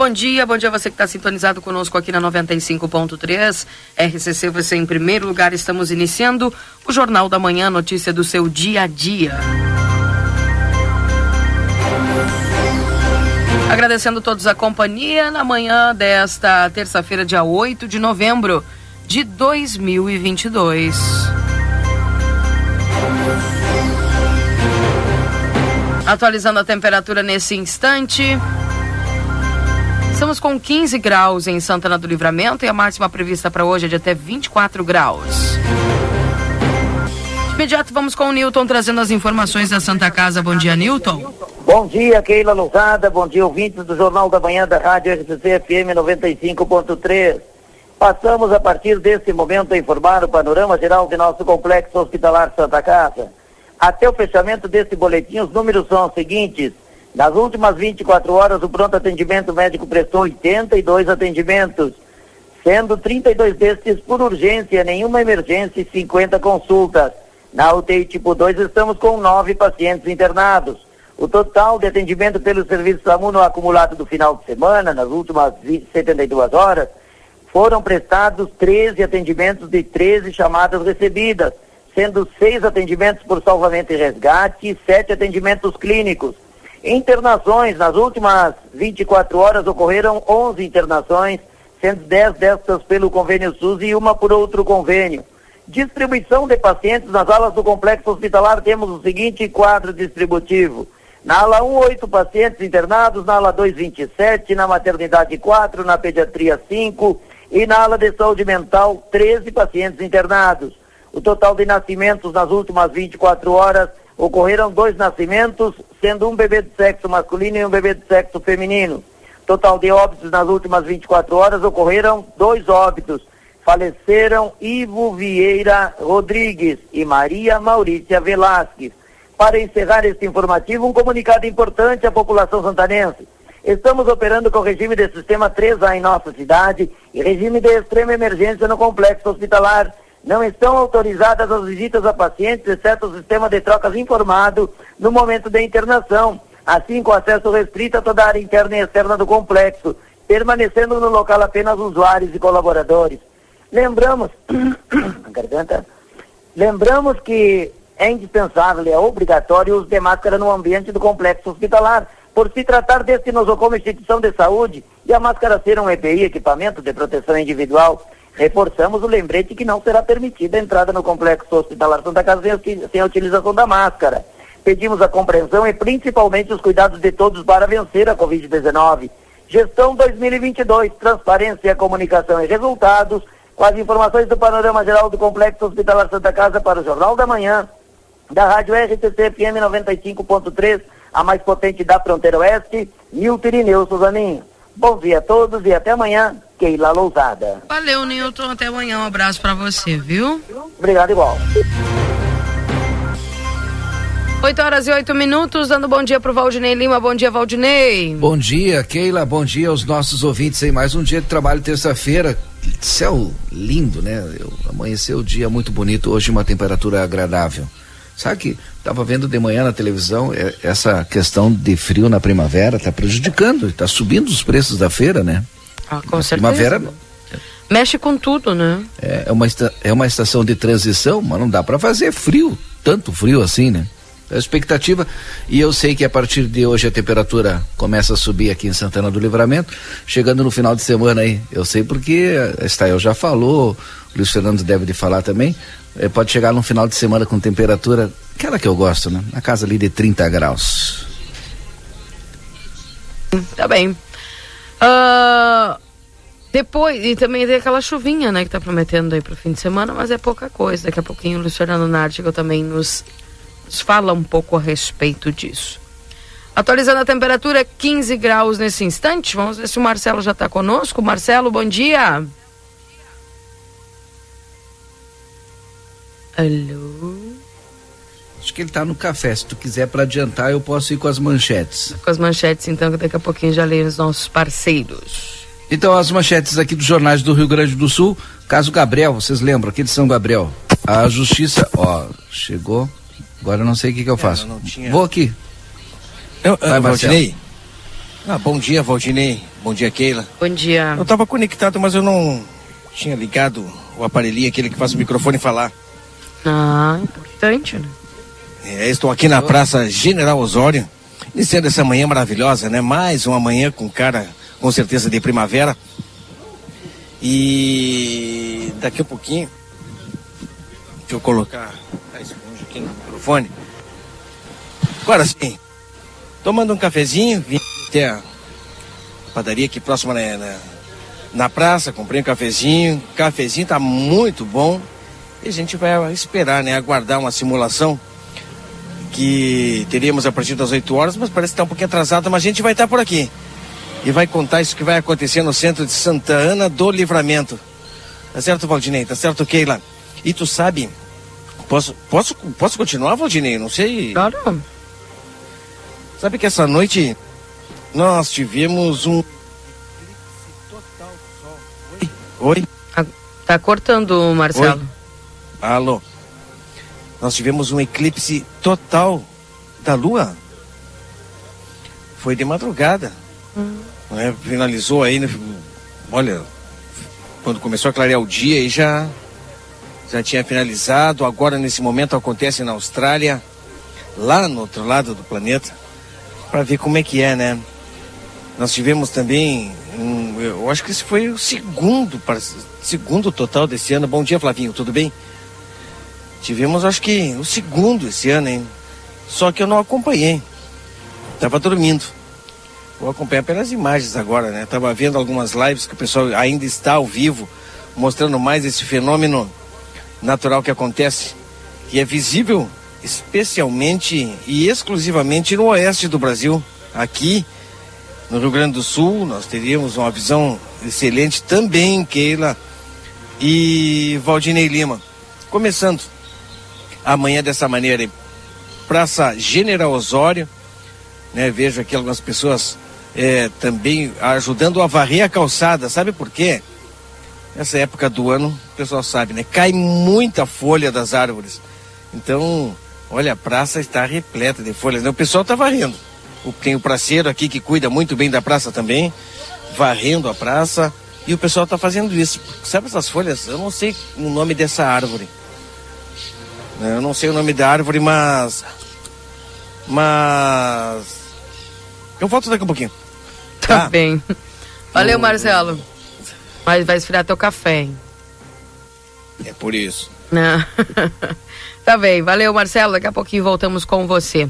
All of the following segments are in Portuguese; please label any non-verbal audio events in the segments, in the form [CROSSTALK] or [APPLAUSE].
Bom dia. Bom dia você que está sintonizado conosco aqui na 95.3. RCC, você em primeiro lugar. Estamos iniciando o Jornal da Manhã, notícia do seu dia a dia. Agradecendo todos a companhia na manhã desta terça-feira, dia 8 de novembro de 2022. Atualizando a temperatura nesse instante. Estamos com 15 graus em Santana do Livramento e a máxima prevista para hoje é de até 24 graus. De imediato vamos com o Newton trazendo as informações da Santa Casa. Bom dia, Newton. Bom dia, Keila Lousada. Bom dia, ouvintes do Jornal da Manhã da Rádio RCC FM 95.3. Passamos a partir desse momento a informar o panorama geral de nosso complexo hospitalar Santa Casa. Até o fechamento desse boletim, os números são os seguintes. Nas últimas 24 horas, o pronto atendimento médico prestou 82 atendimentos, sendo 32 destes por urgência, nenhuma emergência e 50 consultas. Na UTI tipo 2, estamos com nove pacientes internados. O total de atendimento pelo serviço SAMU no acumulado do final de semana, nas últimas 20, 72 horas, foram prestados 13 atendimentos de 13 chamadas recebidas, sendo seis atendimentos por salvamento e resgate e sete atendimentos clínicos. Internações, nas últimas 24 horas ocorreram 11 internações, sendo 10 destas pelo convênio SUS e uma por outro convênio. Distribuição de pacientes nas alas do complexo hospitalar temos o seguinte quadro distributivo. Na ala 1, 8 pacientes internados, na ala 2, 27, na maternidade 4, na pediatria 5 e na ala de saúde mental 13 pacientes internados. O total de nascimentos nas últimas 24 horas ocorreram dois nascimentos, sendo um bebê de sexo masculino e um bebê de sexo feminino. Total de óbitos nas últimas 24 horas ocorreram dois óbitos. Faleceram Ivo Vieira Rodrigues e Maria Maurícia Velasquez. Para encerrar este informativo, um comunicado importante à população santanense. Estamos operando com o regime de sistema 3A em nossa cidade e regime de extrema emergência no complexo hospitalar não estão autorizadas as visitas a pacientes, exceto o sistema de trocas informado no momento da internação, assim com acesso restrito a toda a área interna e externa do complexo, permanecendo no local apenas usuários e colaboradores. Lembramos, [COUGHS] garganta, lembramos que é indispensável, é obrigatório o uso de máscara no ambiente do complexo hospitalar, por se tratar deste nosocomio instituição de saúde e a máscara ser um EPI, equipamento de proteção individual Reforçamos o lembrete que não será permitida a entrada no complexo hospitalar Santa Casa sem, sem a utilização da máscara. Pedimos a compreensão e principalmente os cuidados de todos para vencer a Covid-19. Gestão 2022, transparência, comunicação e resultados, com as informações do panorama geral do Complexo Hospitalar Santa Casa para o Jornal da Manhã, da Rádio RTC FM 95.3, a mais potente da fronteira oeste, Milton Irineu Suzaninho. Bom dia a todos e até amanhã. Keila Lousada. Valeu, Nilton. Até amanhã. Um abraço para você, viu? Obrigado, igual. 8 horas e 8 minutos, dando bom dia pro Valdinei Lima. Bom dia, Valdinei. Bom dia, Keila. Bom dia aos nossos ouvintes aí. Mais um dia de trabalho, terça-feira. Céu lindo, né? Eu, amanheceu o dia muito bonito. Hoje, uma temperatura agradável. Sabe que estava vendo de manhã na televisão é, essa questão de frio na primavera está prejudicando, está subindo os preços da feira, né? Ah, com certeza. Primavera mexe com tudo, né? É, é uma, é uma estação de transição, mas não dá para fazer frio, tanto frio assim, né? A expectativa, e eu sei que a partir de hoje a temperatura começa a subir aqui em Santana do Livramento, chegando no final de semana aí, eu sei porque a Estael já falou, o Luiz Fernando deve de falar também, é, pode chegar no final de semana com temperatura, aquela que eu gosto, né? Na casa ali de 30 graus. Tá bem. Uh, depois, e também tem aquela chuvinha, né, que tá prometendo aí pro fim de semana, mas é pouca coisa. Daqui a pouquinho o Luciano Nartigal também nos, nos fala um pouco a respeito disso. Atualizando a temperatura, 15 graus nesse instante. Vamos ver se o Marcelo já está conosco. Marcelo, bom dia. Alô? Acho que ele está no café. Se tu quiser para adiantar, eu posso ir com as manchetes. Com as manchetes, então, que daqui a pouquinho já leio os nossos parceiros. Então, as manchetes aqui dos jornais do Rio Grande do Sul. Caso Gabriel, vocês lembram, aqui de São Gabriel. A justiça, ó, chegou. Agora eu não sei o que, que eu é, faço. Eu tinha... Vou aqui. Eu, Vai, Valdinei. Ah, bom dia, Valdinei. Bom dia, Keila. Bom dia. Eu estava conectado, mas eu não tinha ligado o aparelhinho, aquele que faz o microfone falar. Ah, importante, né? É, estou aqui na Praça General Osório, iniciando essa manhã maravilhosa, né? Mais uma manhã com cara, com certeza, de primavera. E daqui a pouquinho, deixa eu colocar a esponja aqui no microfone. Agora sim, tomando um cafezinho, vim até a padaria aqui próxima na, na, na praça, comprei um cafezinho. O cafezinho tá muito bom. E a gente vai esperar, né? Aguardar uma simulação que teríamos a partir das 8 horas, mas parece que está um pouquinho atrasado, mas a gente vai estar por aqui. E vai contar isso que vai acontecer no centro de Santa Ana do Livramento. Tá certo, Valdinei? Tá certo, Keila? E tu sabe, posso, posso, posso continuar, Valdinei? Não sei. Claro. Sabe que essa noite nós tivemos um total sol. Oi? Oi? Tá cortando, Marcelo. Oi? Alô? nós tivemos um eclipse total da Lua. Foi de madrugada. Hum. Né? Finalizou aí, né? olha, quando começou a clarear o dia e já, já tinha finalizado. Agora, nesse momento, acontece na Austrália, lá no outro lado do planeta, para ver como é que é, né? Nós tivemos também, um, eu acho que esse foi o segundo, segundo total desse ano. Bom dia, Flavinho, tudo bem? Tivemos, acho que, o segundo esse ano, hein? Só que eu não acompanhei. Tava dormindo. Vou acompanhar pelas imagens agora, né? Tava vendo algumas lives que o pessoal ainda está ao vivo, mostrando mais esse fenômeno natural que acontece, que é visível especialmente e exclusivamente no oeste do Brasil. Aqui no Rio Grande do Sul, nós teríamos uma visão excelente também, Keila e Valdinei Lima. Começando amanhã dessa maneira Praça General Osório, né? Vejo aqui algumas pessoas é, também ajudando a varrer a calçada, sabe por quê? Nessa época do ano, o pessoal sabe, né? Cai muita folha das árvores. Então, olha, a praça está repleta de folhas, né? O pessoal está varrendo. Tem o praceiro aqui que cuida muito bem da praça também, varrendo a praça. E o pessoal está fazendo isso. Sabe essas folhas? Eu não sei o nome dessa árvore. Eu não sei o nome da árvore, mas. Mas. Eu volto daqui a um pouquinho. Tá, [LAUGHS] tá bem. Valeu, Marcelo. Mas vai esfriar teu café, hein? É por isso. Não. [LAUGHS] tá bem. Valeu, Marcelo. Daqui a pouquinho voltamos com você.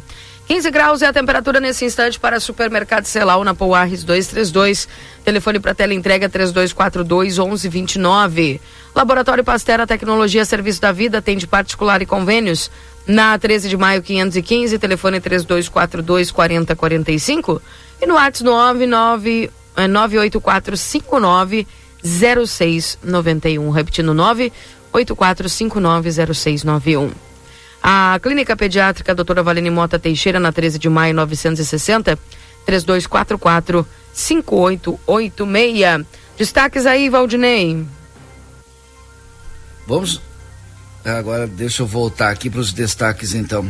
15 graus é a temperatura nesse instante para supermercado Celal na Pouarres 232. Telefone para tela entrega 3242 1129. Laboratório Pastera Tecnologia Serviço da Vida atende particular e convênios. Na 13 de maio 515, telefone 3242 4045 e no WhatsApp 99 98459 0691. Repetindo 98459 0691. A Clínica Pediátrica Doutora Valene Mota Teixeira, na 13 de maio 960, 3244 5886. Destaques aí, Valdinei. Vamos. Agora deixa eu voltar aqui para os destaques então.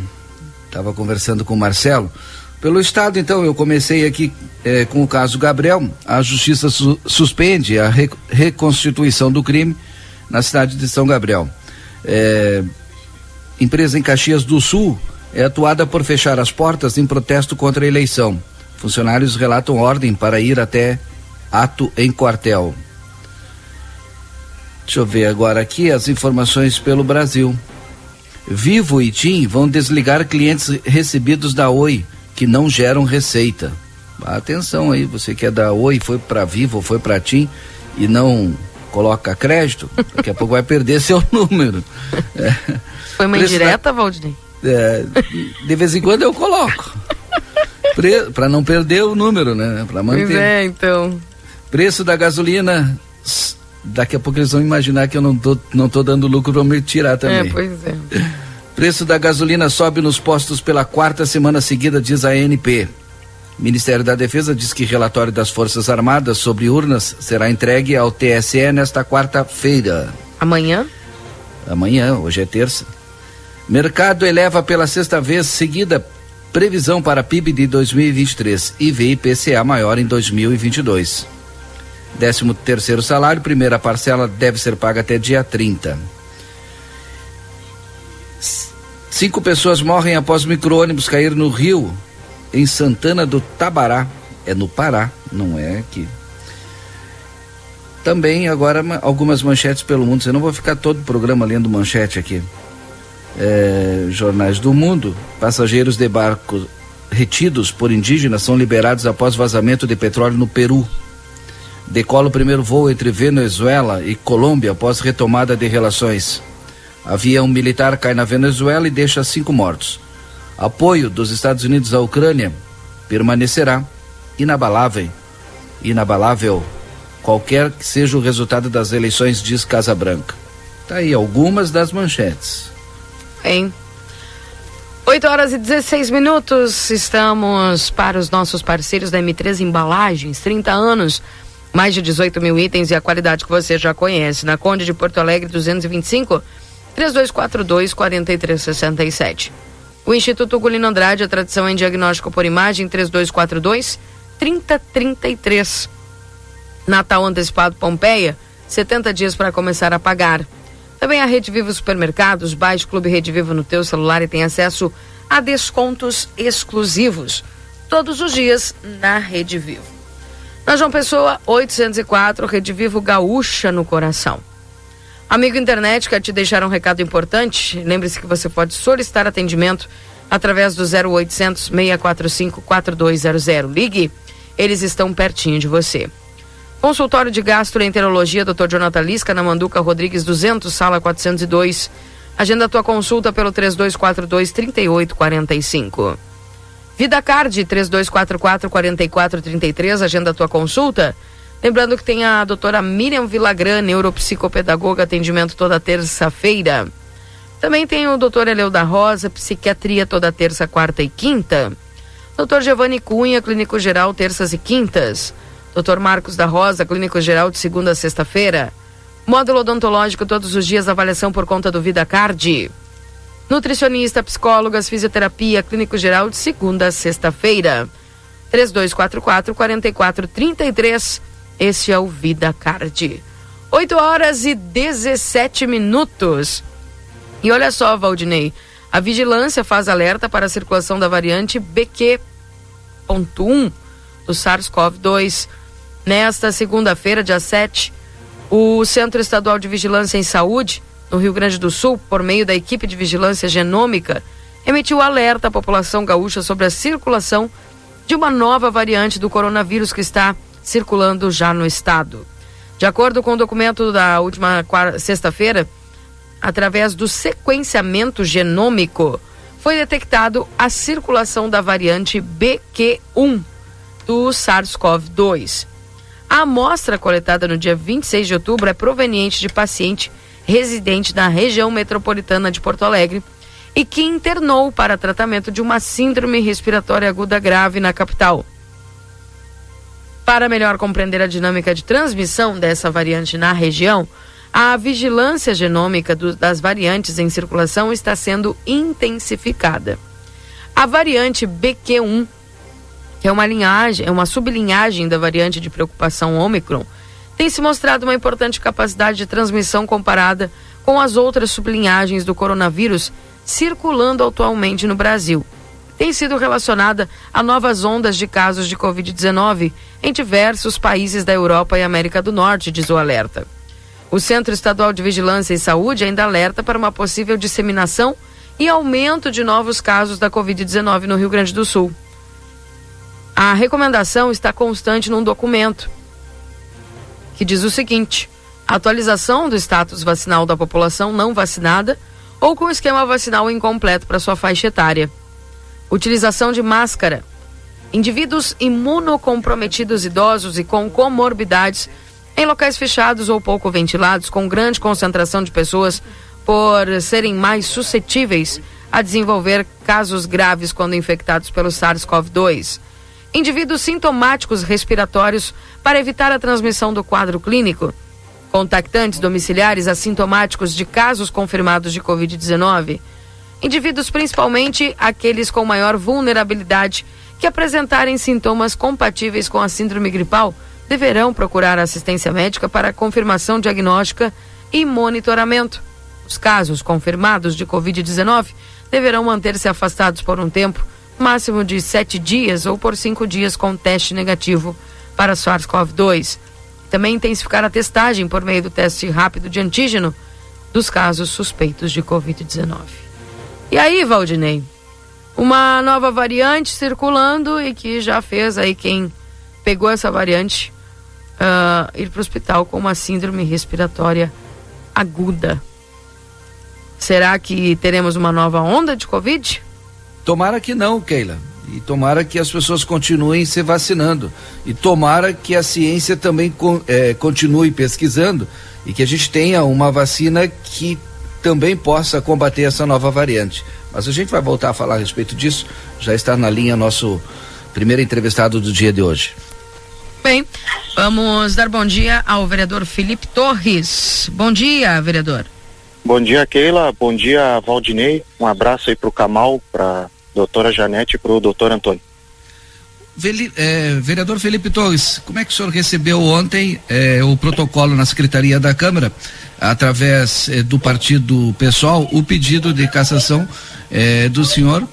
Estava conversando com o Marcelo. Pelo Estado, então, eu comecei aqui eh, com o caso Gabriel. A Justiça su suspende a re reconstituição do crime na cidade de São Gabriel. Eh, Empresa em Caxias do Sul é atuada por fechar as portas em protesto contra a eleição. Funcionários relatam ordem para ir até ato em quartel. Deixa eu ver agora aqui as informações pelo Brasil. Vivo e TIM vão desligar clientes recebidos da Oi que não geram receita. Atenção aí, você quer dar oi, foi para Vivo foi para Tim e não coloca crédito, daqui a pouco vai perder seu [LAUGHS] número. É. Foi uma Preço indireta, da... Valdinei? É, de vez em quando eu coloco. para não perder o número, né? Para manter. Pois é, então. Preço da gasolina. Daqui a pouco eles vão imaginar que eu não tô, não tô dando lucro para me tirar também. É, pois é. [LAUGHS] Preço da gasolina sobe nos postos pela quarta semana seguida, diz a ANP. Ministério da Defesa diz que relatório das Forças Armadas sobre urnas será entregue ao TSE nesta quarta-feira. Amanhã? Amanhã, hoje é terça. Mercado eleva pela sexta vez seguida previsão para PIB de 2023 e vê IPCA maior em 2022. Décimo terceiro salário, primeira parcela deve ser paga até dia 30. Cinco pessoas morrem após micro-ônibus cair no rio em Santana do Tabará. É no Pará, não é aqui. Também agora algumas manchetes pelo mundo. Você não vou ficar todo o programa lendo manchete aqui. É, jornais do mundo. Passageiros de barcos retidos por indígenas são liberados após vazamento de petróleo no Peru. Decola o primeiro voo entre Venezuela e Colômbia após retomada de relações. Avião militar cai na Venezuela e deixa cinco mortos apoio dos Estados Unidos à Ucrânia permanecerá inabalável, inabalável, qualquer que seja o resultado das eleições, diz Casa Branca. Tá aí algumas das manchetes. Hein? 8 horas e 16 minutos, estamos para os nossos parceiros da M3 Embalagens, 30 anos, mais de 18 mil itens e a qualidade que você já conhece. Na Conde de Porto Alegre 225, 3242 4367. O Instituto Gulino Andrade, a tradição em diagnóstico por imagem, 3242 3033. Natal antecipado Pompeia, 70 dias para começar a pagar. Também a Rede Vivo Supermercados, baixe Clube Rede Vivo no teu celular e tem acesso a descontos exclusivos. Todos os dias na Rede Vivo. Na João Pessoa, 804, Rede Vivo Gaúcha no coração. Amigo internet, quer te deixar um recado importante? Lembre-se que você pode solicitar atendimento através do 0800 645 4200. Ligue, eles estão pertinho de você. Consultório de Gastroenterologia, Dr. Jonathan Lisca, na Manduca Rodrigues 200, sala 402. Agenda tua consulta pelo 3242 3845. Vida Card 3244 4433, agenda tua consulta Lembrando que tem a doutora Miriam Vilagran, neuropsicopedagoga, atendimento toda terça-feira. Também tem o doutor Eleu da Rosa, psiquiatria toda terça, quarta e quinta. Doutor Giovanni Cunha, clínico geral, terças e quintas. Doutor Marcos da Rosa, clínico geral, de segunda a sexta-feira. Módulo odontológico todos os dias, avaliação por conta do Vida Card. Nutricionista, psicólogas, fisioterapia, clínico geral, de segunda a sexta-feira. 3244 4433 este é o Vida Card. 8 horas e 17 minutos. E olha só, Valdinei, a vigilância faz alerta para a circulação da variante BQ.1 do SARS-CoV-2. Nesta segunda-feira, dia 7, o Centro Estadual de Vigilância em Saúde, no Rio Grande do Sul, por meio da equipe de vigilância genômica, emitiu alerta à população gaúcha sobre a circulação de uma nova variante do coronavírus que está circulando já no estado. De acordo com o documento da última sexta-feira, através do sequenciamento genômico, foi detectado a circulação da variante BQ1 do SARS-CoV-2. A amostra coletada no dia 26 de outubro é proveniente de paciente residente na região metropolitana de Porto Alegre e que internou para tratamento de uma síndrome respiratória aguda grave na capital. Para melhor compreender a dinâmica de transmissão dessa variante na região, a vigilância genômica do, das variantes em circulação está sendo intensificada. A variante BQ1, que é uma linhagem, é uma sublinhagem da variante de preocupação Omicron, tem se mostrado uma importante capacidade de transmissão comparada com as outras sublinhagens do coronavírus circulando atualmente no Brasil tem sido relacionada a novas ondas de casos de Covid-19 em diversos países da Europa e América do Norte, diz o alerta. O Centro Estadual de Vigilância e Saúde ainda alerta para uma possível disseminação e aumento de novos casos da Covid-19 no Rio Grande do Sul. A recomendação está constante num documento que diz o seguinte: atualização do status vacinal da população não vacinada ou com esquema vacinal incompleto para sua faixa etária. Utilização de máscara. Indivíduos imunocomprometidos idosos e com comorbidades em locais fechados ou pouco ventilados, com grande concentração de pessoas, por serem mais suscetíveis a desenvolver casos graves quando infectados pelo SARS-CoV-2. Indivíduos sintomáticos respiratórios para evitar a transmissão do quadro clínico. Contactantes domiciliares assintomáticos de casos confirmados de Covid-19. Indivíduos, principalmente aqueles com maior vulnerabilidade, que apresentarem sintomas compatíveis com a síndrome gripal, deverão procurar assistência médica para confirmação diagnóstica e monitoramento. Os casos confirmados de Covid-19 deverão manter-se afastados por um tempo, máximo de sete dias ou por cinco dias com teste negativo para SARS-CoV-2. Também intensificar a testagem por meio do teste rápido de antígeno dos casos suspeitos de Covid-19. E aí, Valdinei? Uma nova variante circulando e que já fez aí quem pegou essa variante uh, ir para o hospital com uma síndrome respiratória aguda. Será que teremos uma nova onda de Covid? Tomara que não, Keila. E tomara que as pessoas continuem se vacinando. E tomara que a ciência também con, é, continue pesquisando e que a gente tenha uma vacina que também possa combater essa nova variante. Mas a gente vai voltar a falar a respeito disso. Já está na linha nosso primeiro entrevistado do dia de hoje. Bem, vamos dar bom dia ao vereador Felipe Torres. Bom dia, vereador. Bom dia, Keila. Bom dia, Valdinei. Um abraço aí para o Camal, para doutora Janete e para o doutor Antônio. Veli, é, vereador Felipe Torres, como é que o senhor recebeu ontem é, o protocolo na Secretaria da Câmara, através é, do partido pessoal, o pedido de cassação é, do senhor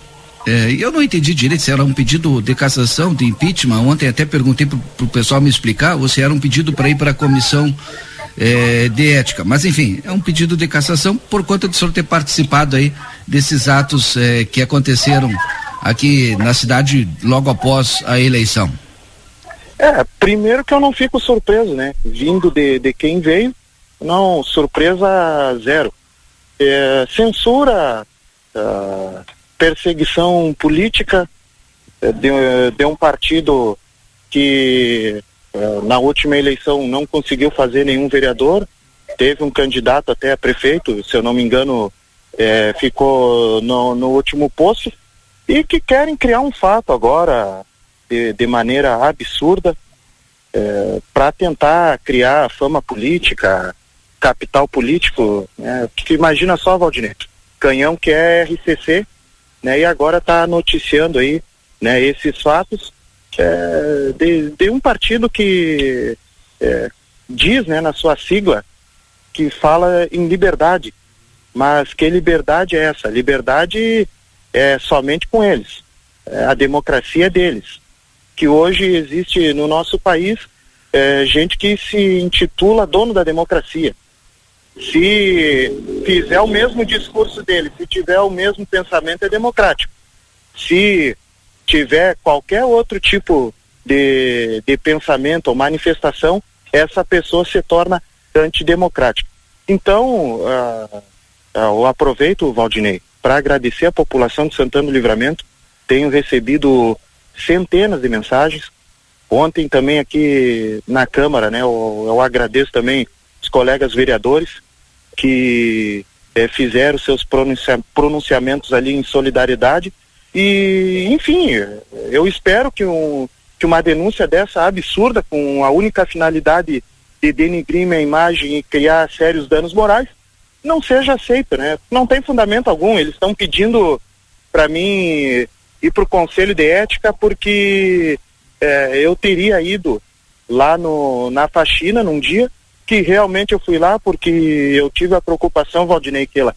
é, eu não entendi direito se era um pedido de cassação, de impeachment. Ontem até perguntei para o pessoal me explicar, ou se era um pedido para ir para a comissão é, de ética. Mas enfim, é um pedido de cassação por conta de senhor ter participado aí desses atos é, que aconteceram aqui na cidade logo após a eleição. É, primeiro que eu não fico surpreso, né? Vindo de, de quem veio, não, surpresa zero. É, censura. Uh, perseguição política eh, de, de um partido que eh, na última eleição não conseguiu fazer nenhum vereador, teve um candidato até a prefeito, se eu não me engano, é, ficou no, no, último posto, e que querem criar um fato agora de, de maneira absurda é, para tentar criar fama política, capital político. Né? Imagina só, Valdinei, canhão que é RCC, né? E agora está noticiando aí, né? Esses fatos é, de, de, um partido que é, diz, né? Na sua sigla que fala em liberdade, mas que liberdade é essa? Liberdade é somente com eles, é a democracia é deles, que hoje existe no nosso país é, gente que se intitula dono da democracia se fizer o mesmo discurso dele, se tiver o mesmo pensamento, é democrático. Se tiver qualquer outro tipo de, de pensamento ou manifestação, essa pessoa se torna antidemocrática. Então, uh, uh, eu aproveito, Valdinei, para agradecer a população de Santana do Livramento. Tenho recebido centenas de mensagens. Ontem também aqui na Câmara, né, eu, eu agradeço também os colegas vereadores que é, fizeram seus pronuncia pronunciamentos ali em solidariedade. E, enfim, eu espero que, um, que uma denúncia dessa absurda, com a única finalidade de denigrir minha imagem e criar sérios danos morais, não seja aceita, né? Não tem fundamento algum. Eles estão pedindo para mim ir para o Conselho de Ética porque é, eu teria ido lá no, na faxina num dia que realmente eu fui lá porque eu tive a preocupação, Valdinei, que ela,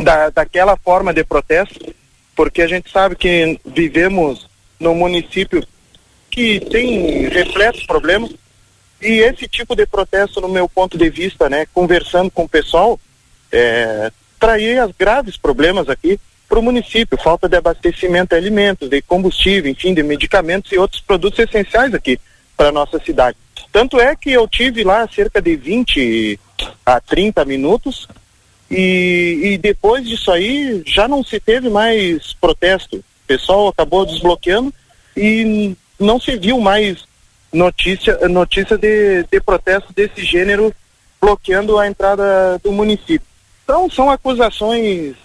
da, daquela forma de protesto, porque a gente sabe que vivemos num município que tem repletos problemas e esse tipo de protesto, no meu ponto de vista, né, conversando com o pessoal, é, traía graves problemas aqui, para o município, falta de abastecimento de alimentos, de combustível, enfim, de medicamentos e outros produtos essenciais aqui para nossa cidade. Tanto é que eu tive lá cerca de 20 a 30 minutos e, e depois disso aí já não se teve mais protesto. O pessoal acabou desbloqueando e não se viu mais notícia, notícia de, de protesto desse gênero bloqueando a entrada do município. Então são acusações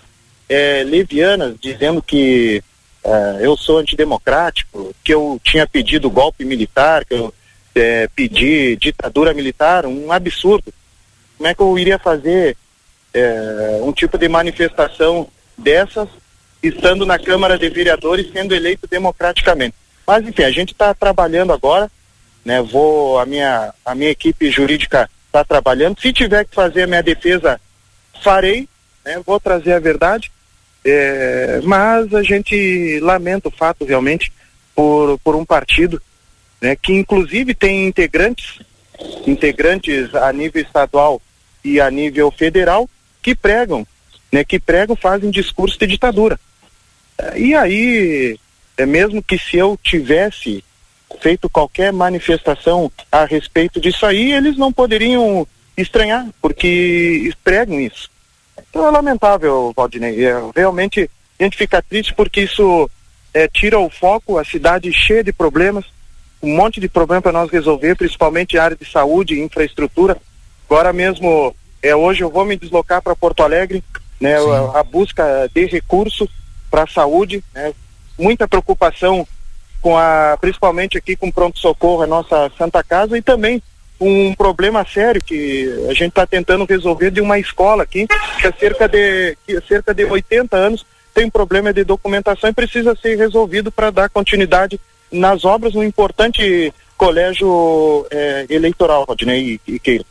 é, levianas, dizendo que é, eu sou antidemocrático, que eu tinha pedido golpe militar, que eu é, pedi ditadura militar, um absurdo. Como é que eu iria fazer é, um tipo de manifestação dessas estando na Câmara de Vereadores sendo eleito democraticamente? Mas enfim, a gente está trabalhando agora, né? Vou a minha a minha equipe jurídica está trabalhando. Se tiver que fazer a minha defesa, farei, né? Vou trazer a verdade. É, mas a gente lamenta o fato realmente por, por um partido né, que inclusive tem integrantes, integrantes a nível estadual e a nível federal que pregam, né, que pregam, fazem discurso de ditadura. E aí, é mesmo que se eu tivesse feito qualquer manifestação a respeito disso aí, eles não poderiam estranhar, porque pregam isso. Então é lamentável, Valdinei. É, realmente a gente fica triste porque isso é, tira o foco, a cidade cheia de problemas, um monte de problema para nós resolver, principalmente área de saúde e infraestrutura. Agora mesmo, é, hoje eu vou me deslocar para Porto Alegre, né, a, a, busca de recurso para a saúde, né, muita preocupação com a, principalmente aqui com pronto-socorro, a nossa Santa Casa, e também um problema sério que a gente está tentando resolver de uma escola aqui, que há cerca de, que há cerca de 80 anos tem um problema de documentação e precisa ser resolvido para dar continuidade nas obras no importante colégio eh, eleitoral, Rodney e, e Keila.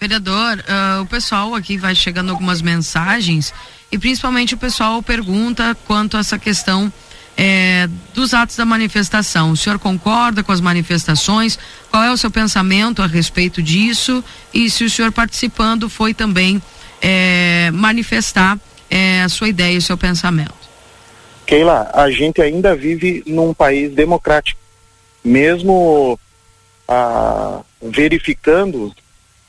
Vereador, uh, o pessoal aqui vai chegando algumas mensagens e principalmente o pessoal pergunta quanto a essa questão é, dos atos da manifestação. O senhor concorda com as manifestações? Qual é o seu pensamento a respeito disso? E se o senhor participando foi também é, manifestar é, a sua ideia e o seu pensamento? Keila, a gente ainda vive num país democrático. Mesmo ah, verificando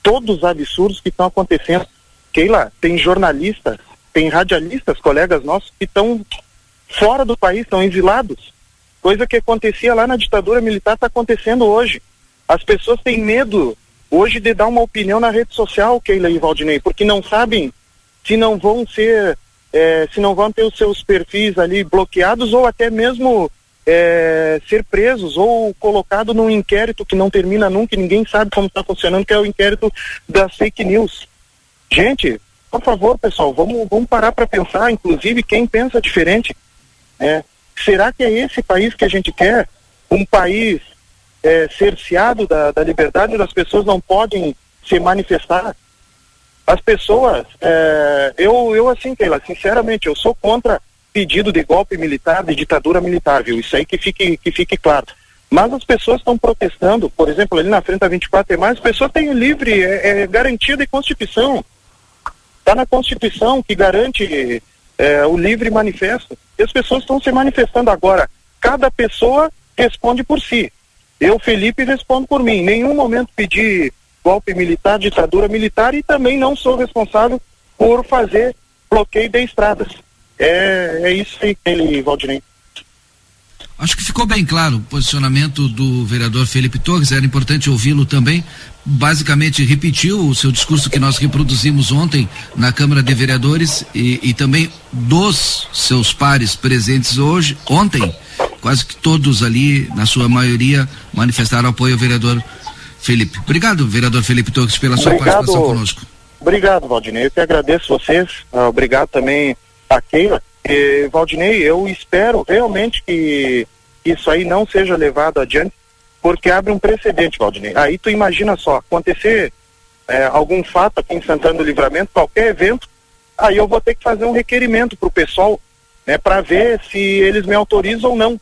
todos os absurdos que estão acontecendo. Keila, tem jornalistas, tem radialistas, colegas nossos, que estão fora do país, estão exilados. Coisa que acontecia lá na ditadura militar está acontecendo hoje. As pessoas têm medo hoje de dar uma opinião na rede social, Keila e Valdinei, porque não sabem se não vão ser, é, se não vão ter os seus perfis ali bloqueados ou até mesmo é, ser presos ou colocado num inquérito que não termina nunca e ninguém sabe como está funcionando, que é o inquérito das fake news. Gente, por favor, pessoal, vamos, vamos parar para pensar, inclusive quem pensa diferente. É, será que é esse país que a gente quer? Um país é, cerceado da, da liberdade, as pessoas não podem se manifestar. As pessoas, é, eu, eu assim, Keila, sinceramente, eu sou contra pedido de golpe militar, de ditadura militar, viu? Isso aí que fique, que fique claro. Mas as pessoas estão protestando, por exemplo, ali na frente da 24 e mais, as pessoas têm livre, é, é garantia de Constituição. Está na Constituição que garante é, o livre manifesto. E as pessoas estão se manifestando agora. Cada pessoa responde por si. Eu, Felipe, respondo por mim. Em nenhum momento pedi golpe militar, ditadura militar e também não sou responsável por fazer bloqueio de estradas. É, é isso aí, ele, Valdinei. Acho que ficou bem claro o posicionamento do vereador Felipe Torres, era importante ouvi-lo também. Basicamente repetiu o seu discurso que nós reproduzimos ontem na Câmara de Vereadores e, e também dos seus pares presentes hoje, ontem, quase que todos ali, na sua maioria, manifestaram apoio ao vereador Felipe. Obrigado, vereador Felipe Torres, pela sua obrigado, participação conosco. Obrigado, Valdinei. Eu que agradeço vocês. Uh, obrigado também a Keila. E, Valdinei, eu espero realmente que isso aí não seja levado adiante, porque abre um precedente, Valdinei. Aí tu imagina só, acontecer é, algum fato aqui em Santana do Livramento, qualquer evento, aí eu vou ter que fazer um requerimento para o pessoal, né, para ver se eles me autorizam ou não.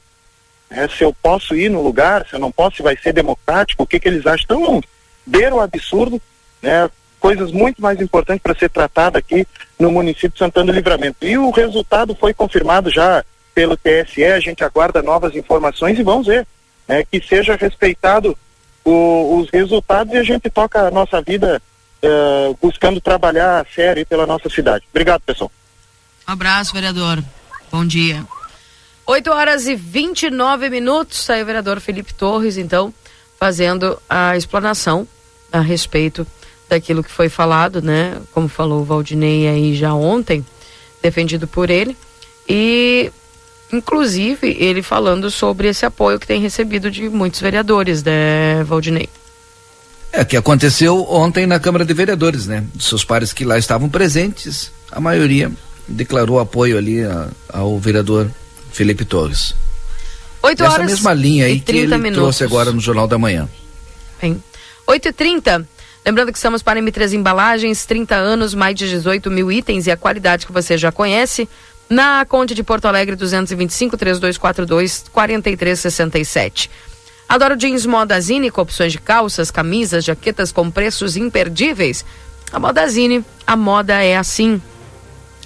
É, se eu posso ir no lugar, se eu não posso, se vai ser democrático, o que, que eles acham. Então, beira o absurdo, né? Coisas muito mais importantes para ser tratada aqui no município de Santana do Livramento. E o resultado foi confirmado já pelo TSE, a gente aguarda novas informações e vamos ver né, que seja respeitado o, os resultados e a gente toca a nossa vida uh, buscando trabalhar sério pela nossa cidade. Obrigado, pessoal. Um abraço, vereador. Bom dia. 8 horas e 29 minutos. Aí o vereador Felipe Torres, então, fazendo a explanação a respeito daquilo que foi falado, né? Como falou o Valdinei aí já ontem, defendido por ele. E, inclusive, ele falando sobre esse apoio que tem recebido de muitos vereadores, né, Valdinei? É, que aconteceu ontem na Câmara de Vereadores, né? Seus pares que lá estavam presentes, a maioria declarou apoio ali a, ao vereador Felipe Torres. 8 horas Essa mesma linha aí que ele minutos. trouxe agora no Jornal da Manhã. Bem, 8 e 30 Lembrando que estamos para M3 Embalagens, 30 anos, mais de 18 mil itens e a qualidade que você já conhece. Na Conde de Porto Alegre, 225 3242 4367. Adoro jeans Modazine com opções de calças, camisas, jaquetas com preços imperdíveis. A Modazine, a moda é assim.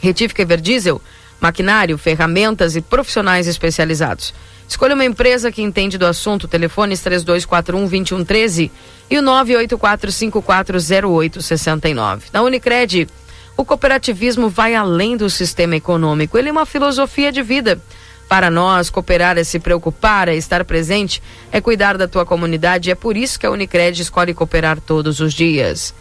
Retífica Everdiesel, maquinário, ferramentas e profissionais especializados. Escolha uma empresa que entende do assunto. Telefones 3241-2113 e o 984540869. Na Unicred, o cooperativismo vai além do sistema econômico. Ele é uma filosofia de vida. Para nós, cooperar é se preocupar, é estar presente, é cuidar da tua comunidade. É por isso que a Unicred escolhe cooperar todos os dias.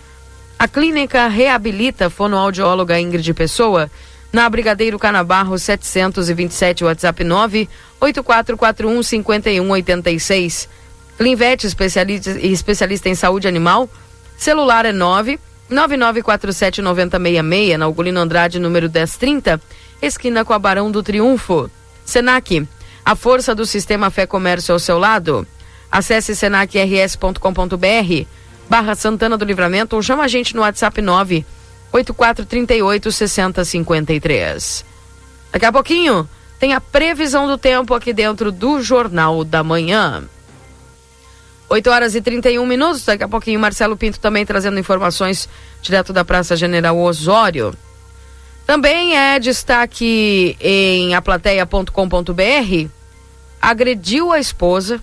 A clínica reabilita fonoaudióloga Ingrid Pessoa na Brigadeiro Canabarro 727, WhatsApp 98441 5186. Clinvet, especialista, especialista em saúde animal. Celular é 9 9947 9066, na Ugolino Andrade, número 1030, esquina com a Barão do Triunfo. Senac, a força do sistema Fé Comércio ao seu lado. Acesse senacrs.com.br barra Santana do Livramento ou chama a gente no WhatsApp 9 8438 6053. Daqui a pouquinho tem a previsão do tempo aqui dentro do Jornal da Manhã. 8 horas e 31 minutos. Daqui a pouquinho, Marcelo Pinto também trazendo informações direto da Praça General Osório. Também é destaque em aplateia.com.br. Agrediu a esposa,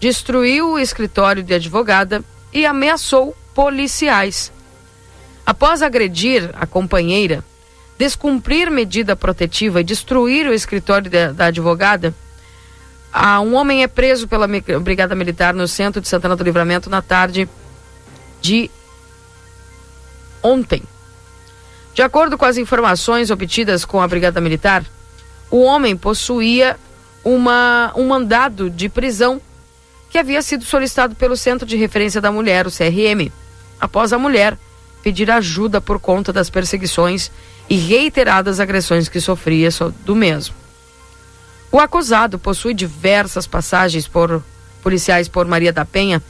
destruiu o escritório de advogada e ameaçou policiais. Após agredir a companheira, descumprir medida protetiva e destruir o escritório da, da advogada, ah, um homem é preso pela Brigada Militar no centro de Santana do Livramento na tarde de ontem. De acordo com as informações obtidas com a Brigada Militar, o homem possuía uma, um mandado de prisão que havia sido solicitado pelo Centro de Referência da Mulher, o CRM, após a mulher pedir ajuda por conta das perseguições e reiteradas agressões que sofria do mesmo. O acusado possui diversas passagens por policiais por Maria da Penha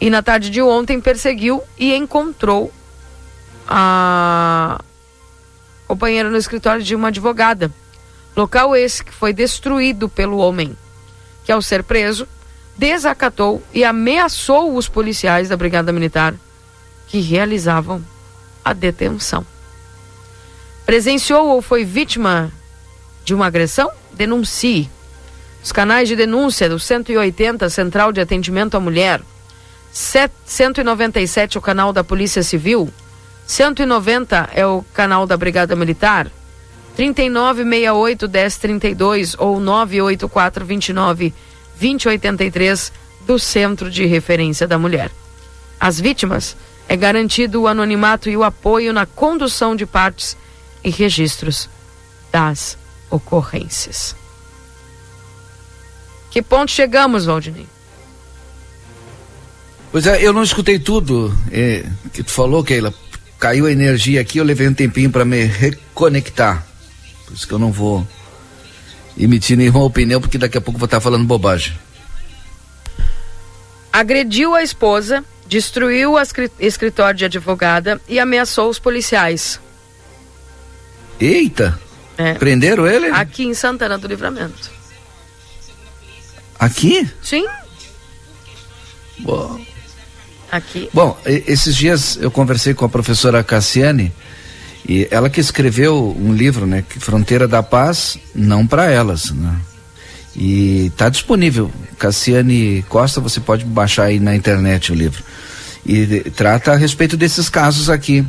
e na tarde de ontem perseguiu e encontrou a companheira no escritório de uma advogada. Local esse que foi destruído pelo homem, que ao ser preso, desacatou e ameaçou os policiais da Brigada Militar que realizavam a detenção. Presenciou ou foi vítima de uma agressão? Denuncie. Os canais de denúncia do 180 Central de Atendimento à Mulher, 197 o canal da Polícia Civil, 190 é o canal da Brigada Militar, 3968 1032 ou 984 29 2083 do Centro de Referência da Mulher. As vítimas é garantido o anonimato e o apoio na condução de partes e registros das ocorrências. Que ponto chegamos, Valdinei? Pois é, eu não escutei tudo é, que tu falou, Keila. Caiu a energia aqui, eu levei um tempinho para me reconectar. Por isso que eu não vou emitir nenhuma opinião, porque daqui a pouco vou estar falando bobagem. Agrediu a esposa destruiu o escritório de advogada e ameaçou os policiais. Eita! É. Prenderam ele? Aqui em Santana do Livramento. Aqui? Sim. Bom. Aqui. Bom, esses dias eu conversei com a professora Cassiane E ela que escreveu um livro, né, Fronteira da Paz, não para elas, né? E está disponível. Cassiane Costa, você pode baixar aí na internet o livro. E trata a respeito desses casos aqui.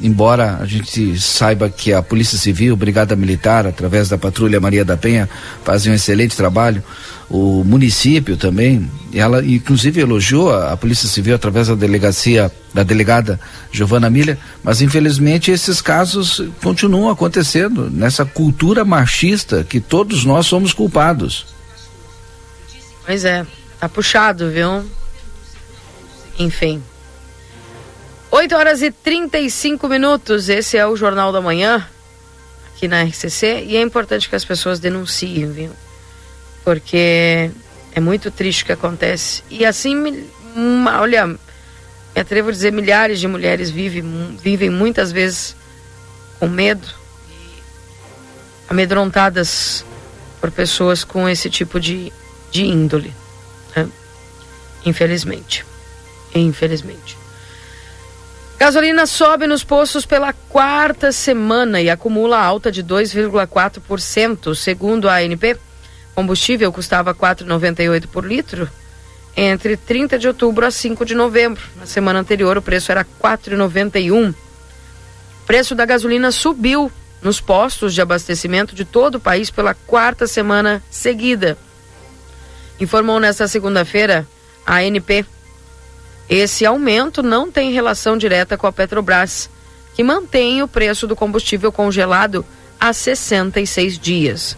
Embora a gente saiba que a Polícia Civil, Brigada Militar, através da Patrulha Maria da Penha, fazem um excelente trabalho, o município também, ela inclusive elogiou a, a Polícia Civil através da delegacia, da delegada Giovana Milha, mas infelizmente esses casos continuam acontecendo nessa cultura machista que todos nós somos culpados. Pois é, tá puxado, viu? Enfim. 8 horas e 35 minutos. Esse é o Jornal da Manhã, aqui na RCC. E é importante que as pessoas denunciem, viu? Porque é muito triste o que acontece. E assim, uma, olha, me atrevo a dizer, milhares de mulheres vivem, vivem muitas vezes com medo, amedrontadas por pessoas com esse tipo de, de índole. Né? Infelizmente. Infelizmente. Gasolina sobe nos postos pela quarta semana e acumula alta de 2,4%, segundo a ANP. Combustível custava 4,98 por litro entre 30 de outubro a 5 de novembro. Na semana anterior o preço era 4,91. O preço da gasolina subiu nos postos de abastecimento de todo o país pela quarta semana seguida. Informou nesta segunda-feira a ANP. Esse aumento não tem relação direta com a Petrobras, que mantém o preço do combustível congelado há 66 dias.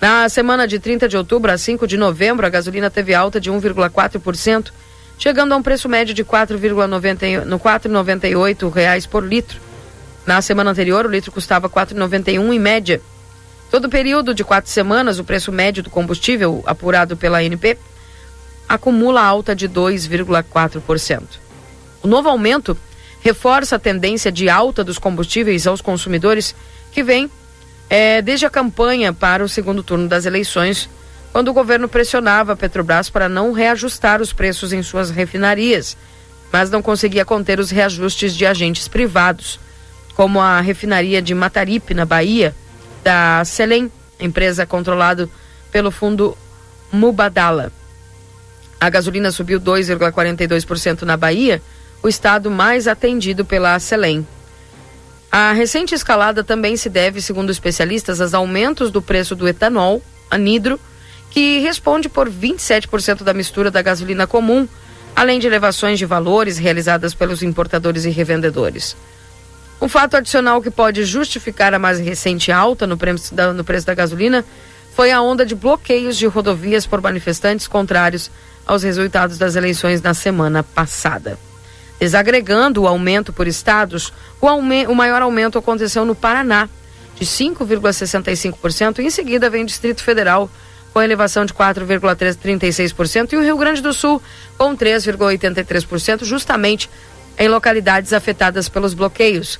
Na semana de 30 de outubro a 5 de novembro, a gasolina teve alta de 1,4%, chegando a um preço médio de 4,98 reais por litro. Na semana anterior, o litro custava 4,91 em média. Todo o período de quatro semanas, o preço médio do combustível, apurado pela ANP, acumula alta de 2,4%. O novo aumento reforça a tendência de alta dos combustíveis aos consumidores que vem é, desde a campanha para o segundo turno das eleições, quando o governo pressionava a Petrobras para não reajustar os preços em suas refinarias, mas não conseguia conter os reajustes de agentes privados, como a refinaria de Mataripe, na Bahia, da Selem, empresa controlada pelo fundo Mubadala. A gasolina subiu 2,42% na Bahia, o estado mais atendido pela Selem. A recente escalada também se deve, segundo especialistas, aos aumentos do preço do etanol, anidro, que responde por 27% da mistura da gasolina comum, além de elevações de valores realizadas pelos importadores e revendedores. Um fato adicional que pode justificar a mais recente alta no preço da, no preço da gasolina foi a onda de bloqueios de rodovias por manifestantes contrários aos resultados das eleições na semana passada. Desagregando o aumento por estados, o, aume o maior aumento aconteceu no Paraná, de 5,65%, e em seguida vem o Distrito Federal, com elevação de 4,36%, e o Rio Grande do Sul, com 3,83%, justamente em localidades afetadas pelos bloqueios.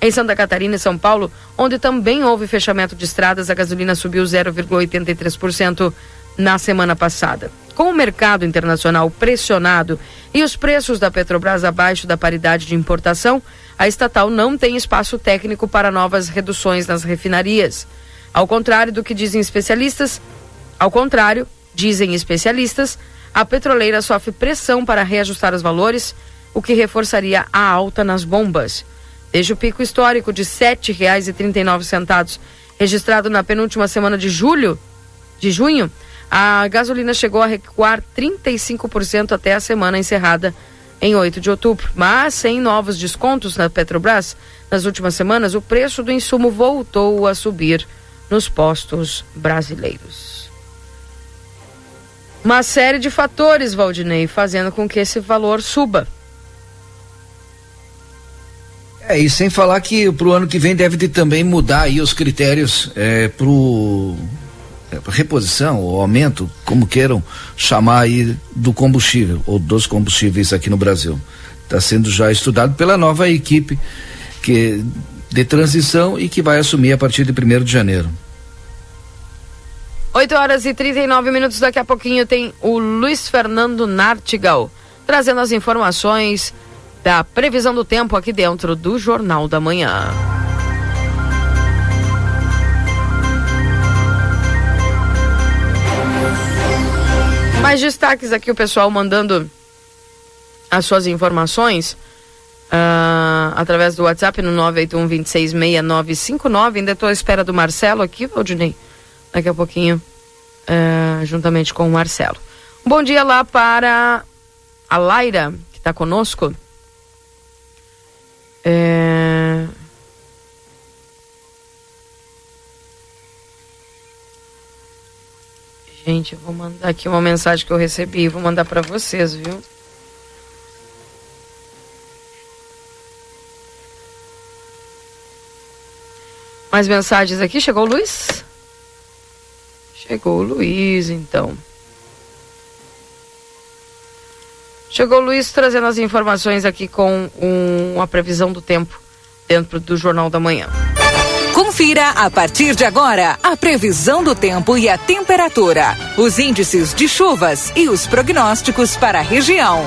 Em Santa Catarina e São Paulo, onde também houve fechamento de estradas, a gasolina subiu 0,83% na semana passada. Com o mercado internacional pressionado e os preços da Petrobras abaixo da paridade de importação, a estatal não tem espaço técnico para novas reduções nas refinarias. Ao contrário do que dizem especialistas, ao contrário, dizem especialistas, a petroleira sofre pressão para reajustar os valores, o que reforçaria a alta nas bombas. Desde o pico histórico de R$ 7,39, registrado na penúltima semana de julho, de junho, a gasolina chegou a recuar 35% até a semana encerrada em 8 de outubro. Mas sem novos descontos na Petrobras, nas últimas semanas, o preço do insumo voltou a subir nos postos brasileiros. Uma série de fatores, Valdinei, fazendo com que esse valor suba. É, e sem falar que para o ano que vem deve de também mudar aí os critérios é, para é, reposição ou aumento, como queiram chamar aí, do combustível ou dos combustíveis aqui no Brasil. Está sendo já estudado pela nova equipe que de transição e que vai assumir a partir de 1 de janeiro. 8 horas e 39 minutos. Daqui a pouquinho tem o Luiz Fernando Nartigal trazendo as informações da previsão do tempo aqui dentro do Jornal da Manhã. Mais destaques aqui, o pessoal mandando as suas informações uh, através do WhatsApp no 981 266959. Ainda estou à espera do Marcelo aqui, Valdinei. Daqui a pouquinho, uh, juntamente com o Marcelo. Bom dia lá para a Laira, que está conosco. É... Gente, eu vou mandar aqui uma mensagem que eu recebi, vou mandar para vocês, viu? Mais mensagens aqui? Chegou o Luiz? Chegou o Luiz, então. Chegou o Luiz trazendo as informações aqui com um, a previsão do tempo dentro do Jornal da Manhã. Confira a partir de agora a previsão do tempo e a temperatura, os índices de chuvas e os prognósticos para a região.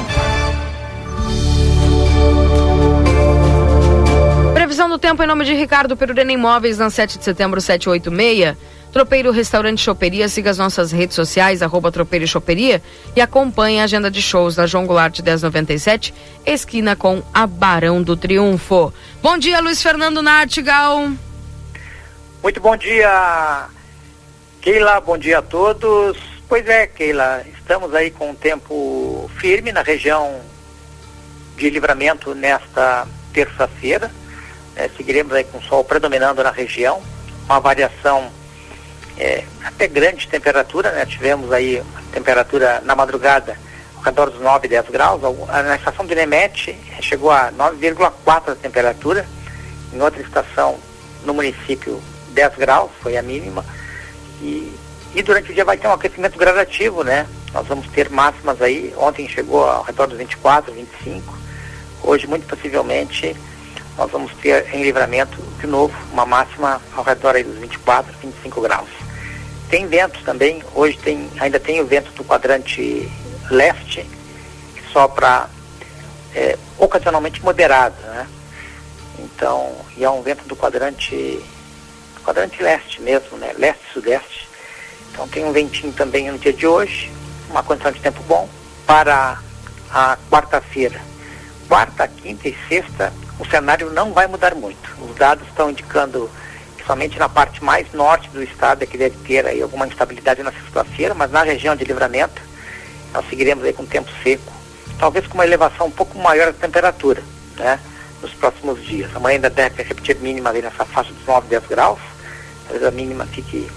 Previsão do tempo em nome de Ricardo Perurena Imóveis, na 7 de setembro, 786. Tropeiro Restaurante Choperia, siga as nossas redes sociais, arroba Tropeiro Choperia e acompanhe a agenda de shows da João Goulart 1097, esquina com a Barão do Triunfo. Bom dia, Luiz Fernando Nartigal. Muito bom dia, Keila, bom dia a todos. Pois é, Keila, estamos aí com um tempo firme na região de livramento nesta terça-feira. É, seguiremos aí com o sol predominando na região, uma variação é, até grande temperatura, né? Tivemos aí temperatura na madrugada ao redor dos 9, 10 graus. Na estação de Nemete chegou a 9,4 a temperatura. Em outra estação no município 10 graus, foi a mínima. E, e durante o dia vai ter um aquecimento gradativo, né? Nós vamos ter máximas aí. Ontem chegou ao redor dos 24, 25. Hoje, muito possivelmente, nós vamos ter em livramento de novo uma máxima ao redor aí dos 24, 25 graus. Tem ventos também, hoje tem, ainda tem o vento do quadrante leste, que sopra é, ocasionalmente moderado, né? Então, e é um vento do quadrante, quadrante leste mesmo, né? Leste-sudeste. Então tem um ventinho também no dia de hoje, uma condição de tempo bom. Para a quarta-feira, quarta, quinta e sexta, o cenário não vai mudar muito. Os dados estão indicando somente na parte mais norte do estado é que deve ter aí alguma instabilidade na sexta-feira, mas na região de livramento nós seguiremos aí com tempo seco, talvez com uma elevação um pouco maior da temperatura, né? Nos próximos dias. Amanhã ainda deve repetir mínima ali nessa faixa dos 9, 10 graus. Talvez a mínima fique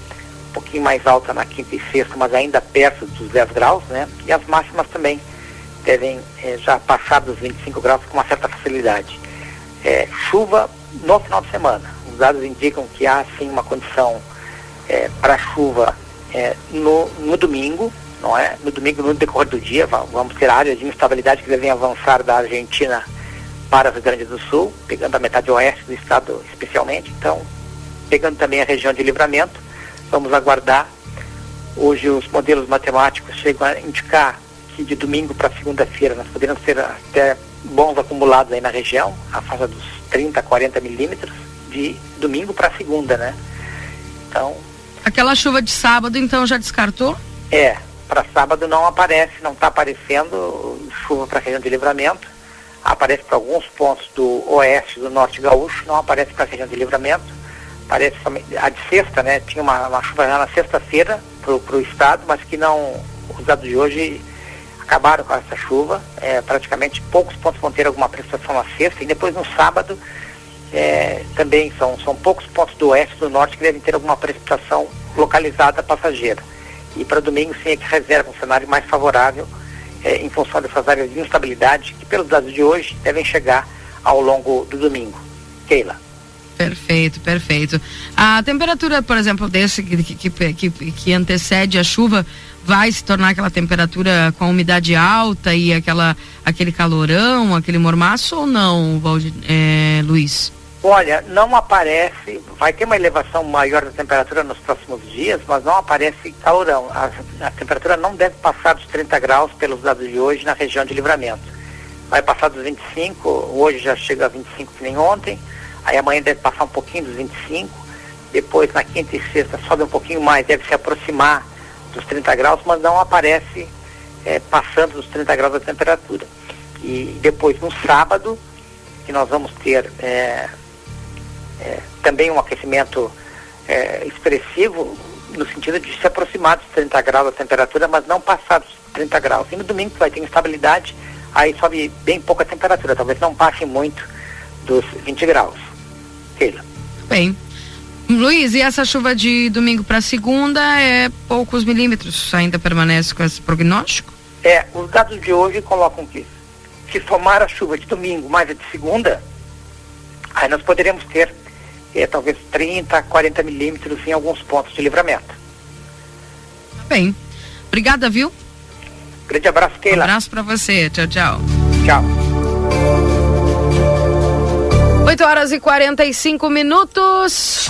um pouquinho mais alta na quinta e sexta, mas ainda perto dos 10 graus, né? E as máximas também devem eh, já passar dos 25 graus com uma certa facilidade. É, chuva no final de semana dados indicam que há sim uma condição é, para chuva é, no, no domingo, não é? No domingo, no decorrer do dia, vamos ter áreas de instabilidade que devem avançar da Argentina para o Rio Grande do Sul, pegando a metade oeste do estado especialmente, então, pegando também a região de livramento, vamos aguardar. Hoje os modelos matemáticos chegam a indicar que de domingo para segunda-feira nós poderemos ter até bons acumulados aí na região, a faixa dos 30, 40 milímetros, de domingo para segunda, né? Então. Aquela chuva de sábado, então, já descartou? É, para sábado não aparece, não está aparecendo chuva para a região de livramento. Aparece para alguns pontos do oeste, do norte gaúcho, não aparece para a região de livramento. Aparece a de sexta, né? Tinha uma, uma chuva já na sexta-feira para o estado, mas que não. Os dados de hoje acabaram com essa chuva. É, praticamente poucos pontos vão ter alguma prestação na sexta e depois no sábado é, também são, são poucos pontos do oeste e do norte que devem ter alguma precipitação localizada passageira. E para domingo sim é que reserva um cenário mais favorável é, em função dessas áreas de instabilidade que, pelos dados de hoje, devem chegar ao longo do domingo. Keila. Perfeito, perfeito. A temperatura, por exemplo, desse que, que, que, que, antecede a chuva vai se tornar aquela temperatura com a umidade alta e aquela, aquele calorão, aquele mormaço ou não, Valdir, é, Luiz? Olha, não aparece, vai ter uma elevação maior da temperatura nos próximos dias, mas não aparece calorão. A, a temperatura não deve passar dos 30 graus pelos dados de hoje na região de livramento. vai passar dos 25, hoje já chega a 25 que nem ontem, aí amanhã deve passar um pouquinho dos 25, depois na quinta e sexta sobe um pouquinho mais, deve se aproximar dos 30 graus, mas não aparece é, passando dos 30 graus da temperatura. E depois no sábado, que nós vamos ter é, é, também um aquecimento é, expressivo, no sentido de se aproximar dos 30 graus da temperatura, mas não passar dos 30 graus. E no domingo vai ter instabilidade, aí sobe bem pouca temperatura, talvez não passe muito dos 20 graus. Keila. Bem. Luiz, e essa chuva de domingo para segunda é poucos milímetros? Ainda permanece com esse prognóstico? É, os dados de hoje colocam que se somar a chuva de domingo mais a de segunda, aí nós poderemos ter é, talvez 30, 40 milímetros em alguns pontos de livramento. Bem, obrigada, viu? Grande abraço, Keila. Um abraço para você. Tchau, tchau. Tchau. 8 horas e 45 minutos.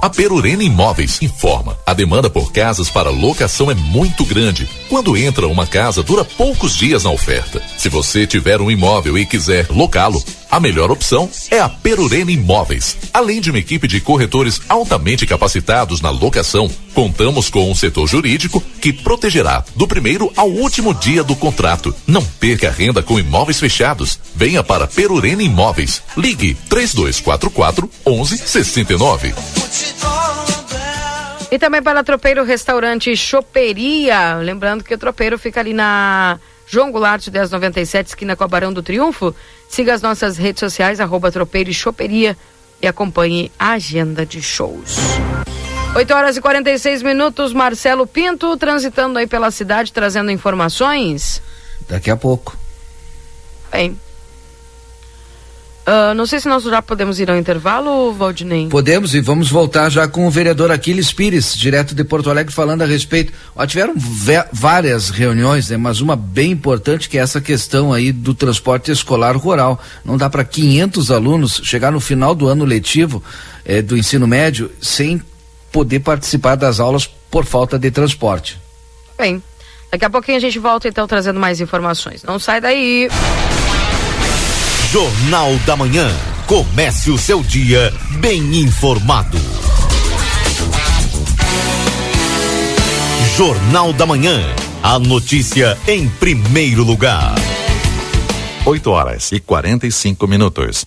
A Perurena Imóveis informa: a demanda por casas para locação é muito grande. Quando entra uma casa, dura poucos dias na oferta. Se você tiver um imóvel e quiser locá-lo, a melhor opção é a Perurena Imóveis. Além de uma equipe de corretores altamente capacitados na locação, contamos com um setor jurídico que protegerá do primeiro ao último dia do contrato. Não perca renda com imóveis fechados. Venha para Perurena Imóveis. Ligue 3244 1169. E também para Tropeiro Restaurante Choperia. Lembrando que o Tropeiro fica ali na João Goulart 1097, esquina com a Barão do Triunfo. Siga as nossas redes sociais, arroba Tropeiro e Choperia e acompanhe a agenda de shows. 8 horas e 46 minutos, Marcelo Pinto transitando aí pela cidade, trazendo informações. Daqui a pouco. Bem, Uh, não sei se nós já podemos ir ao intervalo, Valdinei. Podemos e vamos voltar já com o vereador Aquiles Pires, direto de Porto Alegre, falando a respeito. Ó, tiveram várias reuniões, né, mas uma bem importante que é essa questão aí do transporte escolar rural. Não dá para 500 alunos chegar no final do ano letivo eh, do ensino médio sem poder participar das aulas por falta de transporte. Bem, daqui a pouquinho a gente volta então trazendo mais informações. Não sai daí. Jornal da Manhã. Comece o seu dia bem informado. Jornal da Manhã. A notícia em primeiro lugar. 8 horas e 45 minutos.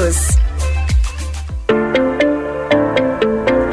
News.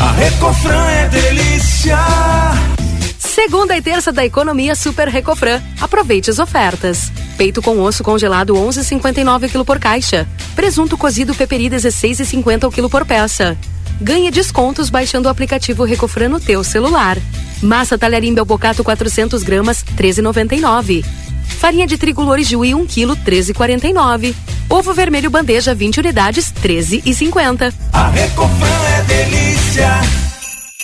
A Recofran é delícia Segunda e terça da economia Super Recofran. Aproveite as ofertas. Peito com osso congelado 11,59 kg por caixa. Presunto cozido peperi 16,50 o quilo por peça. Ganhe descontos baixando o aplicativo Recofran no teu celular. Massa talharim Belbocato 400 gramas 13,99. Farinha de trigo Lourijuí 1 kg 13,49. Ovo vermelho bandeja 20 unidades 13,50. A Recofran é delícia.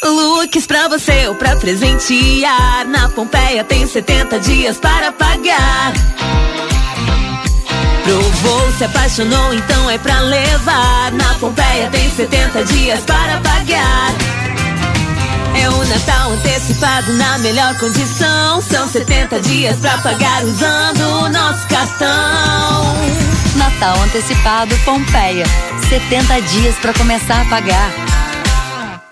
Looks pra você ou pra presentear. Na Pompeia tem 70 dias para pagar. Provou, se apaixonou, então é pra levar. Na Pompeia tem 70 dias para pagar. É o Natal antecipado na melhor condição. São 70 dias pra pagar usando o nosso cartão. Natal antecipado Pompeia. 70 dias para começar a pagar.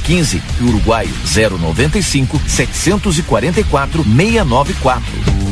3615 e Uruguaio 095 744 694.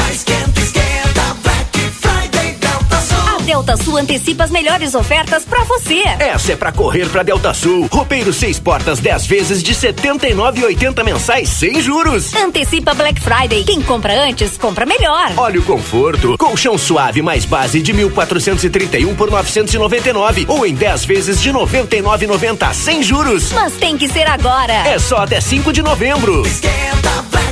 Delta Sul. Delta Sul antecipa as melhores ofertas pra você. Essa é pra correr pra Delta Sul. Roupeiro seis portas 10 vezes de 79,80 mensais sem juros. Antecipa Black Friday. Quem compra antes, compra melhor. Olha o conforto. Colchão suave mais base de 1.431 por 999 ou em 10 vezes de 99,90 sem juros. Mas tem que ser agora. É só até 5 de novembro. Esquenta, Black.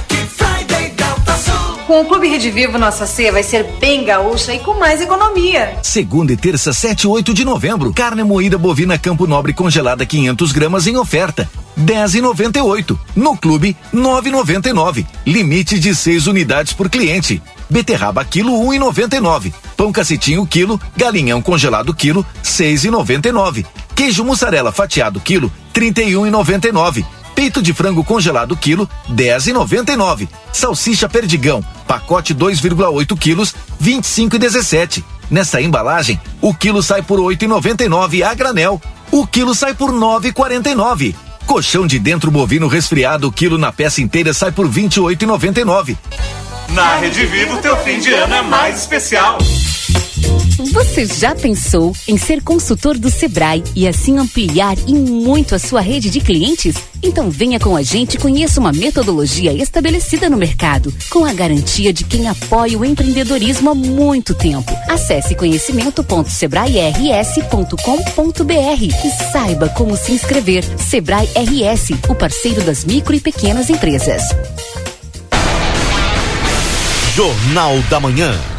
Com o Clube Rede Vivo, nossa ceia vai ser bem gaúcha e com mais economia. Segunda e terça, 7 e 8 de novembro. Carne moída bovina Campo Nobre congelada 500 gramas em oferta. 10,98. No clube, 9,99. Limite de 6 unidades por cliente. Beterraba quilo 1,99. Pão cacetinho quilo, galinhão congelado quilo 6,99. Queijo mussarela fatiado quilo 31,99. Peito de frango congelado quilo 10,99. Salsicha perdigão pacote 2,8 quilos 25,17. Nessa embalagem, o quilo sai por 8,99 a granel. O quilo sai por 9,49. Colchão de dentro bovino resfriado, o quilo na peça inteira sai por 28,99. Na Rede Vivo, teu fim de ano é mais especial. Você já pensou em ser consultor do Sebrae e assim ampliar e muito a sua rede de clientes? Então venha com a gente e conheça uma metodologia estabelecida no mercado, com a garantia de quem apoia o empreendedorismo há muito tempo. Acesse conhecimento.sebrae-rs.com.br e saiba como se inscrever. Sebrae RS, o parceiro das micro e pequenas empresas. Jornal da Manhã.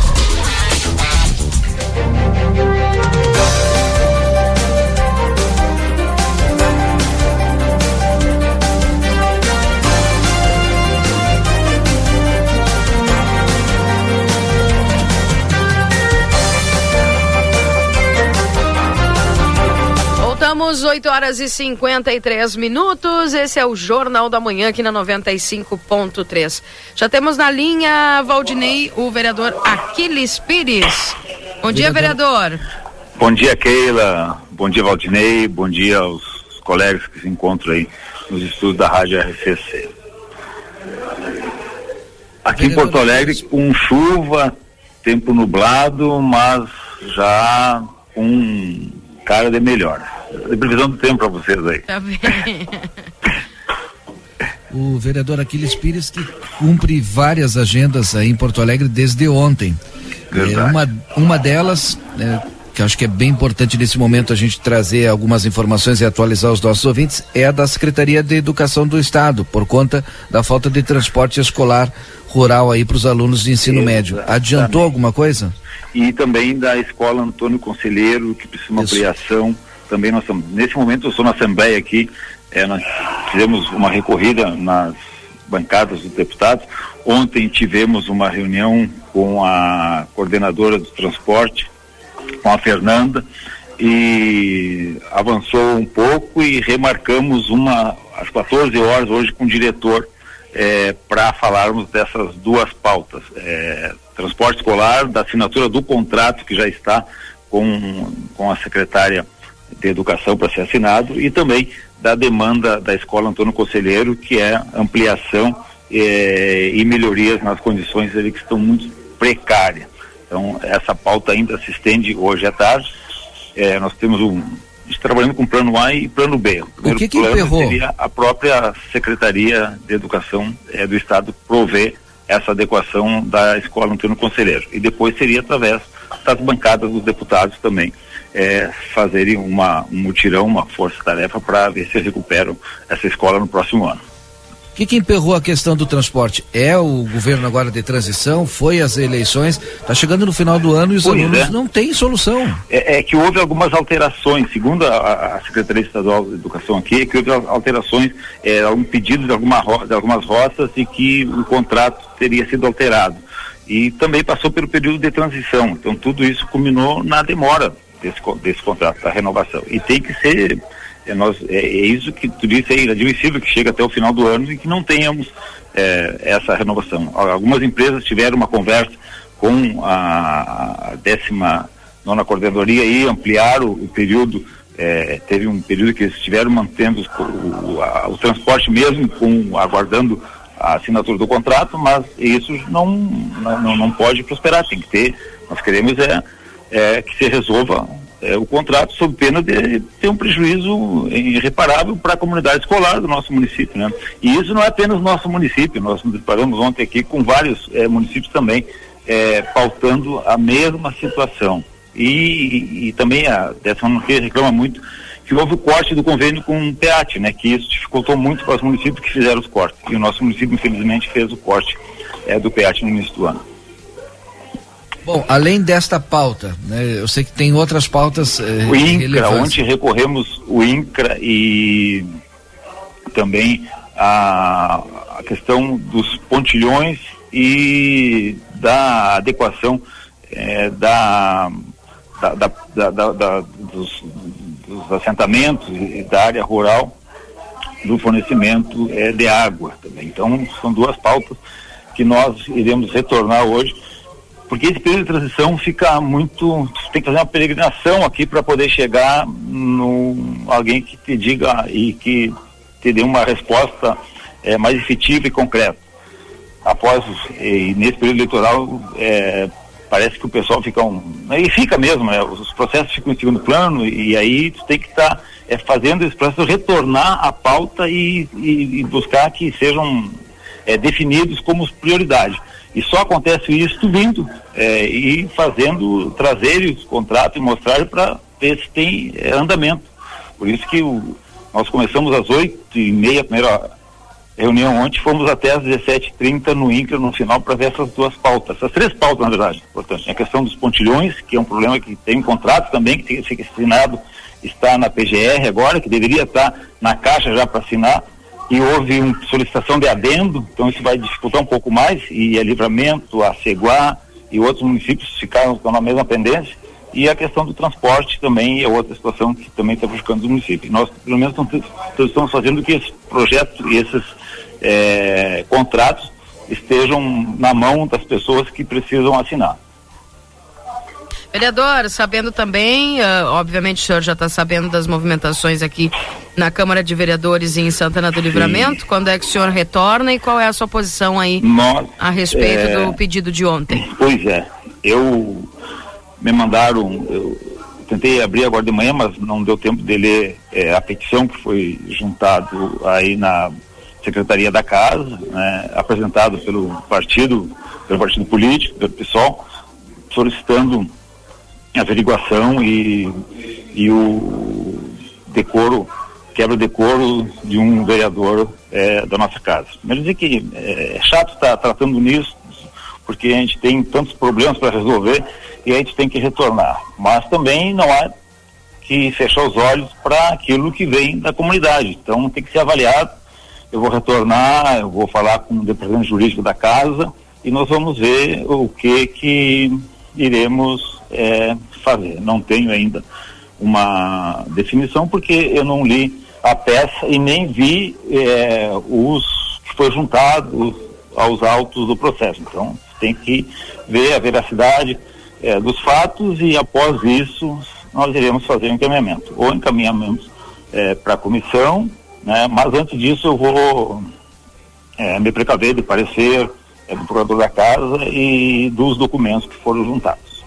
Voltamos 8 horas e 53 minutos. Esse é o Jornal da Manhã aqui na 95.3. Já temos na linha, Valdinei, o vereador Aquiles Pires. Bom dia, vereador. Bom dia, Keila. Bom dia, Valdinei. Bom dia aos colegas que se encontram aí nos estudos da Rádio RCC. Aqui em Porto Alegre com chuva, tempo nublado, mas já com cara de melhor. De previsão do tempo para vocês aí. Tá bem. [LAUGHS] O vereador Aquiles Pires que cumpre várias agendas aí em Porto Alegre desde ontem. É, uma, uma delas, é, que acho que é bem importante nesse momento a gente trazer algumas informações e atualizar os nossos ouvintes, é a da Secretaria de Educação do Estado, por conta da falta de transporte escolar rural aí para os alunos de ensino médio. Adiantou alguma coisa? E também da escola Antônio Conselheiro, que precisa de uma ampliação. Também nós estamos, nesse momento eu estou na Assembleia aqui, é, nós fizemos uma recorrida nas bancadas dos deputados. Ontem tivemos uma reunião com a coordenadora do transporte, com a Fernanda, e avançou um pouco e remarcamos uma às 14 horas hoje com o diretor para falarmos dessas duas pautas. É, transporte escolar, da assinatura do contrato que já está com, com a secretária de Educação para ser assinado e também da demanda da Escola Antônio Conselheiro, que é ampliação eh, e melhorias nas condições ali que estão muito precárias. Então, essa pauta ainda se estende hoje à tarde. Eh, nós temos um. Trabalhando com plano A e plano B. O primeiro que que plano emperrou? seria a própria Secretaria de Educação eh, do Estado prover essa adequação da Escola Antônio Conselheiro. E depois seria através das bancadas dos deputados também é, fazerem uma, um mutirão, uma força-tarefa para ver se recuperam essa escola no próximo ano. O que, que emperrou a questão do transporte? É o governo agora de transição? Foi as eleições? Está chegando no final do ano e os Pois alunos é. não têm solução. É, é que houve algumas alterações, segundo a, a Secretaria Estadual de Educação aqui, é que houve alterações, é, algum pedido de, alguma de algumas rotas e que o contrato teria sido alterado. E também passou pelo período de transição. Então tudo isso culminou na demora desse, desse contrato, da renovação. E tem que ser, é, nós, é, é isso que tu disse, é inadmissível que chega até o final do ano e que não tenhamos é, essa renovação. Algumas empresas tiveram uma conversa com a, a décima nona coordenadoria e ampliaram o, o período, eh, teve um período que eles estiveram mantendo o, o, a- o transporte mesmo com aguardando a assinatura do contrato, mas isso não, não- não pode prosperar, tem que ter, nós queremos é, é que se resolva é, o contrato sob pena de ter um prejuízo irreparável para a comunidade escolar do nosso município, né? E isso não é apenas nosso município, nós nos deparamos ontem aqui com vários eh, municípios também eh, pautando a mesma situação. E, e- e também a décima nona reclama muito que houve o corte do convênio com o PEAT, né? Que isso dificultou muito para os municípios que fizeram os cortes. E o nosso município, infelizmente, fez o corte eh, do PEAT no início do ano. Bom, além desta pauta, né, eu sei que tem outras pautas eh, O INCRA, ontem recorremos o INCRA e também a, a questão dos pontilhões e da adequação eh, da, da, da- da- da- da- dos, dos assentamentos e da área rural do fornecimento eh, de água também. Então, são duas pautas que nós iremos retornar hoje porque esse período de transição fica muito. Tem que fazer uma peregrinação aqui para poder chegar no alguém que te diga e que te dê uma resposta eh, mais efetiva e concreta. Após, e nesse período eleitoral, eh, parece que o pessoal fica um. E fica mesmo, né? Os processos ficam em segundo plano e aí tu tem que estar fazendo esse processo retornar à pauta e, e- e buscar que sejam eh, definidos como prioridade. E só acontece isso vindo eh, e fazendo, trazer os contratos e mostrar para ver se tem eh, andamento. Por isso que o- nós começamos às oito e meia, a primeira reunião ontem, fomos até às 17h30 no INCRA no final para ver essas duas pautas, essas três pautas na verdade. Portanto, a questão dos pontilhões, que é um problema que tem um contrato também, que tem que ser assinado, está na PGR agora, que deveria estar na caixa já para assinar, e houve uma solicitação de adendo, então isso vai dificultar um pouco mais, e a Livramento, a Ceguá e outros municípios ficaram na mesma pendência, e a questão do transporte também é outra situação que também está prejudicando os municípios. Nós, pelo menos, estamos- fazendo que esse projeto e esses eh, contratos estejam na mão das pessoas que precisam assinar. Vereador, sabendo também, ah, obviamente o senhor já está sabendo das movimentações aqui na Câmara de Vereadores em Santana do Livramento. Quando é que o senhor retorna e qual é a sua posição aí Nós, a respeito é, do pedido de ontem? Pois é, eu me mandaram, eu tentei abrir agora de manhã, mas não deu tempo de ler é, a petição que foi juntado aí na Secretaria da Casa, né, apresentado pelo partido, pelo partido político, pelo PSOL, solicitando averiguação e, e o decoro, quebra decoro de um vereador é, da nossa casa. Mas dizer que é, é chato estar tratando nisso, porque a gente tem tantos problemas para resolver e a gente tem que retornar. Mas também não há que fechar os olhos para aquilo que vem da comunidade. Então tem que ser avaliado. Eu vou retornar, eu vou falar com o departamento jurídico da casa e nós vamos ver o que que iremos é, fazer. Não tenho ainda uma definição porque eu não li a peça e nem vi é, os que foi juntado aos autos do processo. Então tem que ver a veracidade é, dos fatos e após isso nós iremos fazer o encaminhamento. Ou encaminhamento é, para a comissão, né, mas antes disso eu vou é, me precaver de parecer é, do procurador da casa e dos documentos que foram juntados.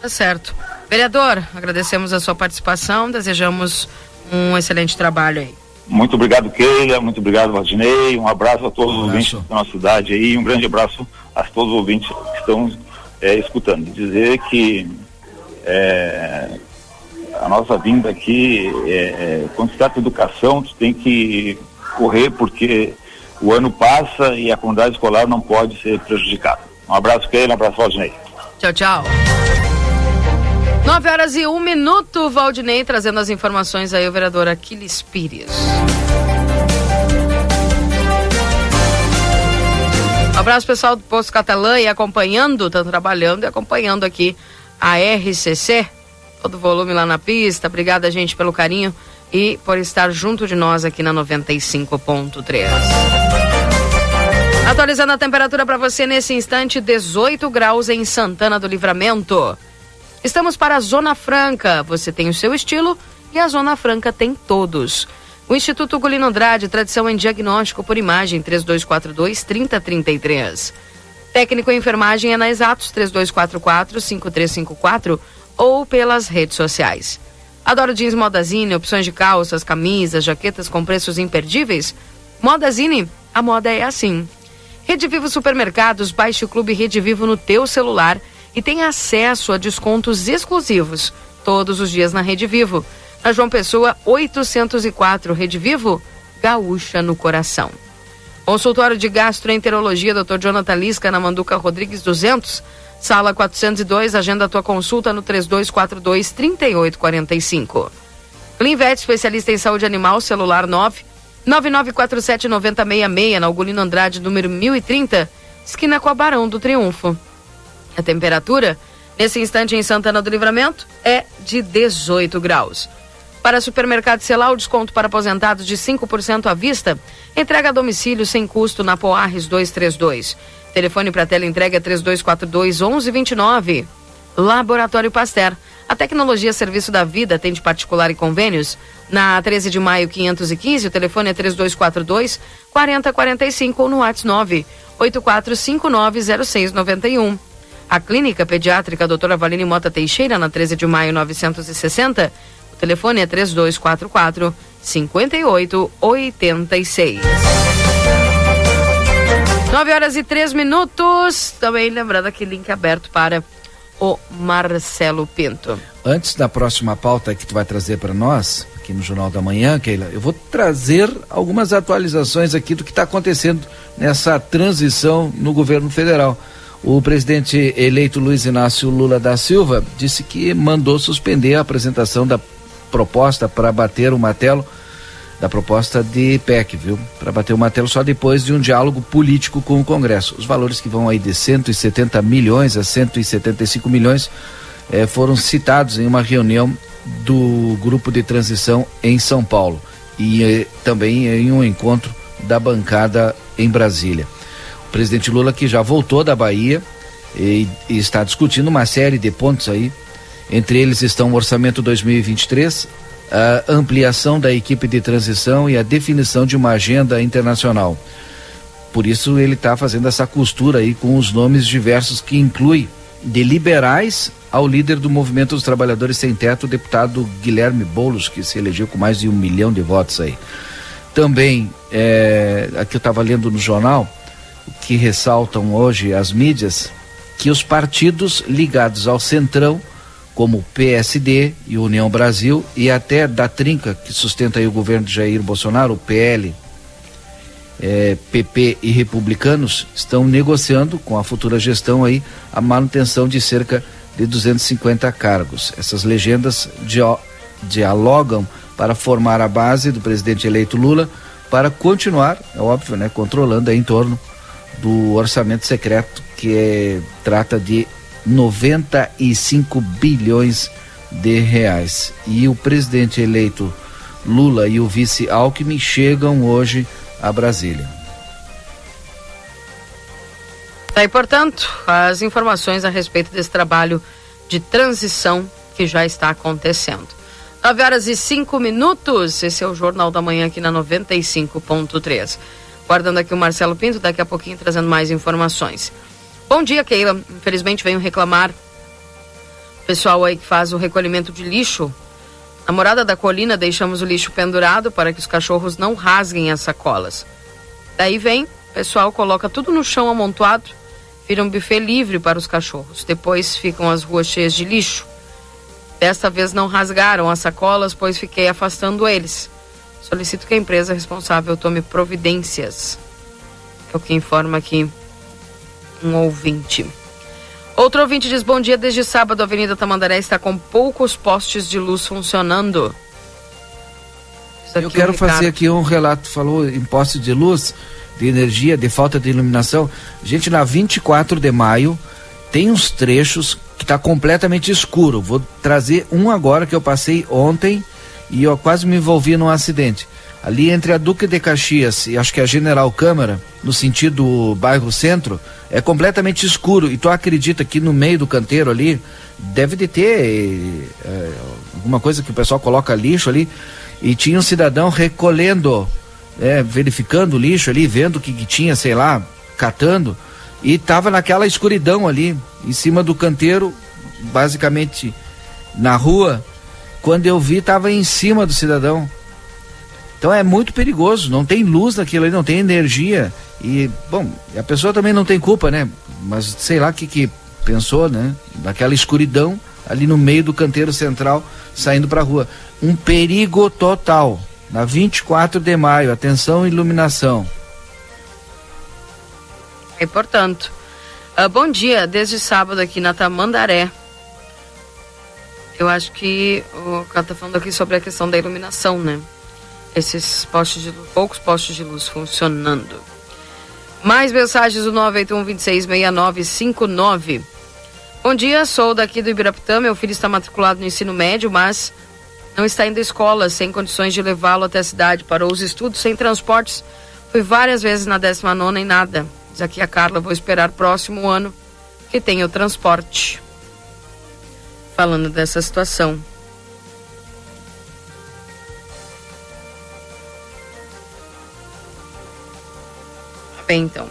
Tá certo. Vereador, agradecemos a sua participação, desejamos um excelente trabalho aí. Muito obrigado, Keila, muito obrigado, Valdinei, um abraço a todos os ouvintes da nossa cidade aí, um grande abraço a todos os ouvintes que estão é, escutando. Dizer que é, a nossa vinda aqui, é, é, quando se trata de educação, tu tem que correr porque o ano passa e a comunidade escolar não pode ser prejudicada. Um abraço, Keila, um abraço, Valdinei. Tchau, tchau. 9 horas e um minuto, Valdinei, trazendo as informações aí, o vereador Aquiles Pires. Um abraço pessoal do Posto Catalã e acompanhando, estão trabalhando e acompanhando aqui a RCC, todo volume lá na pista. Obrigada, gente, pelo carinho e por estar junto de nós aqui na 95.3. Atualizando a temperatura para você nesse instante, 18 graus em Santana do Livramento. Estamos para a Zona Franca. Você tem o seu estilo e a Zona Franca tem todos. O Instituto Gulino Andrade, tradição em diagnóstico por imagem, 3242-3033. Técnico em enfermagem é na Exatos, 3244-5354 ou pelas redes sociais. Adoro jeans Modazine, opções de calças, camisas, jaquetas com preços imperdíveis? Modazine, a moda é assim. Rede Vivo Supermercados, baixe o Clube Rede Vivo no teu celular e tenha acesso a descontos exclusivos todos os dias na Rede Vivo. Na João Pessoa, 804, Rede Vivo, Gaúcha no Coração. Consultório de Gastroenterologia, Dr. Jonathan Lisca, na Manduca Rodrigues 200, sala 402, agenda tua consulta no 3242 3845. Clinvet, especialista em saúde animal, celular 9 9947 9066, na Ugolino Andrade, número 1030, esquina com a Barão do Triunfo. A temperatura, nesse instante em Santana do Livramento, é de 18 graus. Para supermercado Celal, desconto para aposentados de 5% à vista. Entrega a domicílio sem custo na Poarres 232. Telefone para tela entrega 3242 1129. Laboratório Pasteur. A tecnologia serviço da vida tem de particular e convênios. Na 13 de maio 515, o telefone é 3242 4045 ou no WhatsApp 9 84590691. A Clínica Pediátrica Doutora Valine Mota Teixeira, na 13 de maio 960, o telefone é 3244 5886. 9 horas e 3 minutos. Também lembrando aqui link aberto para o Marcelo Pinto. Antes da próxima pauta que tu vai trazer para nós, aqui no Jornal da Manhã, Keila, eu vou trazer algumas atualizações aqui do que está acontecendo nessa transição no governo federal. O presidente eleito Luiz Inácio Lula da Silva disse que mandou suspender a apresentação da proposta para bater o martelo da proposta de PEC, viu? Para bater o martelo só depois de um diálogo político com o Congresso. Os valores que vão aí de 170 milhões a 175 milhões eh, foram citados em uma reunião do grupo de transição em São Paulo e eh, também em um encontro da bancada em Brasília. O presidente Lula que já voltou da Bahia e, e está discutindo uma série de pontos aí. Entre eles estão o orçamento 2023, a ampliação da equipe de transição e a definição de uma agenda internacional. Por isso ele está fazendo essa costura aí com os nomes diversos que inclui de liberais ao líder do movimento dos trabalhadores sem teto, o deputado Guilherme Boulos, que se elegeu com mais de um milhão de votos aí. Também, é, aqui eu estava lendo no jornal, que ressaltam hoje as mídias, que os partidos ligados ao Centrão, como PSD e União Brasil, e até da Trinca, que sustenta o governo de Jair Bolsonaro, o PL, é, PP e republicanos, estão negociando com a futura gestão aí a manutenção de cerca de 250 cargos. Essas legendas dialogam para formar a base do presidente eleito Lula para continuar, é óbvio, né, controlando aí em torno do orçamento secreto que é, trata de 95 bilhões de reais. E o presidente eleito Lula e o vice Alckmin chegam hoje a Brasília. Tá aí, portanto, as informações a respeito desse trabalho de transição que já está acontecendo. 9 horas e 5 minutos, esse é o Jornal da Manhã aqui na 95.3. Guardando aqui o Marcelo Pinto, daqui a pouquinho trazendo mais informações. Bom dia, Keila. Infelizmente venho reclamar. Pessoal aí que faz o recolhimento de lixo. Na morada da colina, deixamos o lixo pendurado para que os cachorros não rasguem as sacolas. Daí vem, o pessoal coloca tudo no chão amontoado, vira um buffet livre para os cachorros. Depois ficam as ruas cheias de lixo. Desta vez não rasgaram as sacolas, pois fiquei afastando eles. Solicito que a empresa responsável tome providências. É o que informa aqui um ouvinte. Outro ouvinte diz: Bom dia, desde sábado a Avenida Tamandaré está com poucos postes de luz funcionando. Eu o quero fazer aqui um relato, falou em poste de luz, de energia, de falta de iluminação. Gente, na 24 de maio tem uns trechos que está completamente escuro. Vou trazer um agora que eu passei ontem e eu quase me envolvi num acidente. Ali entre a Duque de Caxias e acho que a General Câmara, no sentido bairro centro, é completamente escuro. E tu acredita que no meio do canteiro ali deve de ter eh, alguma coisa que o pessoal coloca lixo ali. E tinha um cidadão recolhendo, eh, verificando o lixo ali, vendo o que, que tinha, sei lá, catando. E tava naquela escuridão ali, em cima do canteiro, basicamente na rua. Quando eu vi, tava em cima do cidadão. Então é muito perigoso, não tem luz naquilo ali, não tem energia. E, bom, a pessoa também não tem culpa, né? Mas sei lá o que, que pensou, né? Daquela escuridão ali no meio do canteiro central, saindo pra rua. Um perigo total. Na 24 de maio, atenção iluminação. E portanto, ah, bom dia, desde sábado aqui na Tamandaré. Eu acho que o cara tá falando aqui sobre a questão da iluminação, né? Esses postes de luz, poucos postes de luz funcionando. Mais mensagens do 981 266959. Bom dia, sou daqui do Ibirapitã. Meu filho está matriculado no ensino médio, mas não está indo à escola, sem condições de levá-lo até a cidade. Parou os estudos, sem transportes. Fui várias vezes na 19 e nada. Diz aqui a Carla, vou esperar próximo ano que tenha o transporte. Falando dessa situação. Então.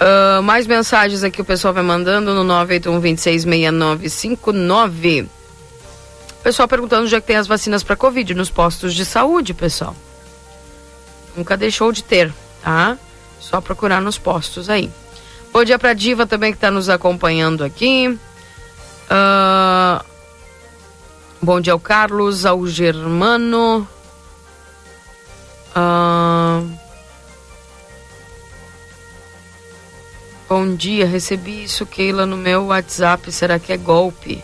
Ah, mais mensagens aqui o pessoal vai mandando no 981-266959. Pessoal perguntando onde é que tem as vacinas para Covid nos postos de saúde, pessoal. Nunca deixou de ter, tá? Só procurar nos postos aí. Bom dia pra Diva também que está nos acompanhando aqui. Ah, bom dia ao Carlos, ao Germano. Bom dia, recebi isso, Keila, no meu WhatsApp. Será que é golpe?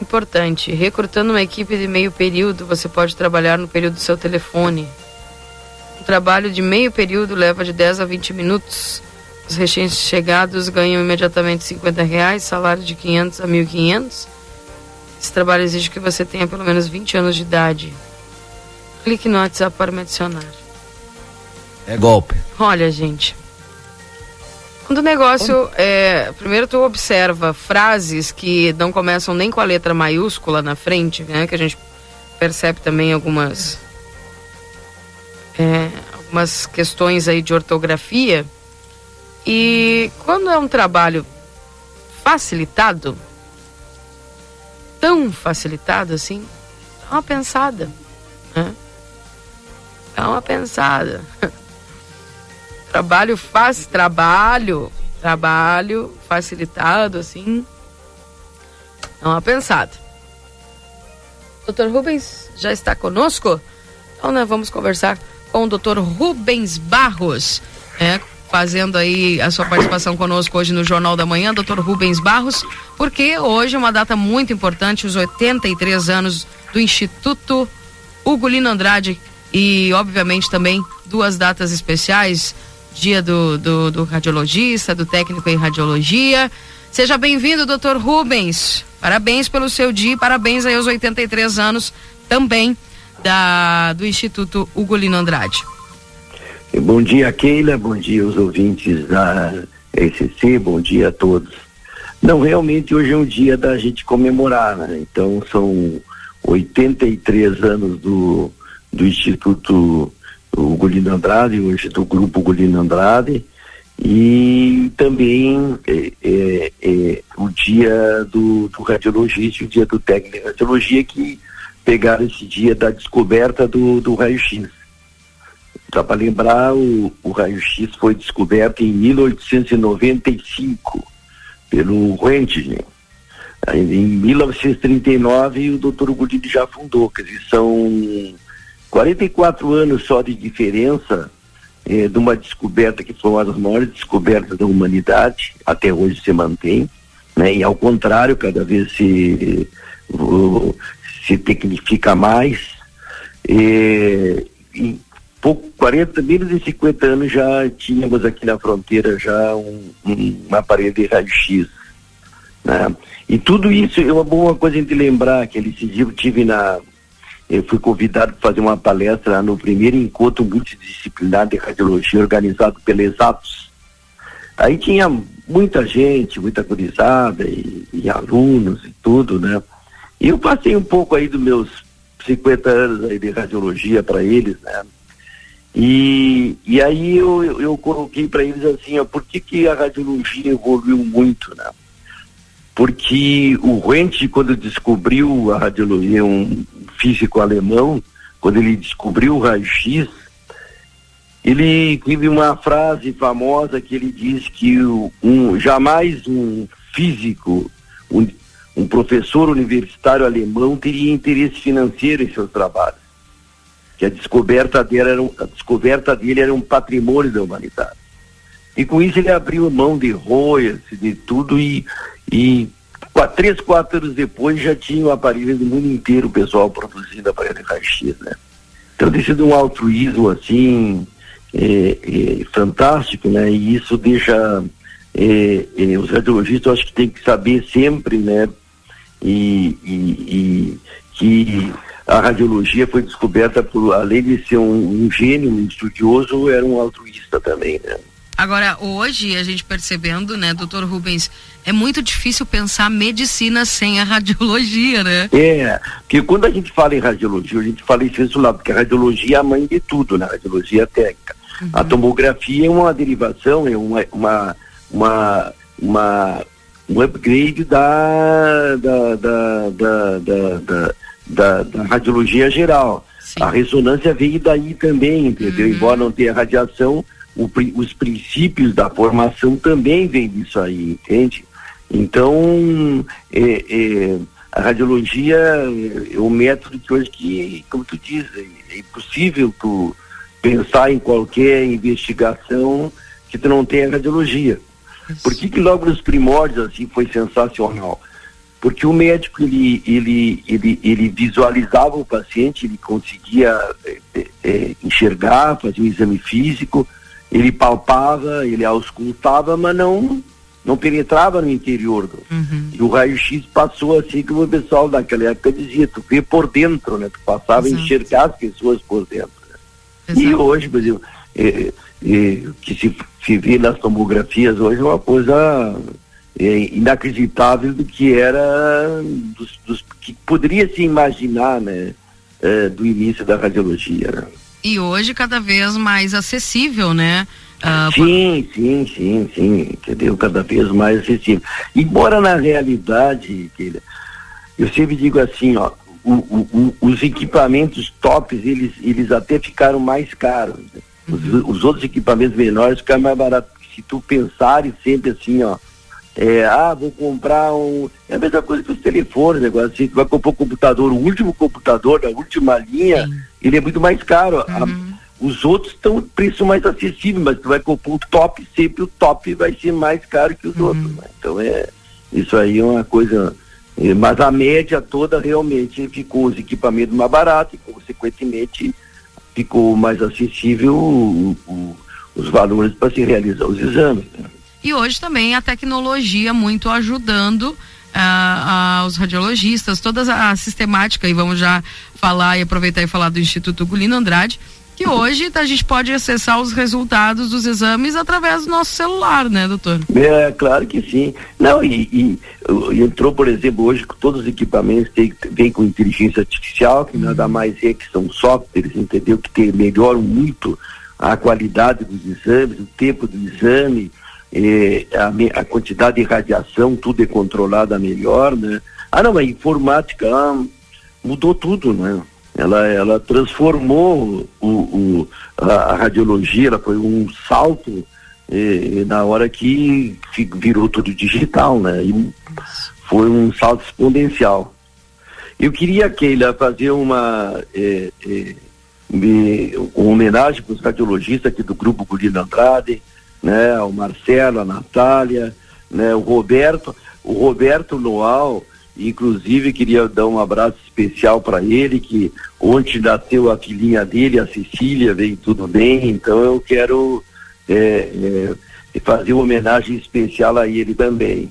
Importante, recrutando uma equipe de meio período, você pode trabalhar no período do seu telefone. Um trabalho de meio período leva de 10 a 20 minutos. Os recém-chegados ganham imediatamente 50 reais, salário de 500 a 1.500. Esse trabalho exige que você tenha pelo menos 20 anos de idade. Clique no WhatsApp para me adicionar. É golpe. Olha, gente. Quando o negócio é. Primeiro tu observa frases que não começam nem com a letra maiúscula na frente, né? Que a gente percebe também algumas. é, algumas questões aí de ortografia. E quando é um trabalho facilitado, tão facilitado assim, dá uma pensada. Né? Dá uma pensada. [LAUGHS] trabalho faz trabalho, trabalho facilitado assim. Dá uma pensada. Doutor Rubens já está conosco? Então, né, vamos conversar com o doutor Rubens Barros, né, fazendo aí a sua participação conosco hoje no Jornal da Manhã, doutor Rubens Barros, porque hoje é uma data muito importante, os 83 anos do Instituto Ugolino Andrade e, obviamente, também duas datas especiais, dia do, do, do radiologista, do técnico em radiologia. Seja bem-vindo, doutor Rubens. Parabéns pelo seu dia parabéns aí aos 83 anos também da, do Instituto Ugolino Andrade. Bom dia, Keila. Bom dia aos ouvintes da ECC. Bom dia a todos. Não, realmente hoje é um dia da gente comemorar, né? Então são 83 anos do, do Instituto Ugolino Andrade, hoje do Grupo Ugolino Andrade, e também é, é, é, o dia do, do radiologista, o dia do técnico de radiologia, que pegaram esse dia da descoberta do, do raio-x. Só para lembrar, o, o raio-x foi descoberto em 1895 pelo Röntgen. Em 1939 o doutor Gudini já fundou, quer dizer, são 44 anos só de diferença eh, de uma descoberta que foi uma das maiores descobertas da humanidade, até hoje se mantém, né? E ao contrário, cada vez se, se tecnifica mais. Eh, em pouco, 40, menos de 50 anos já tínhamos aqui na fronteira já um, um, uma parede de raio-x. Né? E tudo isso é uma boa coisa gente lembrar que esse dia eu tive na eu fui convidado para fazer uma palestra no primeiro encontro multidisciplinar de radiologia organizado pela Exatos. Aí tinha muita gente, muita gurizada e, e alunos e tudo, né? E eu passei um pouco aí dos meus 50 anos aí de radiologia para eles, né? E, e aí eu, eu, eu coloquei para eles assim, ó, por que, que a radiologia evoluiu muito, né? Porque o Röntgen, quando descobriu a radiologia, um físico alemão, quando ele descobriu o raio-x, ele teve uma frase famosa que ele diz que o- um, jamais um físico, um, um professor universitário alemão teria interesse financeiro em seus trabalhos. Que a descoberta dele era um, a descoberta dele era um patrimônio da humanidade. E com isso ele abriu mão de royalties, de tudo e, e três, quatro anos depois já tinha o aparelho do mundo inteiro, o pessoal produzindo aparelho raio-x, né? Então tem sido um altruísmo assim é, é, fantástico, né? E isso deixa é, é, os radiologistas, acho que tem que saber sempre, né? E, e- e que a radiologia foi descoberta por, além de ser um, um gênio, um estudioso, era um altruísta também, né? Agora, hoje, a gente percebendo, né, doutor Rubens, é muito difícil pensar medicina sem a radiologia, né? É, porque quando a gente fala em radiologia, a gente fala isso lá, porque a radiologia é a mãe de tudo, né? A radiologia é técnica. A tomografia é uma derivação, é uma, uma, uma, uma- um upgrade da, da, da, da, da, da, da- da radiologia geral. A ressonância veio daí também, entendeu? Embora não tenha radiação, o os princípios da formação também vêm disso aí, entende? Então, é, é, a radiologia é o método que hoje que, como tu diz, é, é impossível tu pensar em qualquer investigação que tu não tenha radiologia. Por que, que logo nos primórdios assim foi sensacional? Porque o médico ele, ele, ele, ele visualizava o paciente, ele conseguia eh, eh, enxergar, fazer um exame físico, ele palpava, ele auscultava, mas não, não penetrava no interior do, e o raio-x passou assim como o pessoal daquela época dizia, tu vê por dentro, né? Tu passava a Exato. enxergar as pessoas por dentro. né? E hoje, por exemplo, é, é, que se se vê nas tomografias hoje é uma coisa é, inacreditável do que era, dos, dos- que poderia se imaginar, né, é, do início da radiologia. Né? E hoje cada vez mais acessível, né? Ah, Sim, sim, sim, sim, entendeu? Cada vez mais acessível. Embora na realidade, eu sempre digo assim, ó, o- o- o- os equipamentos tops, eles, eles até ficaram mais caros. né? Os, os outros equipamentos menores ficaram mais baratos. Se tu pensares sempre assim, ó, é, ah, vou comprar um. É a mesma coisa que os telefones, negócio assim, tu vai comprar um computador, o último computador da última linha, ele é muito mais caro. A- os outros estão preço mais acessível, mas tu vai comprar o top, sempre o top vai ser mais caro que os outros. né? Então é isso aí é uma coisa. é, mas a média toda realmente ficou os equipamentos mais baratos e consequentemente ficou mais acessível o- o- os valores para se realizar os exames. né? E hoje também a tecnologia muito ajudando ah, ah, os radiologistas, toda a sistemática, e vamos já falar e aproveitar e falar do Instituto Gulino Andrade, que hoje a gente pode acessar os resultados dos exames através do nosso celular, né, doutor? É, claro que sim. Não, e, e, entrou, por exemplo, hoje com todos os equipamentos tem, vem com inteligência artificial, que nada mais é que são softwares, entendeu? Que tem, melhoram muito a qualidade dos exames, o tempo do exame, a, a quantidade de radiação, tudo é controlado melhor, né? Ah, não, a informática ah, mudou tudo, né? Ela, ela transformou o, o- a, a radiologia, ela foi um salto na hora que virou tudo digital, né? E foi um salto exponencial. Eu queria, Keila, fazer uma, eh, homenagem para os radiologistas aqui do Grupo Gulino Andrade, né? Ao Marcelo, a Natália, né? O Roberto, o Roberto Noal, inclusive queria dar um abraço especial para ele, que ontem nasceu a filhinha dele, a Cecília, veio tudo bem, então eu quero é, é, fazer uma homenagem especial a ele também.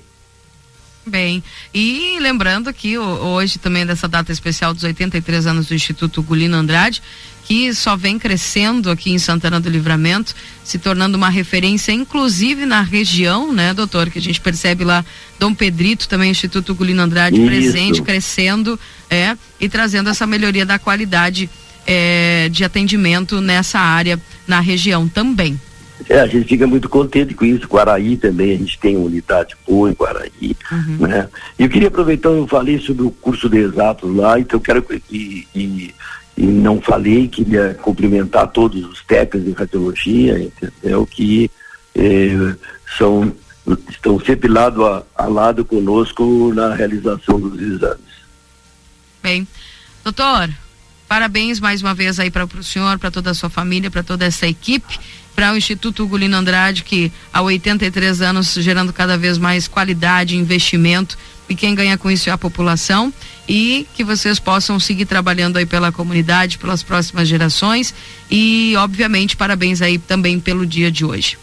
Bem, e lembrando que ho- hoje também dessa data especial dos 83 anos do Instituto Gulino Andrade, que só vem crescendo aqui em Santana do Livramento, se tornando uma referência inclusive na região, né, doutor, que a gente percebe lá Dom Pedrito também Instituto Gulino Andrade Isso. presente, crescendo, é, e trazendo essa melhoria da qualidade é, de atendimento nessa área na região também. É, a gente fica muito contente com isso. Guaraí também, a gente tem uma unidade boa em Guaraí. Né? E eu queria aproveitar, eu falei sobre o curso de exatos lá, então eu quero e, e, e não falei, queria cumprimentar todos os técnicos de radiologia, entendeu? Que eh, são, estão sempre lado a, a lado conosco na realização dos exames. Bem, doutor, parabéns mais uma vez aí para o senhor, para toda a sua família, para toda essa equipe, para o Instituto Gulino Andrade, que há 83 anos gerando cada vez mais qualidade, investimento, e quem ganha com isso é a população, e que vocês possam seguir trabalhando aí pela comunidade, pelas próximas gerações, e obviamente parabéns aí também pelo dia de hoje.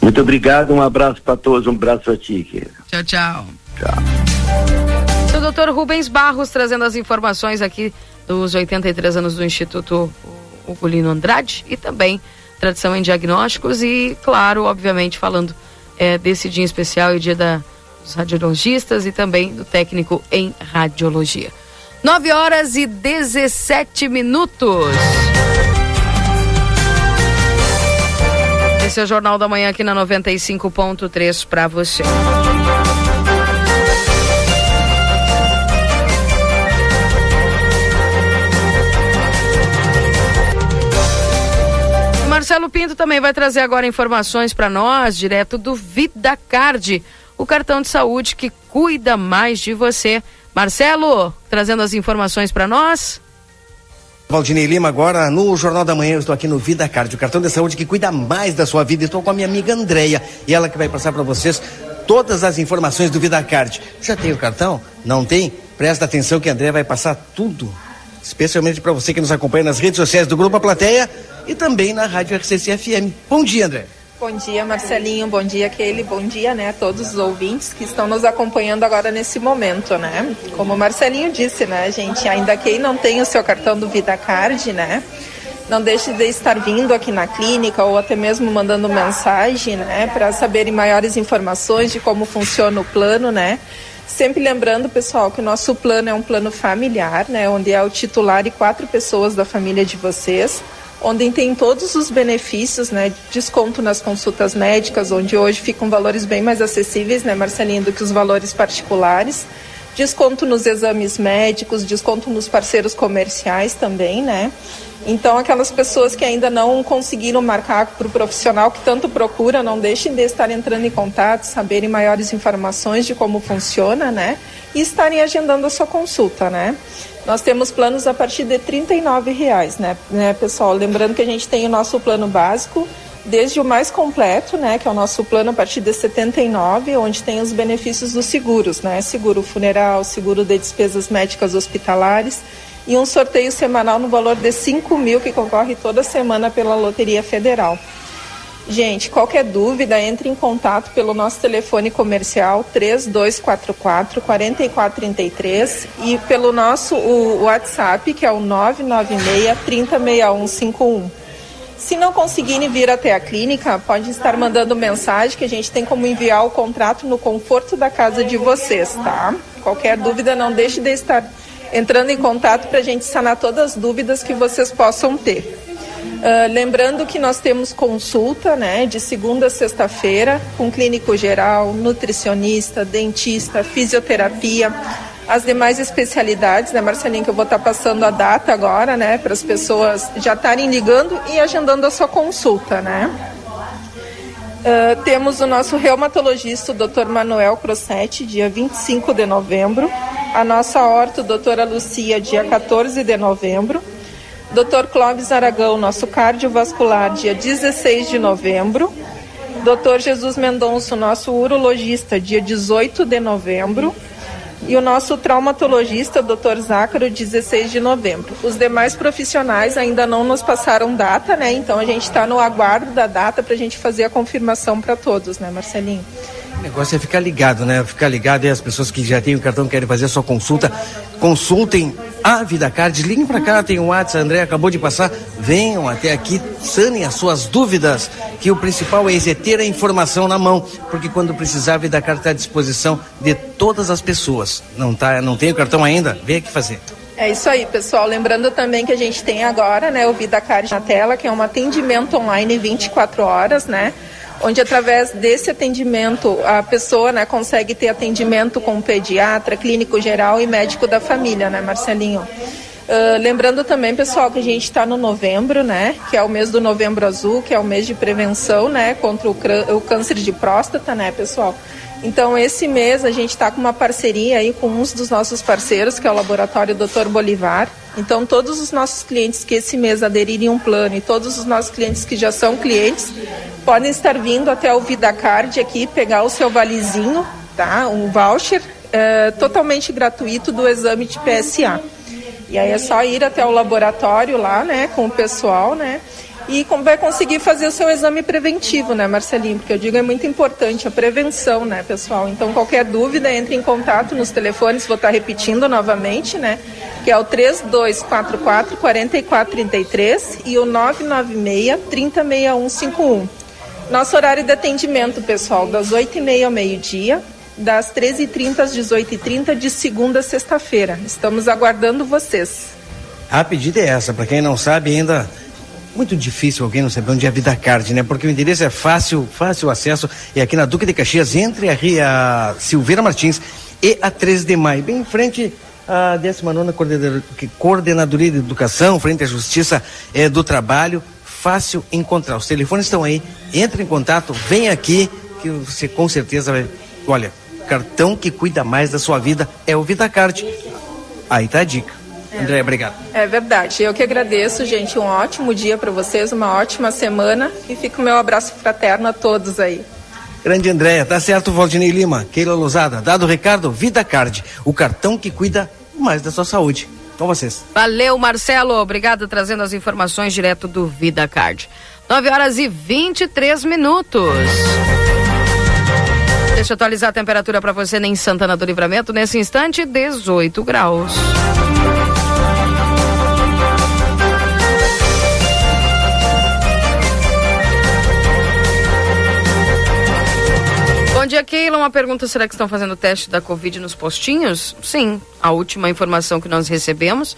Muito obrigado, um abraço para todos, um abraço a ti, querida. Tchau, tchau. Tchau. O doutor Rubens Barros trazendo as informações aqui dos 83 anos do Instituto Ugolino Andrade e também tradição em diagnósticos e, claro, obviamente, falando eh, desse dia especial e dia da, dos radiologistas e também do técnico em radiologia. 9 horas e 17 minutos. Esse é o Jornal da Manhã aqui na 95.3 para você. Marcelo Pinto também vai trazer agora informações para nós, direto do VidaCard, o cartão de saúde que cuida mais de você. Marcelo, trazendo as informações para nós. Valdinei Lima, agora no Jornal da Manhã, eu estou aqui no Vida Card, o cartão de saúde que cuida mais da sua vida. Estou com a minha amiga Andreia e ela que vai passar para vocês todas as informações do Vida Card. Já tem o cartão? Não tem? Presta atenção que a Andreia vai passar tudo. Especialmente para você que nos acompanha nas redes sociais do Grupo A Plateia e também na Rádio RCC FM. Bom dia, André. Bom dia, Marcelinho. Bom dia, Kelly. Bom dia, né, a todos os ouvintes que estão nos acompanhando agora nesse momento, né? Como o Marcelinho disse, né, gente, ainda quem não tem o seu cartão do VidaCard, né, não deixe de estar vindo aqui na clínica ou até mesmo mandando mensagem, né, para saberem maiores informações de como funciona o plano, né? Sempre lembrando, pessoal, que o nosso plano é um plano familiar, né, onde é o titular e quatro pessoas da família de vocês, onde tem todos os benefícios, né, desconto nas consultas médicas, onde hoje ficam valores bem mais acessíveis, né, Marcelinho, do que os valores particulares desconto nos exames médicos, desconto nos parceiros comerciais também, né? Então, aquelas pessoas que ainda não conseguiram marcar para o profissional que tanto procura, não deixem de estar entrando em contato, saberem maiores informações de como funciona, né? E estarem agendando a sua consulta, né? Nós temos planos a partir de R$ reais, né, né, pessoal? Lembrando que a gente tem o nosso plano básico, desde o mais completo, né, que é o nosso plano a partir de 79, onde tem os benefícios dos seguros, né, seguro funeral, seguro de despesas médicas hospitalares e um sorteio semanal no valor de 5 mil que concorre toda semana pela Loteria Federal. Gente, qualquer dúvida, entre em contato pelo nosso telefone comercial 3244 4433 e pelo nosso WhatsApp, que é o 996 306151. Se não conseguirem vir até a clínica, pode estar mandando mensagem que a gente tem como enviar o contrato no conforto da casa de vocês, tá? Qualquer dúvida, não deixe de estar entrando em contato para a gente sanar todas as dúvidas que vocês possam ter. Uh, lembrando que nós temos consulta, né, de segunda a sexta-feira, com clínico geral, nutricionista, dentista, fisioterapia, as demais especialidades, né, Marcelinho, que eu vou estar passando a data agora, né, para as pessoas já estarem ligando e agendando a sua consulta, né. Uh, temos o nosso reumatologista, o Dr. Manuel Crossetti, dia 25 de novembro. A nossa horta, doutora Lucia, dia 14 de novembro. Dr. Clóvis Aragão, nosso cardiovascular, dia 16 de novembro. Dr. Jesus Mendonça, nosso urologista, dia 18 de novembro e o nosso traumatologista, Dr. Zácaro, 16 de novembro. Os demais profissionais ainda não nos passaram data, né? Então a gente está no aguardo da data para a gente fazer a confirmação para todos, né, Marcelinho? O negócio é ficar ligado, né? Ficar ligado e as pessoas que já têm o cartão querem fazer a sua consulta, consultem a Vida Card, liguem para cá, tem o um WhatsApp, André acabou de passar, venham até aqui, sanem as suas dúvidas, que o principal é é ter a informação na mão, porque quando precisar, a Vida Card está à disposição de todas as pessoas. Não, tá, não tem o cartão ainda? Vem aqui fazer. É isso aí, pessoal. Lembrando também que a gente tem agora, né, o Vida Card na tela, que é um atendimento online 24 horas, né? Onde através desse atendimento a pessoa né, consegue ter atendimento com pediatra, clínico geral e médico da família, né, Marcelinho? Uh, lembrando também, pessoal, que a gente está no novembro, né? Que é o mês do novembro azul, que é o mês de prevenção, né? Contra o, o câncer de próstata, né, pessoal? Então, esse mês a gente está com uma parceria aí com um dos nossos parceiros, que é o Laboratório Dr. Bolivar. Então, todos os nossos clientes que esse mês aderirem um plano e todos os nossos clientes que já são clientes podem estar vindo até o VidaCard aqui pegar o seu valizinho, tá? Um voucher é, totalmente gratuito do exame de PSA. E aí é só ir até o laboratório lá, né, com o pessoal, né? E vai conseguir fazer o seu exame preventivo, né, Marcelinho? Porque eu digo é muito importante a prevenção, né, pessoal? Então, qualquer dúvida, entre em contato nos telefones, vou estar repetindo novamente, né? Que é o 3244 4433 e o 996 306151. Nosso horário de atendimento, pessoal, das 8h30 ao meio-dia, das 13h30 às 18h30, de segunda a sexta-feira. Estamos aguardando vocês. A pedida é essa, para quem não sabe ainda, muito difícil alguém não saber onde é a Vida Card, né? Porque o endereço é fácil, fácil acesso, é aqui na Duque de Caxias, entre a Ria Silveira Martins e a 13 de maio, bem em frente à 19 Coordenadoria de Educação, frente à Justiça eh, do Trabalho, fácil encontrar. Os telefones estão aí, entre em contato, vem aqui, que você com certeza vai. Olha, cartão que cuida mais da sua vida é o VidaCard. Aí tá a dica. É. André, obrigado. É verdade. Eu que agradeço, gente. Um ótimo dia para vocês, uma ótima semana e fica o meu abraço fraterno a todos aí. Grande Andréia, tá certo, Valdinei Lima, Keila Lousada, dado o recado, VidaCard, o cartão que cuida mais da sua saúde. Com vocês. Valeu, Marcelo. Obrigado trazendo as informações direto do Vida Card. 9 horas e 23 minutos. Deixa eu atualizar a temperatura para você em Santana do Livramento. Nesse instante, 18 graus. Dia, Keila. Uma pergunta: será que estão fazendo teste da Covid nos postinhos? Sim. A última informação que nós recebemos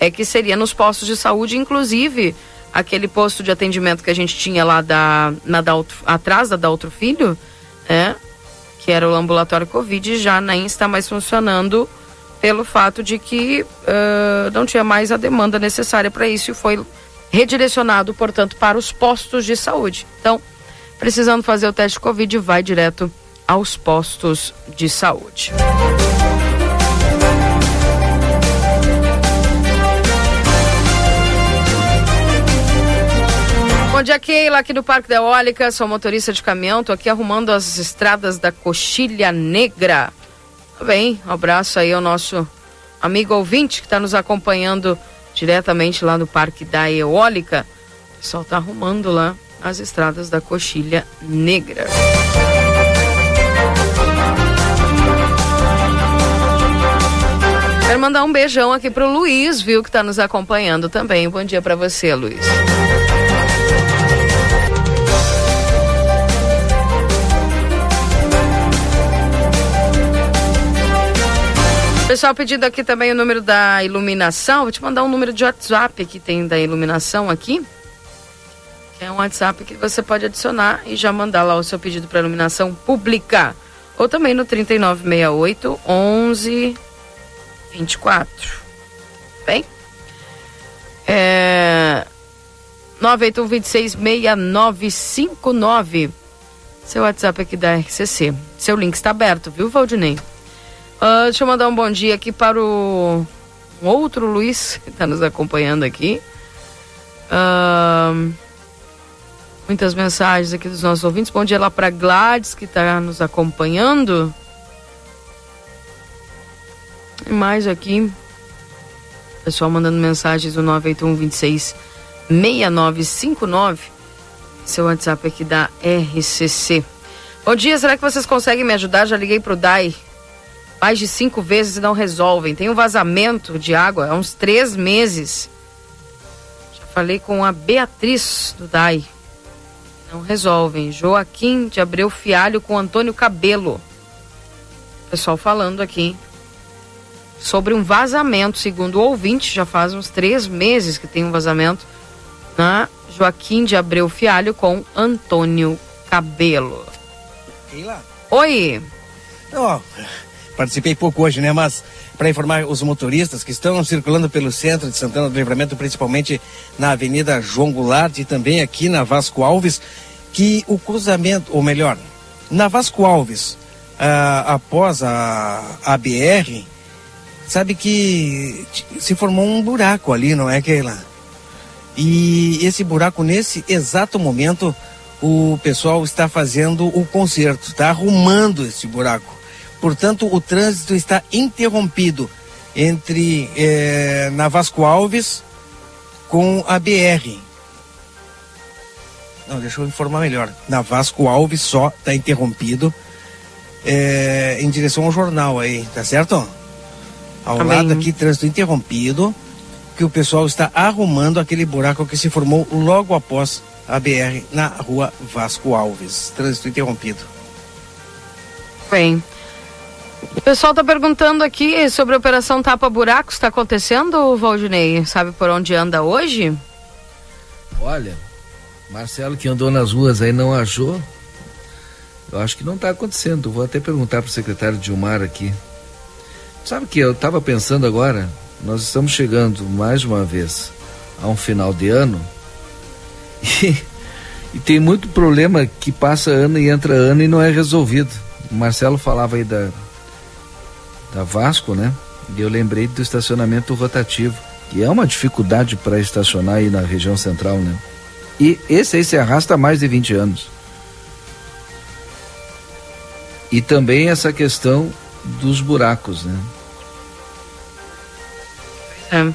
é que seria nos postos de saúde, inclusive aquele posto de atendimento que a gente tinha lá da, na Daltro, atrás da Daltro Filho, né? Que era o ambulatório Covid, já nem está mais funcionando pelo fato de que uh, não tinha mais a demanda necessária para isso e foi redirecionado, portanto, para os postos de saúde. Então, precisando fazer o teste Covid, vai direto aos postos de saúde. Bom dia, Keila, aqui do Parque da Eólica, sou motorista de caminhão, tô aqui arrumando as estradas da Coxilha Negra. Bem, um abraço aí ao nosso amigo ouvinte que está nos acompanhando diretamente lá no Parque da Eólica. O pessoal tá arrumando lá as estradas da Coxilha Negra. Quero mandar um beijão aqui pro Luiz, viu, que tá nos acompanhando também. Bom dia para você, Luiz. Pessoal pedindo aqui também o número da iluminação. Vou te mandar um número de WhatsApp que tem da iluminação aqui. É um WhatsApp que você pode adicionar e já mandar lá o seu pedido para iluminação pública. Ou também no 3968 11 24. Bem? É. 981 26 6959. Seu WhatsApp aqui da RCC. Seu link está aberto, viu, Valdinei? Ah, deixa eu mandar um bom dia aqui para o um outro Luiz que está nos acompanhando aqui. Ah, muitas mensagens aqui dos nossos ouvintes. Bom dia lá para Gladys que está nos acompanhando. E mais aqui. Pessoal mandando mensagens do 981 26 6959. Seu WhatsApp aqui da RCC. Bom dia, será que vocês conseguem me ajudar? Já liguei pro DAI mais de cinco vezes e não resolvem. Tem um vazamento de água há uns três meses. Já falei com a Beatriz do DAI. Não resolvem. Joaquim de Abreu Fialho com Antônio Cabelo. Pessoal falando aqui sobre um vazamento, segundo o ouvinte, já faz uns três meses que tem um vazamento na Joaquim de Abreu Fialho com Antônio Cabelo. Keila? Oi. Ó, participei pouco hoje, né? Mas para informar os motoristas que estão circulando pelo centro de Santana do Livramento, principalmente na Avenida João Goulart e também aqui na Vasco Alves, que o cruzamento, ou melhor, na Vasco Alves, ah, após a, a BR, sabe que se formou um buraco ali, não é, Keila? E esse buraco, nesse exato momento, o pessoal está fazendo o conserto, está arrumando esse buraco. Portanto, o trânsito está interrompido entre eh, na Vasco Alves com a BR. Não, deixa eu informar melhor. Na Vasco Alves só está interrompido eh, em direção ao jornal aí, tá certo? Ao Amém. lado aqui, trânsito interrompido, que o pessoal está arrumando aquele buraco que se formou logo após a BR na rua Vasco Alves. Trânsito interrompido. Bem. O pessoal tá perguntando aqui sobre a operação Tapa Buracos. Está acontecendo, Valdinei? Sabe por onde anda hoje? Olha, Marcelo que andou nas ruas aí não achou. Eu acho que não está acontecendo. Vou até perguntar para o secretário Dilmar aqui. Sabe que eu estava pensando agora, nós estamos chegando mais uma vez a um final de ano [LAUGHS] e, e tem muito problema que passa ano e entra ano e não é resolvido. O Marcelo falava aí da, da Vasco, né? E eu lembrei do estacionamento rotativo, que é uma dificuldade para estacionar aí na região central, né? E esse aí se arrasta há mais de 20 anos. E também essa questão dos buracos, né? É.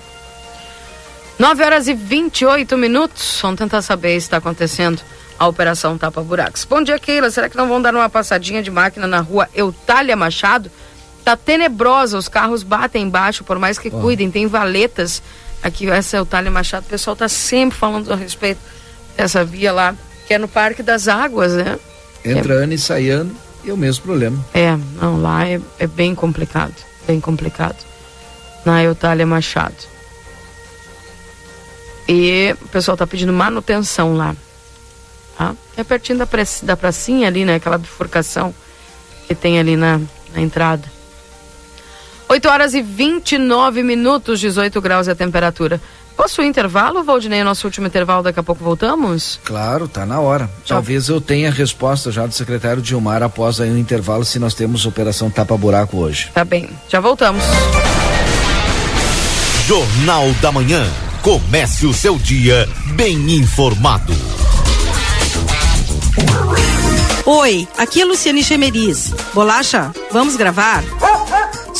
9 horas e 28 minutos. Vamos tentar saber se está acontecendo a Operação Tapa Buracos. Bom dia, Keila. Será que não vão dar uma passadinha de máquina na rua Eutália Machado? Tá tenebrosa, os carros batem embaixo, por mais que cuidem, tem valetas. Aqui, essa Eutália Machado, o pessoal tá sempre falando a respeito dessa via lá, que é no Parque das Águas, né? Entra ano e sai ano E é o mesmo problema. É, não, lá é, é bem complicado. Bem complicado. Na Eutália Machado. E o pessoal tá pedindo manutenção lá. Tá? É pertinho da, praça- da pracinha ali, né? Aquela bifurcação que tem ali na, na entrada. 8 horas e 29 minutos, 18 graus é a temperatura. Posso o intervalo, Valdinei? Nosso último intervalo, daqui a pouco voltamos? Claro, tá na hora. Talvez eu tenha a resposta já do secretário Dilmar após aí o intervalo se nós temos operação tapa-buraco hoje. Tá bem, já voltamos. Jornal da Manhã. Comece o seu dia bem informado. Oi, aqui é Luciane Chemeris. Bolacha, vamos gravar?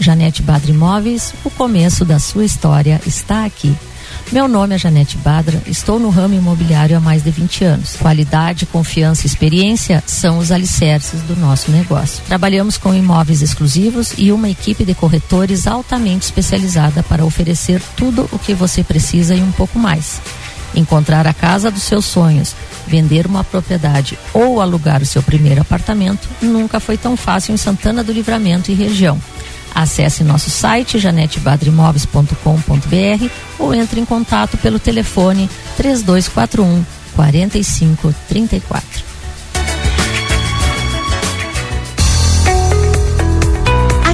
Janete Badra Imóveis, o começo da sua história está aqui. Meu nome é Janete Badra, estou no ramo imobiliário há mais de 20 anos. Qualidade, confiança e experiência são os alicerces do nosso negócio. Trabalhamos com imóveis exclusivos e uma equipe de corretores altamente especializada para oferecer tudo o que você precisa e um pouco mais. Encontrar a casa dos seus sonhos, vender uma propriedade ou alugar o seu primeiro apartamento nunca foi tão fácil em Santana do Livramento e região. Acesse nosso site janetebadrimóveis.com.br ou entre em contato pelo telefone 3241 4534.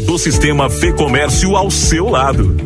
do sistema Fê Comércio ao seu lado.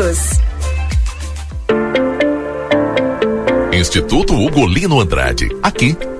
Instituto Ugolino Andrade. Aqui,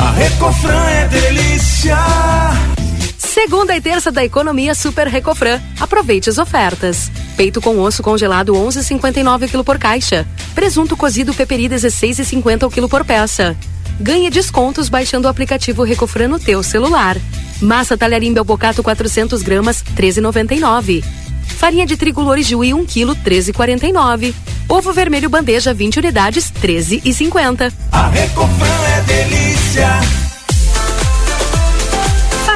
A Recofran é delícia. Segunda e terça da economia Super Recofran. Aproveite as ofertas. Peito com osso congelado 11,59 kg por caixa. Presunto cozido peperi 16,50 o quilo por peça. Ganhe descontos baixando o aplicativo Recofran no teu celular. Massa talharim belbocato 400 gramas 13,99. Farinha de trigo de 1 kg 13,49. Ovo vermelho bandeja 20 unidades 13,50. A Recofran é delícia.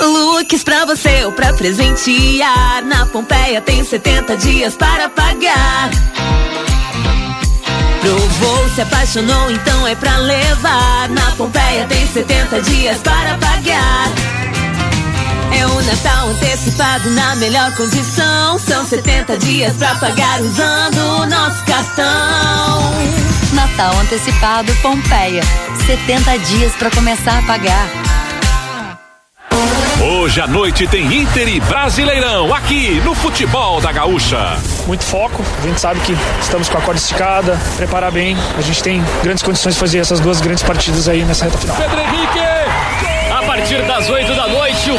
Looks pra você ou pra presentear. Na Pompeia tem 70 dias para pagar. Provou, se apaixonou, então é pra levar. Na Pompeia tem 70 dias para pagar. É o Natal antecipado na melhor condição. São 70 dias pra pagar usando o nosso cartão. Natal antecipado Pompeia. 70 dias para começar a pagar. Hoje à noite tem Inter e Brasileirão aqui no Futebol da Gaúcha. muito foco. A gente sabe que estamos com a corda esticada, preparar bem. A gente tem grandes condições de fazer essas duas grandes partidas aí nessa reta final. Pedro Henrique! A partir das 8 da noite, o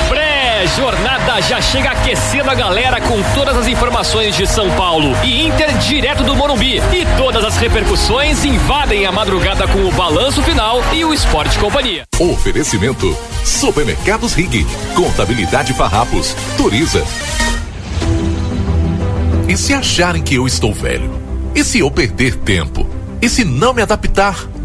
pré-jornada já chega aquecendo a galera com todas as informações de São Paulo e Inter direto do Morumbi. E todas as repercussões invadem a madrugada com o balanço final e o Esporte Companhia. Oferecimento: Supermercados Rig, Contabilidade Farrapos, Turiza. E se acharem que eu estou velho? E se eu perder tempo? E se não me adaptar?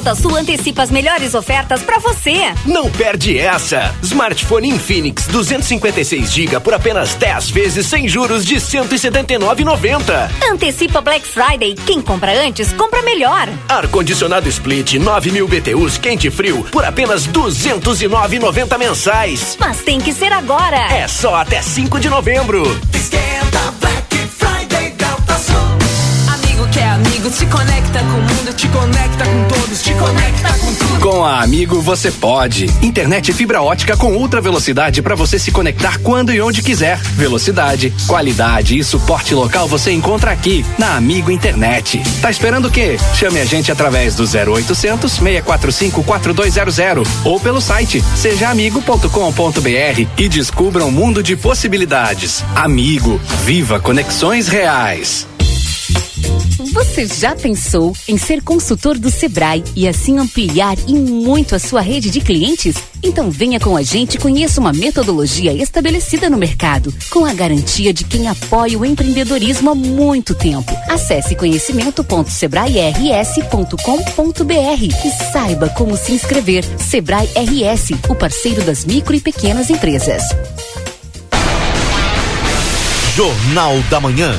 Delta Sul. Antecipa as melhores ofertas pra você. Não perde essa! Smartphone Infinix 256 GB por apenas 10 vezes sem juros de 179,90. Antecipa Black Friday. Quem compra antes, compra melhor. Ar-condicionado Split 9000 BTUs quente e frio por apenas 209,90 mensais. Mas tem que ser agora. É só até 5 de novembro. Esquenta, Black se conecta com o mundo, te conecta com todos, te conecta com tudo. Com a Amigo você pode. Internet fibra ótica com ultra velocidade para você se conectar quando e onde quiser. Velocidade, qualidade e suporte local você encontra aqui na Amigo Internet. Tá esperando o quê? Chame a gente através do 0800 645 4200 ou pelo site sejaamigo.com.br e descubra um mundo de possibilidades. Amigo, viva conexões reais. Você já pensou em ser consultor do Sebrae e assim ampliar e muito a sua rede de clientes? Então venha com a gente e conheça uma metodologia estabelecida no mercado, com a garantia de quem apoia o empreendedorismo há muito tempo. Acesse conhecimento.sebrae-rs.com.br e saiba como se inscrever. Sebrae RS, o parceiro das micro e pequenas empresas. Jornal da Manhã.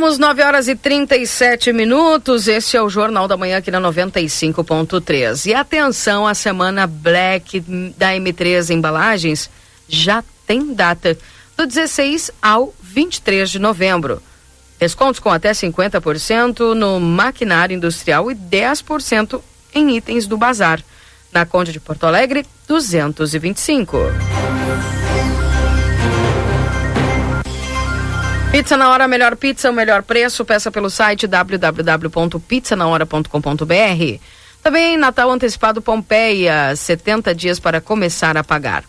Voltamos 9 horas e 37 minutos. Este é o Jornal da Manhã aqui na 95.3. E atenção, a semana Black da M3 Embalagens já tem data, do 16 ao 23 de novembro. Descontos com até 50% no maquinário industrial e 10% em itens do bazar. Na Conde de Porto Alegre, 225. Pizza na hora, melhor pizza, o melhor preço. Peça pelo site www.pizzanahora.com.br. Também Natal Antecipado Pompeia, 70 dias para começar a pagar.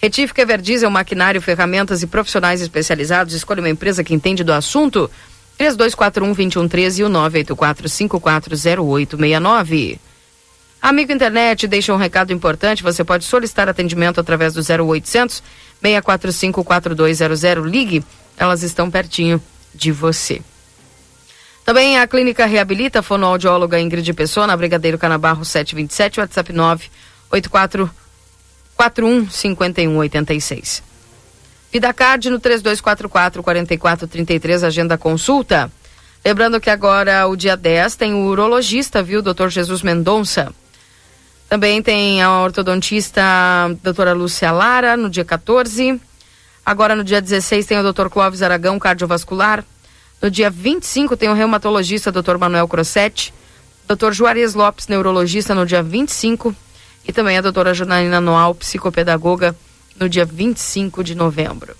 Retífica Everdiesel, maquinário, ferramentas e profissionais especializados. Escolha uma empresa que entende do assunto. 3241-2113 e o 984-540869. Amigo Internet, deixa um recado importante. Você pode solicitar atendimento através do 0800 645 4200. Ligue, elas estão pertinho de você. Também a Clínica Reabilita, fonoaudióloga Ingrid Pessoa, na Brigadeiro Canabarro 727, WhatsApp 984 41 5186. VidaCard no 3244 4433, agenda consulta. Lembrando que agora, o dia 10, tem o urologista, viu, doutor Jesus Mendonça. Também tem a ortodontista doutora Lúcia Lara, no dia 14. Agora, no dia 16, tem o doutor Clóvis Aragão, cardiovascular. No dia 25, tem o reumatologista doutor Manuel Crossetti. Doutor Juarez Lopes, neurologista, no dia 25. E também a doutora Janaína Noal, psicopedagoga, no dia 25 de novembro.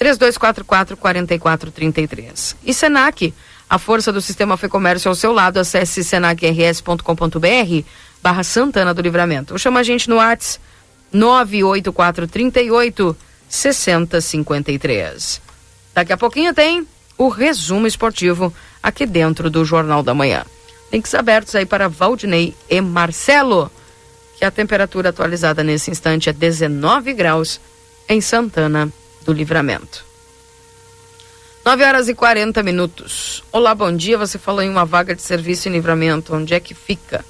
3244-4433. E Senac, a força do sistema Fê Comércio ao seu lado. Acesse senacrs.com.br barra Santana do Livramento. Ou chama a gente no WhatsApp 98438 6053. Daqui a pouquinho tem o resumo esportivo aqui dentro do Jornal da Manhã. Links abertos aí para Valdinei e Marcelo, que a temperatura atualizada nesse instante é 19 graus em Santana do Livramento. 9 horas e 40 minutos. Olá, bom dia. Você falou em uma vaga de serviço em livramento. Onde é que fica?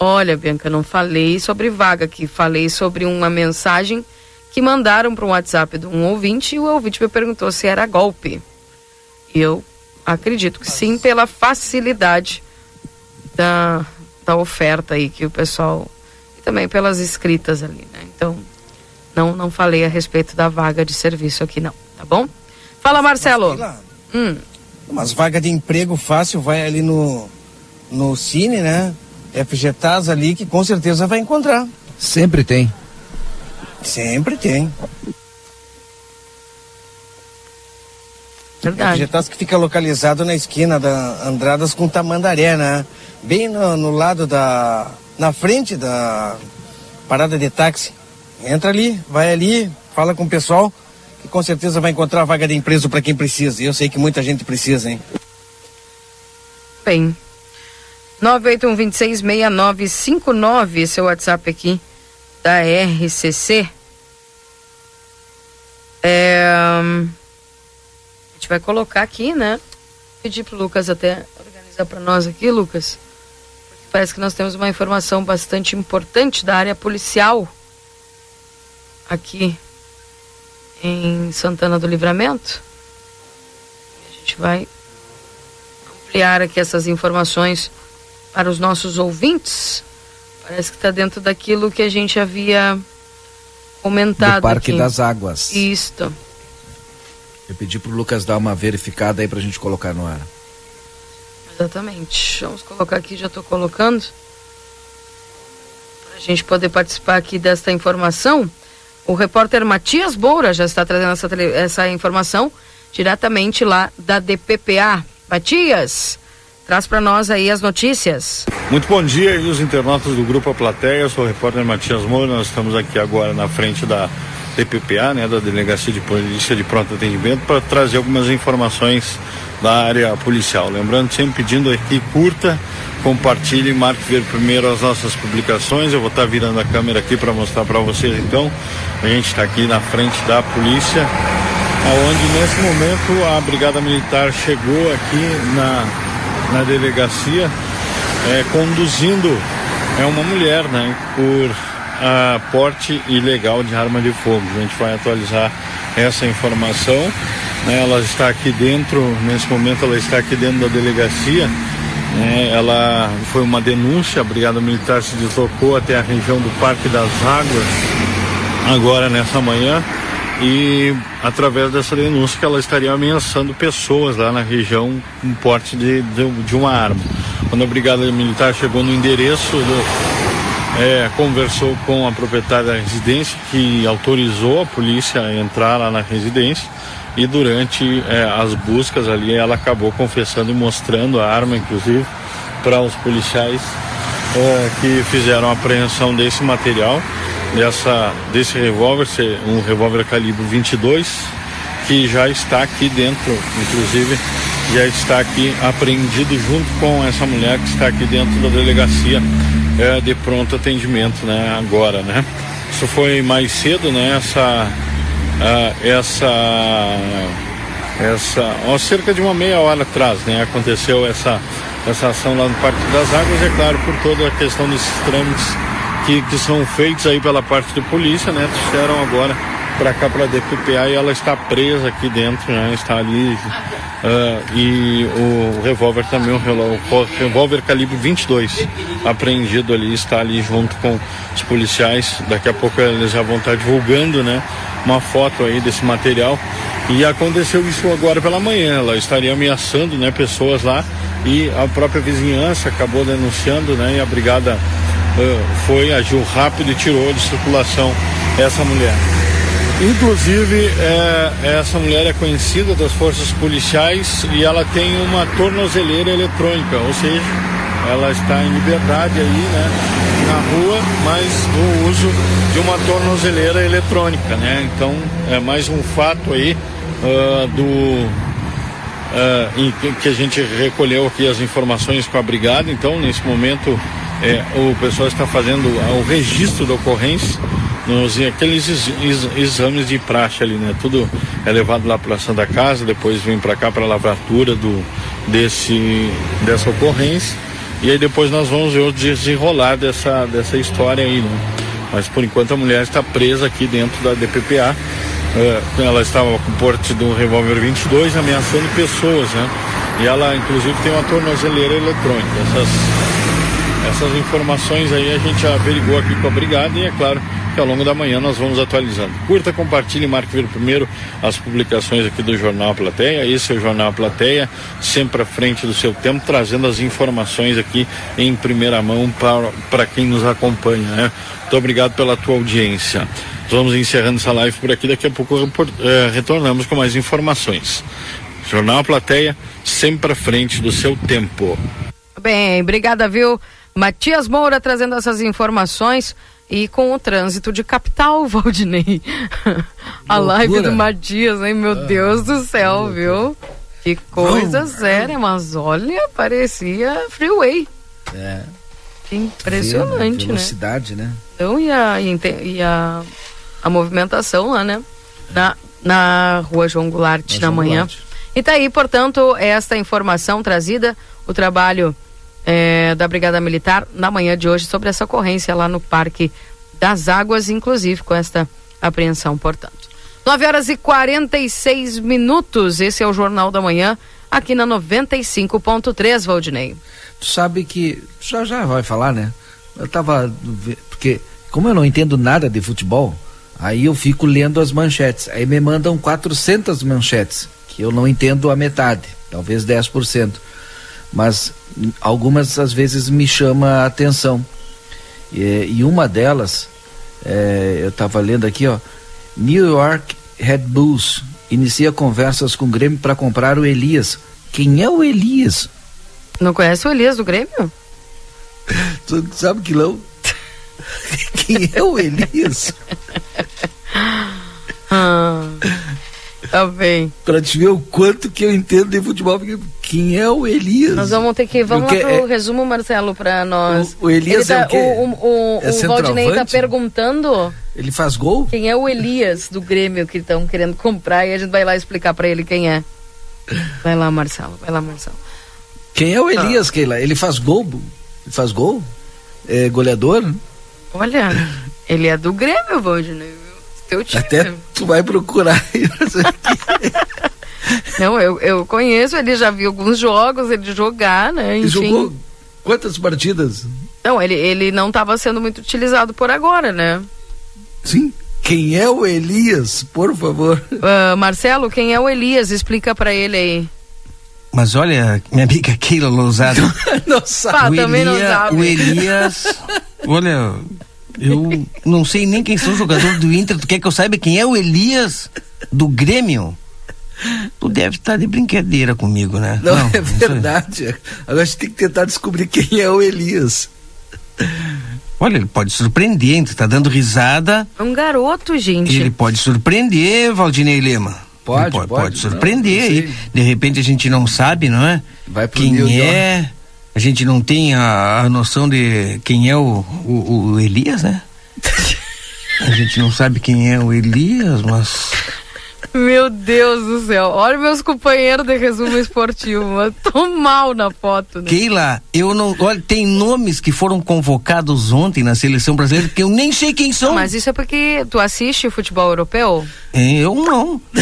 Olha, Bianca, não falei sobre vaga aqui. Falei sobre uma mensagem que mandaram para um WhatsApp de um ouvinte e o ouvinte me perguntou se era golpe. Eu acredito que sim, pela facilidade da, da oferta aí que o pessoal. E também pelas escritas ali, né? Então, não, não falei a respeito da vaga de serviço aqui, não, tá bom? Fala, Marcelo. Hum. Umas vagas de emprego fácil, vai ali no, no Cine, né? FGTAS ali que com certeza vai encontrar. Sempre tem. Sempre tem. Verdade. FGTAS que fica localizado na esquina da Andradas com Tamandaré, né? Bem no, no lado da. na frente da parada de táxi. Entra ali, vai ali, fala com o pessoal, que com certeza vai encontrar a vaga de emprego para quem precisa. E eu sei que muita gente precisa, hein? Bem. 981266959, esse é o WhatsApp aqui da RCC. É, hum, a gente vai colocar aqui, né? Pedir pro Lucas até organizar para nós aqui, Lucas. Parece que nós temos uma informação bastante importante da área policial aqui em Santana do Livramento. A gente vai ampliar aqui essas informações para os nossos ouvintes. Parece que está dentro daquilo que a gente havia comentado. Do Parque aqui. das Águas. Isto. Eu pedi pro Lucas dar uma verificada aí pra gente colocar no ar. Exatamente. Vamos colocar aqui, já estou colocando. Para a gente poder participar aqui desta informação. O repórter Matias Boura já está trazendo essa, essa informação diretamente lá da DPPA. Matias, traz para nós aí as notícias. Muito bom dia e os internautas do Grupo A Plateia, eu sou o repórter Matias Moura, nós estamos aqui agora na frente da DPPA, né, da Delegacia de Polícia de Pronto Atendimento, para trazer algumas informações da área policial. Lembrando, sempre pedindo aqui, curta, compartilhe, marque ver primeiro as nossas publicações. Eu vou estar virando a câmera aqui para mostrar para vocês então. A gente está aqui na frente da polícia, aonde nesse momento a Brigada Militar chegou aqui na, na delegacia é, conduzindo é uma mulher, né, por ah, porte ilegal de arma de fogo. A gente vai atualizar essa informação. né, ela está aqui dentro, nesse momento ela está aqui dentro da delegacia. né, ela foi uma denúncia, a Brigada Militar se deslocou até a região do Parque das Águas agora nessa manhã e através dessa denúncia que ela estaria ameaçando pessoas lá na região com porte de, de, de uma arma. Quando a Brigada Militar chegou no endereço, do- é, conversou com a proprietária da residência que autorizou a polícia a entrar lá na residência e durante é, as buscas ali ela acabou confessando e mostrando a arma, inclusive, para os policiais é, que fizeram a apreensão desse material, dessa, desse revólver, ser um revólver calibre 22, que já está aqui dentro, inclusive já está aqui apreendido junto com essa mulher que está aqui dentro da delegacia é, de pronto atendimento, né? Agora, né? Isso foi mais cedo, né? Essa, ah, essa, essa, ó, cerca de uma meia hora atrás, né? Aconteceu essa, essa ação lá no Parque das Águas, é claro, por toda a questão desses trâmites que, que são feitos aí pela parte de polícia, né? Trouxeram agora para cá para a DPPA e ela está presa aqui dentro, né? Está ali ah, e o revólver também, o o revólver calibre 22 apreendido ali, está ali junto com os policiais. Daqui a pouco eles já vão estar divulgando, né? Uma foto aí desse material. E aconteceu isso agora pela manhã. Ela estaria ameaçando, né? Pessoas lá e a própria vizinhança acabou denunciando, né? E a brigada foi, agiu rápido e tirou de circulação essa mulher. Inclusive, é, essa mulher é conhecida das forças policiais e ela tem uma tornozeleira eletrônica, ou seja, ela está em liberdade aí, né, na rua, mas o uso de uma tornozeleira eletrônica, né? Então, é mais um fato aí ah, do ah, em que a gente recolheu aqui as informações com a brigada. Então, nesse momento, é, o pessoal está fazendo o registro da ocorrência nos aqueles ex- ex- exames de praxe ali, né? Tudo é levado lá para a Santa Casa, depois vem para cá para a lavratura do desse dessa ocorrência e aí depois nós vamos ver o desenrolar dessa dessa história aí, né? Mas por enquanto a mulher está presa aqui dentro da DPPA. Eh, ela estava com porte de um revólver 22 ameaçando pessoas, né? E ela inclusive tem uma tornozeleira eletrônica. Essas essas informações aí a gente averigou aqui com a brigada e é claro que ao longo da manhã nós vamos atualizando. Curta, compartilhe, marque ver primeiro as publicações aqui do Jornal Plateia. Esse é o Jornal Plateia, sempre à frente do seu tempo, trazendo as informações aqui em primeira mão para, quem nos acompanha, né? Muito obrigado pela tua audiência. Vamos encerrando essa live por aqui, daqui a pouco eh, retornamos com mais informações. Jornal Plateia, sempre à frente do seu tempo. Bem, obrigada, viu? Matias Moura trazendo essas informações e com o trânsito de capital, [LAUGHS] Valdinei. A live do Matias, hein? Meu Deus do céu, viu? Que coisa séria, mas olha, parecia freeway. É. Que impressionante, né? Velocidade, né? Então, e a, e a, a movimentação lá, né? Na, na rua João Goulart, na João manhã. Goulart. E tá aí, portanto, esta informação trazida, o trabalho eh, da Brigada Militar na manhã de hoje sobre essa ocorrência lá no Parque das Águas, inclusive com esta apreensão, portanto. 9 horas e 46 minutos, esse é o Jornal da Manhã, aqui na 95.3, Valdinei. Tu sabe que. Já já vai falar, né? Eu tava. Porque, como eu não entendo nada de futebol, aí eu fico lendo as manchetes. Aí me mandam 400 manchetes, que eu não entendo a metade, talvez 10%. Mas algumas às vezes me chama a atenção. E, e uma delas, é, eu tava lendo aqui, ó. New York Red Bulls inicia conversas com o Grêmio para comprar o Elias. Quem é o Elias? Não conhece o Elias do Grêmio? [LAUGHS] Tu sabe que não? [LAUGHS] Quem é o Elias? Ah, tá bem. Pra te ver o quanto que eu entendo de futebol. porque Quem é o Elias? Nós vamos ter que. Vamos lá pro é- resumo, Marcelo, pra nós. O- o Elias Ele é o quê? O, o, É o Valdinei tá perguntando Ele faz gol? quem é o Elias do Grêmio que estão querendo comprar e a gente vai lá explicar pra ele quem é. Vai lá, Marcelo. Vai lá, Marcelo. Quem é o Elias, Keila? Ele faz gol? Ele faz gol? É goleador? Olha, ele é do Grêmio, Valdinei. Até tu vai procurar. [LAUGHS] Não, eu, eu conheço, ele já viu alguns jogos, ele jogar, né? Ele Enfim. jogou quantas partidas? Não, ele, ele não estava sendo muito utilizado por agora, né? Sim. Quem é o Elias, por favor? Ah, Marcelo, quem é o Elias? Explica pra ele aí. Mas olha, minha amiga Keila Lousada. [LAUGHS] não sabe. Pá, também não sabe. O Elias. [LAUGHS] Olha, eu não sei nem quem são os jogadores do Inter. Tu quer que eu saiba quem é o Elias do Grêmio? Tu deve estar de brincadeira comigo, né? Não, é isso aí. verdade. Agora a gente tem que tentar descobrir quem é o Elias. Olha, ele pode surpreender, hein? Tu tá dando risada. É um garoto, gente. Ele pode surpreender, Valdinei Lema. Pode, Ele pode, pode. pode surpreender. Não, não de repente a gente não sabe, não é? Vai pro Quem é? A gente não tem a, a noção de quem é o, o, o Elias, né? A gente não sabe quem é o Elias, mas. Meu Deus do céu. Olha meus companheiros de resumo esportivo. Tô mal na foto, né? Keila, eu não. Olha, tem nomes que foram convocados ontem na seleção brasileira que eu nem sei quem são. Mas isso é porque tu assiste futebol europeu? Eu não. [LAUGHS]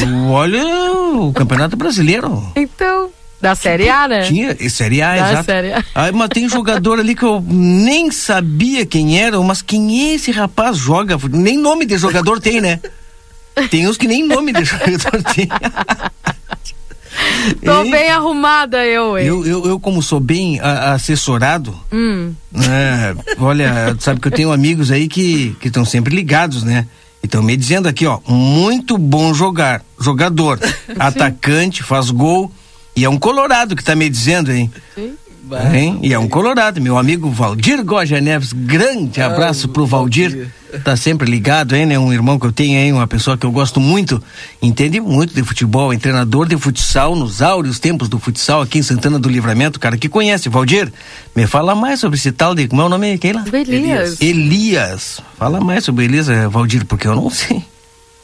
Eu olho o Campeonato Brasileiro. Então, da Série A, né? Tinha, e Série A, Da exato. Série A. Aí, mas tem jogador ali que eu nem sabia quem era, mas quem é esse rapaz joga? Nem nome de jogador tem, né? Tem uns que nem nome de [LAUGHS] jogador tem. Tô Hein? bem arrumada eu, hein? Eu, eu, eu, como sou bem a- assessorado, Hum. É, olha, sabe que eu tenho amigos aí que estão sempre ligados, né? E estão me dizendo aqui, ó, muito bom jogar, jogador, [LAUGHS] atacante, faz gol. E é um colorado que tá me dizendo, hein? Hein? E é um colorado, meu amigo Valdir Goja Neves, grande abraço pro Valdir. Tá sempre ligado, hein, né? Um irmão que eu tenho aí, uma pessoa que eu gosto muito, entende muito de futebol, é treinador de futsal nos áureos tempos do futsal aqui em Santana do Livramento, cara que conhece. Valdir, me fala mais sobre esse tal de, como é o nome, quem lá? Elias. Elias. Fala mais sobre Elias, eh, Valdir, porque eu não [LAUGHS] sei.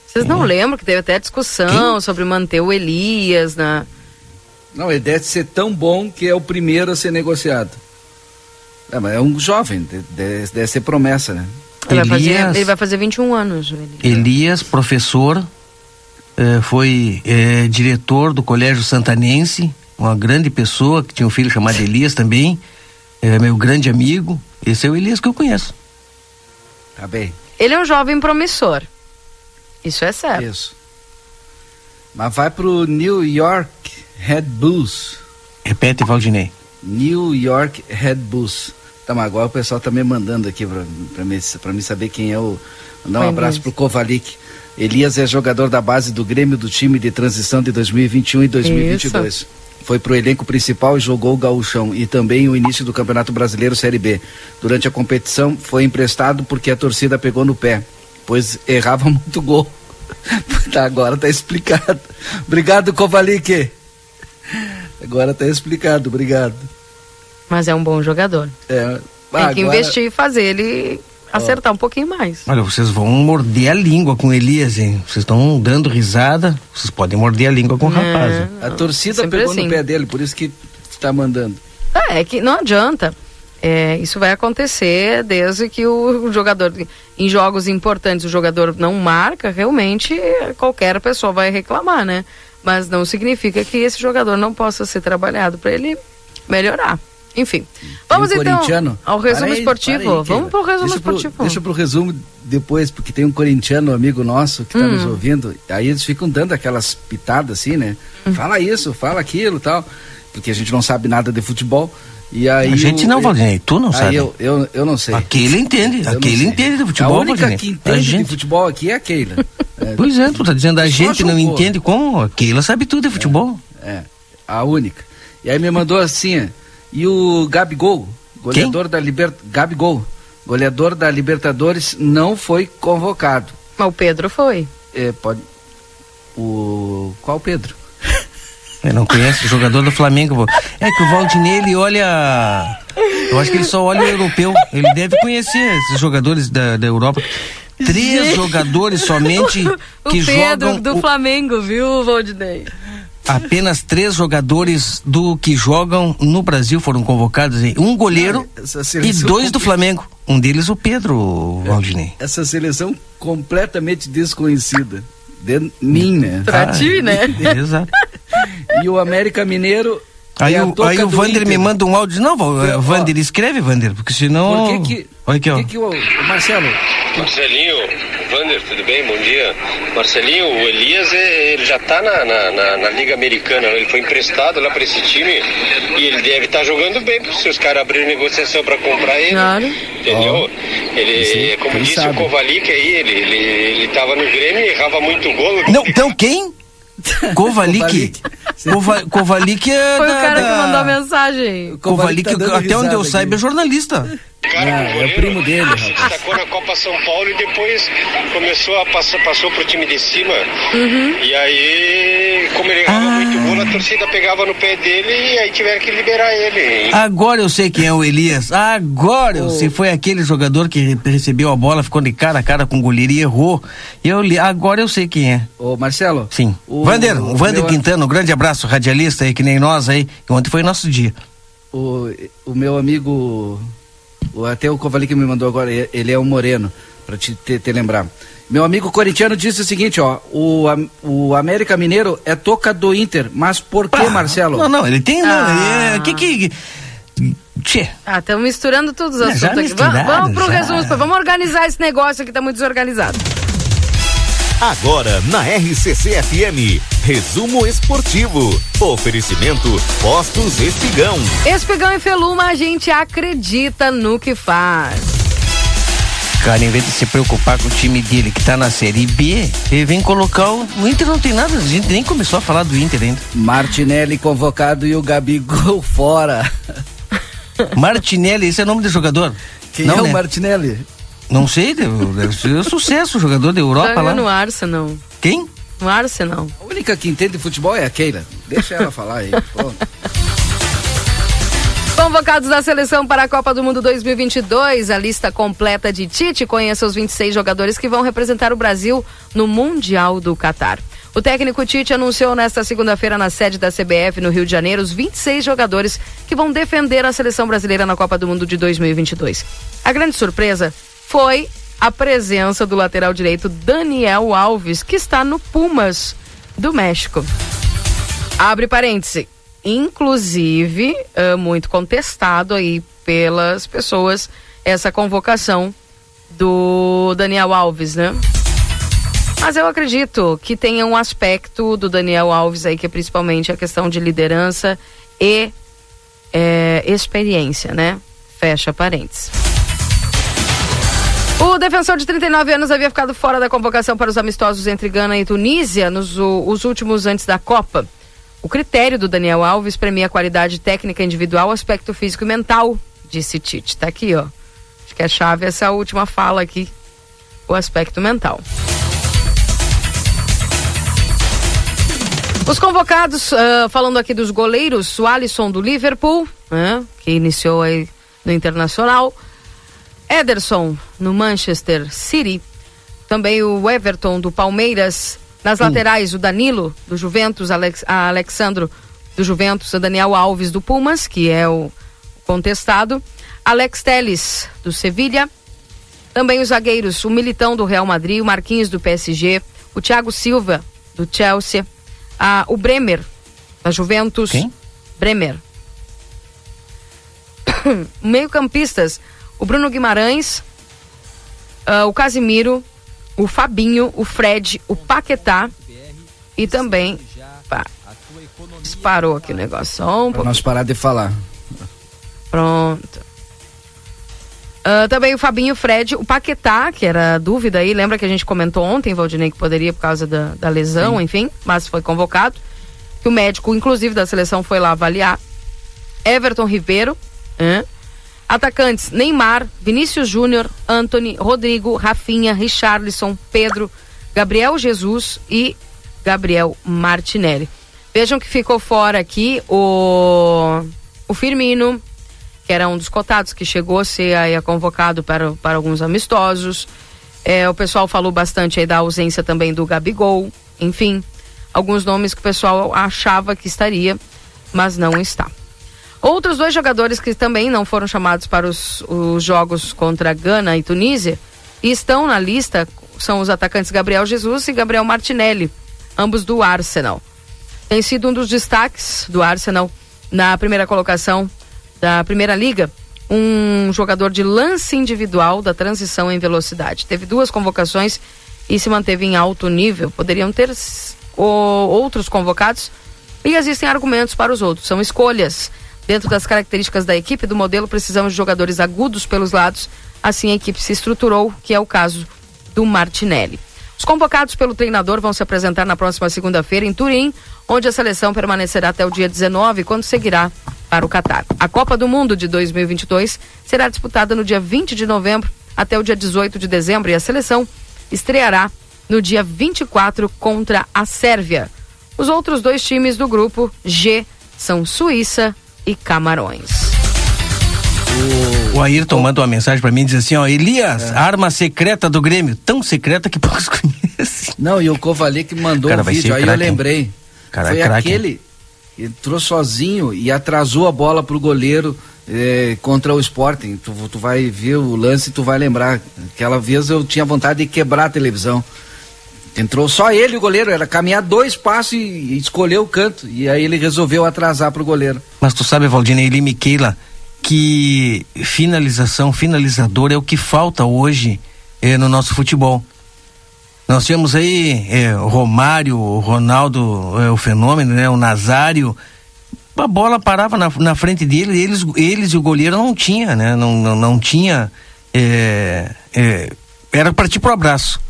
Vocês não lembram que teve até discussão sobre manter o Elias na. Não, ele deve ser tão bom que é o primeiro a ser negociado. É, mas é um jovem, de- de- deve, ser promessa, né? Ele vai, fazer, Elias. ele vai fazer 21 anos, Elias. Elias, professor, eh, foi eh, diretor do Colégio Santanense, uma grande pessoa que tinha um filho chamado Elias também, é meu grande amigo. Esse é o Elias que eu conheço. Tá bem. Ele é um jovem promissor. Isso é certo. Isso. Mas vai pro New York Red Bulls. Repete, Valdinei. New York Red Bulls. Tá, mas agora o pessoal tá me mandando aqui pra, pra, mim, pra mim saber quem é o. Mandar um Foi abraço mesmo. pro Kovalik. Elias é jogador da base do Grêmio do time de transição de 2021 e 2022. Foi pro elenco principal e jogou o gauchão e também o início do Campeonato Brasileiro Série B. Durante a competição foi emprestado porque a torcida pegou no pé, pois errava [LAUGHS] muito gol. tá, agora tá explicado. Obrigado, Kovalik. Agora tá explicado, obrigado. Mas é um bom jogador. É, Tem ah, que agora- investir e fazer ele acertar um pouquinho mais. Olha, vocês vão morder a língua com Elias, hein? Vocês estão dando risada, vocês podem morder a língua com o rapaz. hein? A torcida sempre pegou assim. no pé dele, por isso que tá mandando. É, é que não adianta. É, isso vai acontecer desde que o, o jogador, em jogos importantes, o jogador não marca, realmente qualquer pessoa vai reclamar, né? Mas não significa que esse jogador não possa ser trabalhado para ele melhorar. Enfim, vamos um então ao resumo Para aí, esportivo. para aí, vamos Keila. pro resumo deixa pro- esportivo. deixa pro resumo depois, porque tem um corintiano amigo nosso que tá Hum. nos ouvindo. Aí eles ficam dando aquelas pitadas assim, né? Hum. Fala isso, fala aquilo tal. Porque a gente não sabe nada de futebol. E aí A gente o- não, Valdinei, tu não aí sabe. Eu, eu, eu não sei. Aquele entende, Eu não aquele sei. entende de futebol, A única Valdinei. que A entende gente- de futebol aqui é a Keila. [LAUGHS] É, Pois é, tu tá dizendo a gente não jogou. entende como? A Keila sabe tudo de futebol. É, a única. E aí me mandou assim, ó, e o Gabigol, goleador da Liber... Gabigol, goleador da Libertadores, não foi convocado. Mas o Pedro foi. É, pode... O... Qual Pedro? Eu não conheço o jogador do Flamengo. É que o Valdinei, ele olha. Eu acho que ele só olha o europeu. Ele deve conhecer esses jogadores da, da Europa. Três Gente. jogadores somente [LAUGHS] o que Pedro jogam. do o- Flamengo, viu, Valdinei? apenas três jogadores do que jogam no Brasil foram convocados. hein? Um goleiro Essa e dois do Flamengo. Um deles o Pedro, Valdinei. Essa seleção completamente desconhecida. De mim, né? Pra ti, né? Exato. E o América Mineiro. Aí, é a o, aí o Vander me Inter. manda um áudio. Não. Vander, escreve, Vander, porque senão. Por que que. Olha aqui, ó. que que o, o Marcelo. Marcelinho, Vander, tudo bem? Bom dia. Marcelinho, o Elias, é- ele já tá na, na, na- na Liga Americana, ele foi emprestado lá para esse time e ele deve estar jogando bem, porque se os caras abrirem negociação para comprar ele, Claro. entendeu? Ele, Sim, como disse sabe? o Kovalik aí, ele, ele, ele tava no Grêmio e errava muito gol. Não, então quem? [LAUGHS] Kovalik. [LAUGHS] Kova- Kovalik é Foi da, o cara da- que mandou a mensagem. Kovalik, tá dando até onde eu saiba, é jornalista. Cara, Ah, com é o goleiro, primo dele, Se rapaz. destacou na Copa São Paulo e depois começou a passar, passou pro time de cima. Uhum. E aí, como ele errava muito gol, a torcida pegava no pé dele e aí tiveram que liberar ele. Agora eu sei quem é o Elias. Agora eu sei. Foi aquele jogador que re- recebeu a bola, ficou de cara a cara com o goleiro e errou. Eu li, agora eu sei quem é. Ô, Marcelo? Sim. O- Vander, o Vander meu- Quintana, um grande abraço, radialista aí, que nem nós aí. Ontem foi nosso dia. O, o meu amigo, até o Covali que me mandou agora, ele é o Moreno, pra te, te, te lembrar. Meu amigo corintiano disse o seguinte, ó, o, o América Mineiro é toca do Inter, mas por que, Marcelo? Não, não, ele tem. Ah. Não, é, que que. Tchê. Ah, estamos misturando todos os É, assuntos aqui. Vamos, vamos pro já. resumo, vamos organizar esse negócio aqui, tá muito desorganizado. Agora na RCC FM, resumo esportivo. Oferecimento Postos Espigão. Espigão e Feluma, a gente acredita no que faz. Cara, em vez de se preocupar com o time dele que tá na Série B, ele vem colocar o. O Inter não tem nada, a gente nem começou a falar do Inter ainda. Martinelli convocado e o Gabigol [LAUGHS] fora. Martinelli, esse é o nome do jogador? Quem não, é o né? Martinelli? Não sei, deve, deve ser sucesso, jogador da Europa Joga lá. no Arsenal. Quem? No Arsenal. A única que entende de futebol é a Keila. Deixa ela falar aí. [LAUGHS] pô. Convocados da seleção para a Copa do Mundo 2022, a lista completa de Tite conhece os 26 jogadores que vão representar o Brasil no Mundial do Catar. O técnico Tite anunciou nesta segunda-feira na sede da CBF no Rio de Janeiro os 26 jogadores que vão defender a seleção brasileira na Copa do Mundo de 2022. A grande surpresa foi a presença do lateral direito Daniel Alves, que está no Pumas do México. Abre parêntese. Inclusive, é muito contestado aí pelas pessoas essa convocação do Daniel Alves, né? Mas eu acredito que tenha um aspecto do Daniel Alves aí que é principalmente a questão de liderança e é, experiência, né? Fecha parênteses. O defensor de 39 anos havia ficado fora da convocação para os amistosos entre Gana e Tunísia nos os últimos antes da Copa. O critério do Daniel Alves premia a qualidade técnica individual, aspecto físico e mental, disse Tite. Tá aqui, ó. Acho que a chave é essa última fala aqui, o aspecto mental. Os convocados, ah, falando aqui dos goleiros, o Alisson do Liverpool, né, que iniciou aí no Internacional, Ederson no Manchester City, também o Everton do Palmeiras, nas laterais o Danilo do Juventus, Alex, a Alexandro do Juventus, o Daniel Alves do Pumas, que é o contestado, Alex Teles do Sevilha, também os zagueiros, o Militão do Real Madrid, o Marquinhos do PSG, o Thiago Silva do Chelsea, a, o Bremer da Juventus. Quem? Bremer. [COUGHS] Meio-campistas, o Bruno Guimarães, ah, o Casimiro, o Fabinho, o Fred, o Paquetá e também. Pá, disparou aqui o negócio. Só um nós parar de falar. Pronto. Ah, também o Fabinho, o Fred, o Paquetá, que era dúvida aí, lembra que a gente comentou ontem, Valdinei, que poderia por causa da, da lesão, enfim, mas foi convocado. Que o médico, inclusive, da seleção foi lá avaliar. Everton Ribeiro, hã? Atacantes Neymar, Vinícius Júnior, Anthony, Rodrigo, Rafinha, Richarlison, Pedro, Gabriel Jesus e Gabriel Martinelli. Vejam que ficou fora aqui o, o Firmino, que era um dos cotados que chegou a ser aí convocado para, para alguns amistosos. É, o pessoal falou bastante aí da ausência também do Gabigol, enfim, alguns nomes que o pessoal achava que estaria, mas não está. Outros dois jogadores que também não foram chamados para os, os jogos contra Gana e Tunísia e estão na lista são os atacantes Gabriel Jesus e Gabriel Martinelli, ambos do Arsenal. Tem sido um dos destaques do Arsenal na primeira colocação da Primeira Liga, um jogador de lance individual da transição em velocidade. Teve duas convocações e se manteve em alto nível. Poderiam ter outros convocados e existem argumentos para os outros. São escolhas. Dentro das características da equipe, do modelo, precisamos de jogadores agudos pelos lados. Assim a equipe se estruturou, que é o caso do Martinelli. Os convocados pelo treinador vão se apresentar na próxima segunda-feira em Turim, onde a seleção permanecerá até o dia 19, quando seguirá para o Catar. A Copa do Mundo de 2022 será disputada no dia 20 de novembro até o dia 18 de dezembro e a seleção estreará no dia 24 contra a Sérvia. Os outros dois times do grupo G são Suíça e Camarões. O Ayrton manda uma mensagem pra mim e diz assim, ó, Elias, É. arma secreta do Grêmio, tão secreta que poucos [LAUGHS] conhecem. Não, e o Kovalik mandou Cara, um vídeo, aí eu craque, hein? lembrei. Cara, Foi craque, hein? aquele que entrou sozinho e atrasou a bola pro goleiro eh, contra o Sporting. Tu, tu vai ver o lance e tu vai lembrar. Aquela vez eu tinha vontade de quebrar a televisão. Entrou só ele o goleiro, era caminhar dois passos e, e escolher o canto. E aí ele resolveu atrasar pro goleiro. Mas tu sabe, Valdinei e Miquela, que finalização, finalizador é o que falta hoje eh, no nosso futebol. Nós tínhamos aí eh, Romário, Ronaldo, eh, o fenômeno, né? O Nazário. A bola parava na, na frente dele, eles, eles e o goleiro não tinha, né? Não, não, não tinha. eh, eh, era partir pro abraço.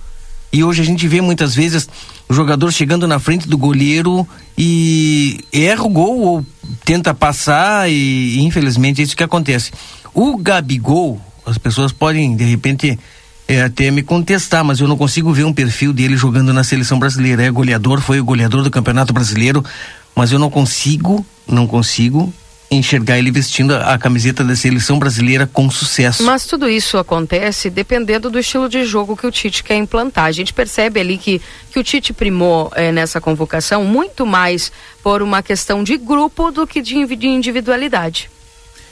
E hoje a gente vê muitas vezes o jogador chegando na frente do goleiro e erra o gol ou tenta passar e, infelizmente é isso que acontece. O Gabigol, as pessoas podem de repente é, até me contestar, mas eu não consigo ver um perfil dele jogando na seleção brasileira. É goleador, foi o goleador do Campeonato Brasileiro, mas eu não consigo, não consigo enxergar ele vestindo a, a camiseta da seleção brasileira com sucesso. Mas tudo isso acontece dependendo do estilo de jogo que o Tite quer implantar. A gente percebe ali que, que o Tite primou eh, nessa convocação muito mais por uma questão de grupo do que de, individualidade.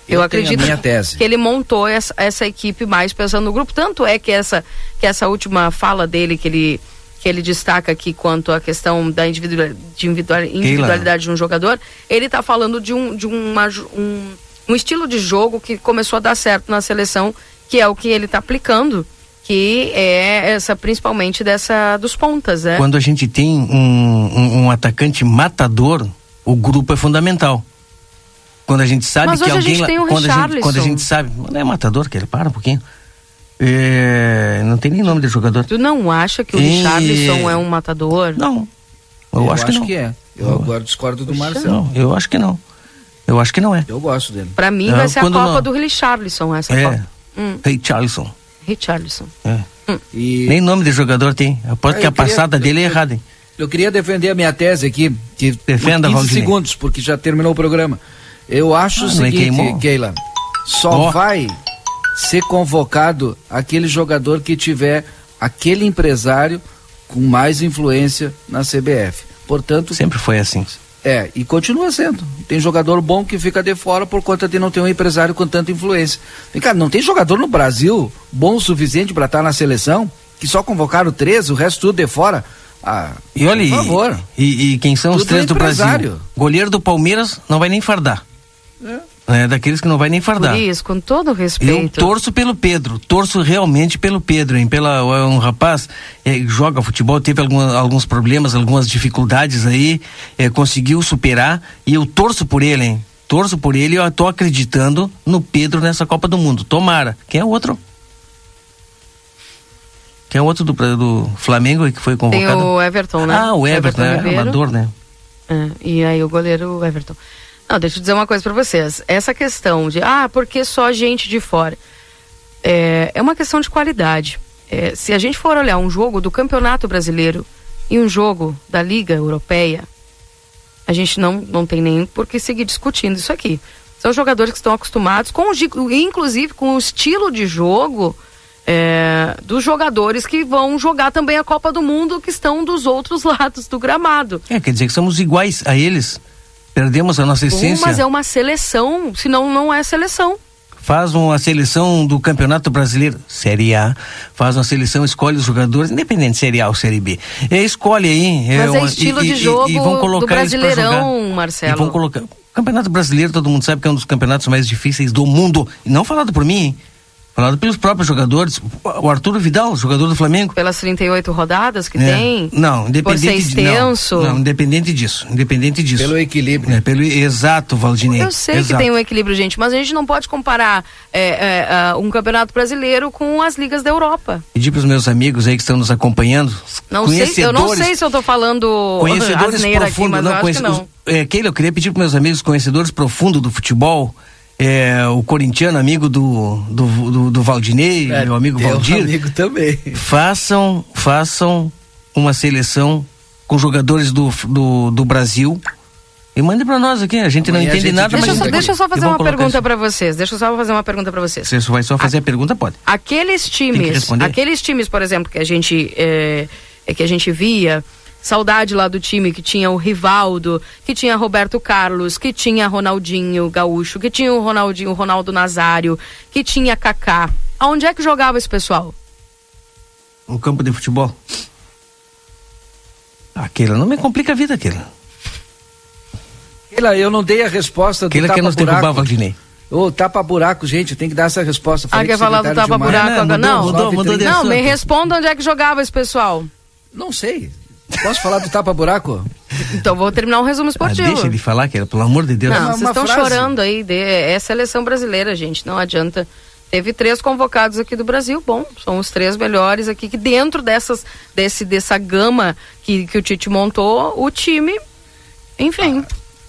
Eu, Eu acredito minha tese. que ele montou essa, essa equipe mais pensando no grupo. Tanto é que essa, que essa última fala dele, que ele, que ele destaca aqui quanto à questão da individual, de individual- individualidade de um jogador, ele está falando de, um, de uma, um, um estilo de jogo que começou a dar certo na seleção, que é o que ele está aplicando, que é essa principalmente dessa dos pontas, né? Quando a gente tem um, um- um atacante matador, o grupo é fundamental. Quando a gente sabe Mas que hoje a alguém gente tem o quando, a gente, quando a gente sabe, não é matador, que ele para um pouquinho. É, não tem nem nome de jogador. Tu não acha que o E- Richarlison é um matador? Não. Eu, acho, que não. é. Eu agora discordo do Marcelo. Não, eu acho que não. Eu acho que não é. Eu gosto dele. Pra mim Não, vai ser a Copa não- do Richarlison essa É. Copa. Hum, Richarlison. Richarlison. É. E Nem nome de jogador tem. Aposto Ah, que eu a queria- passada dele é eu- errada, hein? Eu queria defender a minha tese aqui, que Defenda, por 15 Valdinei. segundos, porque já terminou o programa. Eu acho Ah, o é seguinte? Keila, só Ó. vai ser convocado aquele jogador que tiver aquele empresário com mais influência na CBF. Portanto, sempre foi assim. É, e continua sendo. Tem jogador bom que fica de fora por conta de não ter um empresário com tanta influência. Vem cá, não tem jogador no Brasil bom o suficiente para estar na seleção? Que só convocaram três, o resto tudo de fora? Ah, E olha, por favor. e, e- quem são os Tudo três do Brasil? Goleiro do Palmeiras não vai nem fardar. É. daqueles que não vai nem fardar. Por isso, com todo Eu respeito. torço pelo Pedro, torço realmente pelo Pedro, hein? Pela, é um rapaz é, joga futebol, teve alguma, alguns problemas, algumas dificuldades aí, é, conseguiu superar e eu torço por ele, hein? Torço por ele e eu tô acreditando no Pedro nessa Copa do Mundo. Tomara. Quem é o outro? Quem é o outro do, do Flamengo que foi Tem convocado? o Everton, né? Ah, o Everton, é Ribeiro. amador, né? É, e aí o goleiro Everton. Não, deixa eu dizer uma coisa pra vocês. Essa questão de, ah, porque só gente de fora? É, é uma questão de qualidade. É, se a gente for olhar um jogo do Campeonato Brasileiro e um jogo da Liga Europeia, a gente não, não tem nem por que seguir discutindo isso aqui. São jogadores que estão acostumados, com, inclusive com o estilo de jogo é, dos jogadores que vão jogar também a Copa do Mundo, que estão dos outros [LAUGHS] lados do gramado. É, quer dizer que somos iguais a eles. Perdemos a nossa essência. mas é uma seleção, senão não é seleção. Faz uma seleção do Campeonato Brasileiro, Série A, faz uma seleção, escolhe os jogadores, independente de Série A ou Série B. É, escolhe aí. Mas é uma- estilo e- de e- jogo e vão do colocar pra Brasileirão, jogar. Marcelo. E vão colocar. O Campeonato Brasileiro, todo mundo sabe que é um dos campeonatos mais difíceis do mundo. E não falado por mim, hein? Falado pelos próprios jogadores. O Arturo Vidal, jogador do Flamengo. Pelas 38 rodadas que É, tem? Não, independente Por ser de- não, extenso? Não, independente disso. Independente disso. Pelo equilíbrio. É, pelo exato, Valdinei. Eu sei exato. que tem um equilíbrio, gente, mas a gente não pode comparar é, é, um campeonato brasileiro com as ligas da Europa. Pedir para os meus amigos aí que estão nos acompanhando. Não sei, eu não sei se eu tô falando Conhecedores asneira aqui, profundos, mas não, eu acho que não. os- é, Keila, eu queria pedir para meus amigos conhecedores profundos do futebol, é, o corintiano, amigo do, do, do, do Valdinei, meu amigo Valdir. É, amigo também. Façam, façam uma seleção com jogadores do, do, do Brasil e mande para nós aqui. A gente não Amanhã a entende gente nada, Deixa, mas. só, deixa eu só fazer vamos uma pergunta pra vocês. Deixa eu só fazer uma pergunta pra vocês. Se você vai só fazer a pergunta, pode. Aqueles times, aqueles times, por exemplo, que a gente é, é que a gente via, saudade lá do time que tinha o Rivaldo, que tinha Roberto Carlos, que tinha Ronaldinho Gaúcho, que tinha o Ronaldinho, o Ronaldo Nazário, que tinha Kaká. Aonde é que jogava esse pessoal? No campo de futebol. Aquela não me complica a vida, aquela. Keila, eu não dei a resposta do Aquela que nos derrubar, tapa-buraco. Valdinei. Ô, tapa-buraco, gente, tem que dar essa resposta. Ah, Falei quer com o falar do Gilmar. agora? Não, mudou, mudou de não, me responda onde é que jogava esse pessoal. Não sei. Posso falar do tapa-buraco? Então vou terminar um resumo Ah, esportivo. deixa ele falar, aquela, pelo amor de Deus. Não, uma- vocês estão frase. chorando aí. de- é seleção brasileira, gente. Não adianta. Teve três convocados aqui do Brasil. Bom, são os três melhores aqui. Que dentro dessas, desse, dessa gama que, que o Tite montou, o time. Enfim.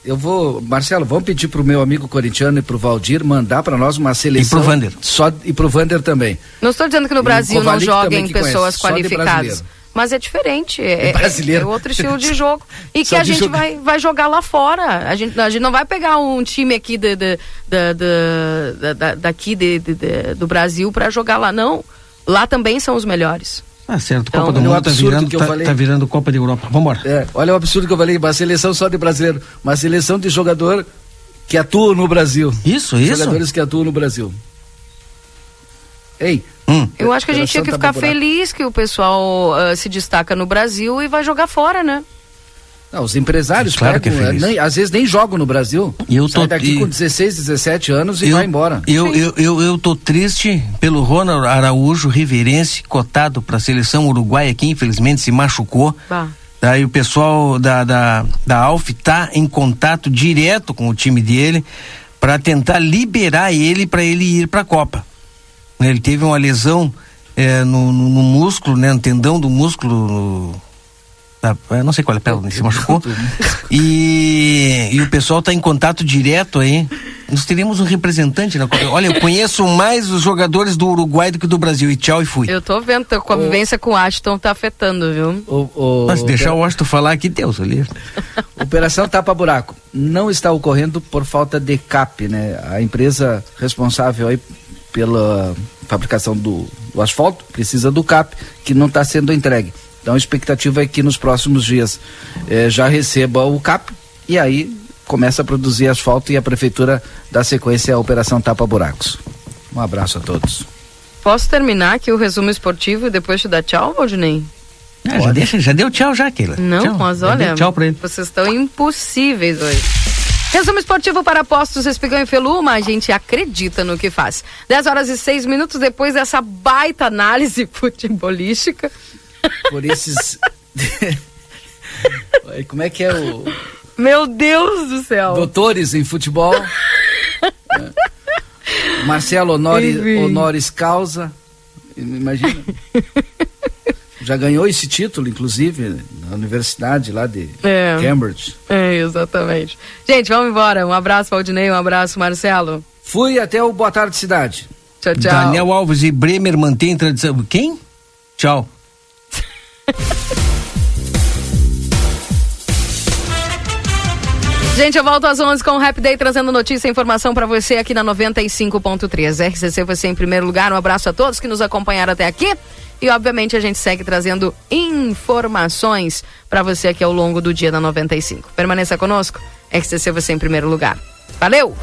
Eu vou, Marcelo, vamos pedir pro meu amigo corintiano e pro Valdir mandar pra nós uma seleção. E pro Vander. Só, e pro Vander também. Não estou dizendo que no Brasil não joguem que pessoas conhece, só de qualificadas. Mas é diferente. É, É brasileiro. é outro estilo de [LAUGHS] jogo. E que a de gente jogar. vai, vai jogar lá fora. A gente, a gente não vai pegar um time aqui de, de- da- da- da- da- daqui de- de- de- do Brasil para jogar lá. Não. Lá também são os melhores. Ah, certo. Então, Copa do o Mundo tá virando, que eu tá, falei. tá virando Copa da Europa. Vambora. É, olha o absurdo que eu falei, uma seleção só de brasileiro, uma seleção de jogador que atua no Brasil. Isso, isso. Jogadores que atuam no Brasil. Ei. Hum. Eu acho que a gente tinha que ficar Operação Tapa-Buraco. feliz que o pessoal ah, se destaca no Brasil e vai jogar fora, né? Não, os empresários Claro que é pegam, feliz. nem- às vezes nem jogam no Brasil. E eu Sai tô- daqui e- com 16, 17 anos e vai embora. Eu, eu, eu, eu tô triste pelo Ronald Araújo, riverense, cotado para a seleção uruguaia, que infelizmente se machucou. Bah. Daí o pessoal da, da, da Alf tá em contato direto com o time dele para tentar liberar ele para ele ir para a Copa. Ele teve uma lesão eh, no, no, no músculo, né, no tendão do músculo. no- da- eu não sei qual é a perna, ele se machucou. E, e o pessoal está em contato direto aí. Nós teríamos um representante na Copa. Olha, eu conheço mais os jogadores do Uruguai do que do Brasil. E tchau e fui. Eu tô vendo a convivência com o Ashton tá afetando, viu? O, o- Mas deixar o Washington falar aqui, Deus ali. [LAUGHS] Operação Tapa Buraco não está ocorrendo por falta de CAP, né? A empresa responsável aí pela fabricação do, do asfalto precisa do CAP, que não está sendo entregue. Então a expectativa é que nos próximos dias eh, já receba o CAP e aí começa a produzir asfalto e a prefeitura dá sequência à Operação Tapa Buracos. Um abraço a todos. Posso terminar aqui o resumo esportivo e depois te dar tchau, Valdinei? Ah, já, deixa, já deu tchau já, Keila. Não, Tchau. mas olha, Tchau pra ele. vocês estão impossíveis hoje. Resumo esportivo para postos Espigão e Feluma, a gente acredita no que faz. 10 horas e 6 minutos depois dessa baita análise [LAUGHS] futebolística. Por esses. [LAUGHS] Como é que é o. Meu Deus do céu. Doutores em futebol. [LAUGHS] Marcelo. Honoris Causa. Imagina. Já ganhou esse título, inclusive, na universidade lá de É. Cambridge. É, exatamente. Gente, vamos embora. Um abraço, Valdinei, um abraço, Marcelo. Fui até o Boa Tarde Cidade. Tchau, tchau. Daniel Alves e Bremer mantém tradição. Quem? Tchau. [LAUGHS] Gente, eu volto às 11 com o Rap Day trazendo notícia e informação para você aqui na 95.3. RCC você em primeiro lugar. Um abraço a todos que nos acompanharam até aqui. E obviamente a gente segue trazendo informações para você aqui ao longo do dia da 95. Permaneça conosco. RCC você em primeiro lugar. Valeu!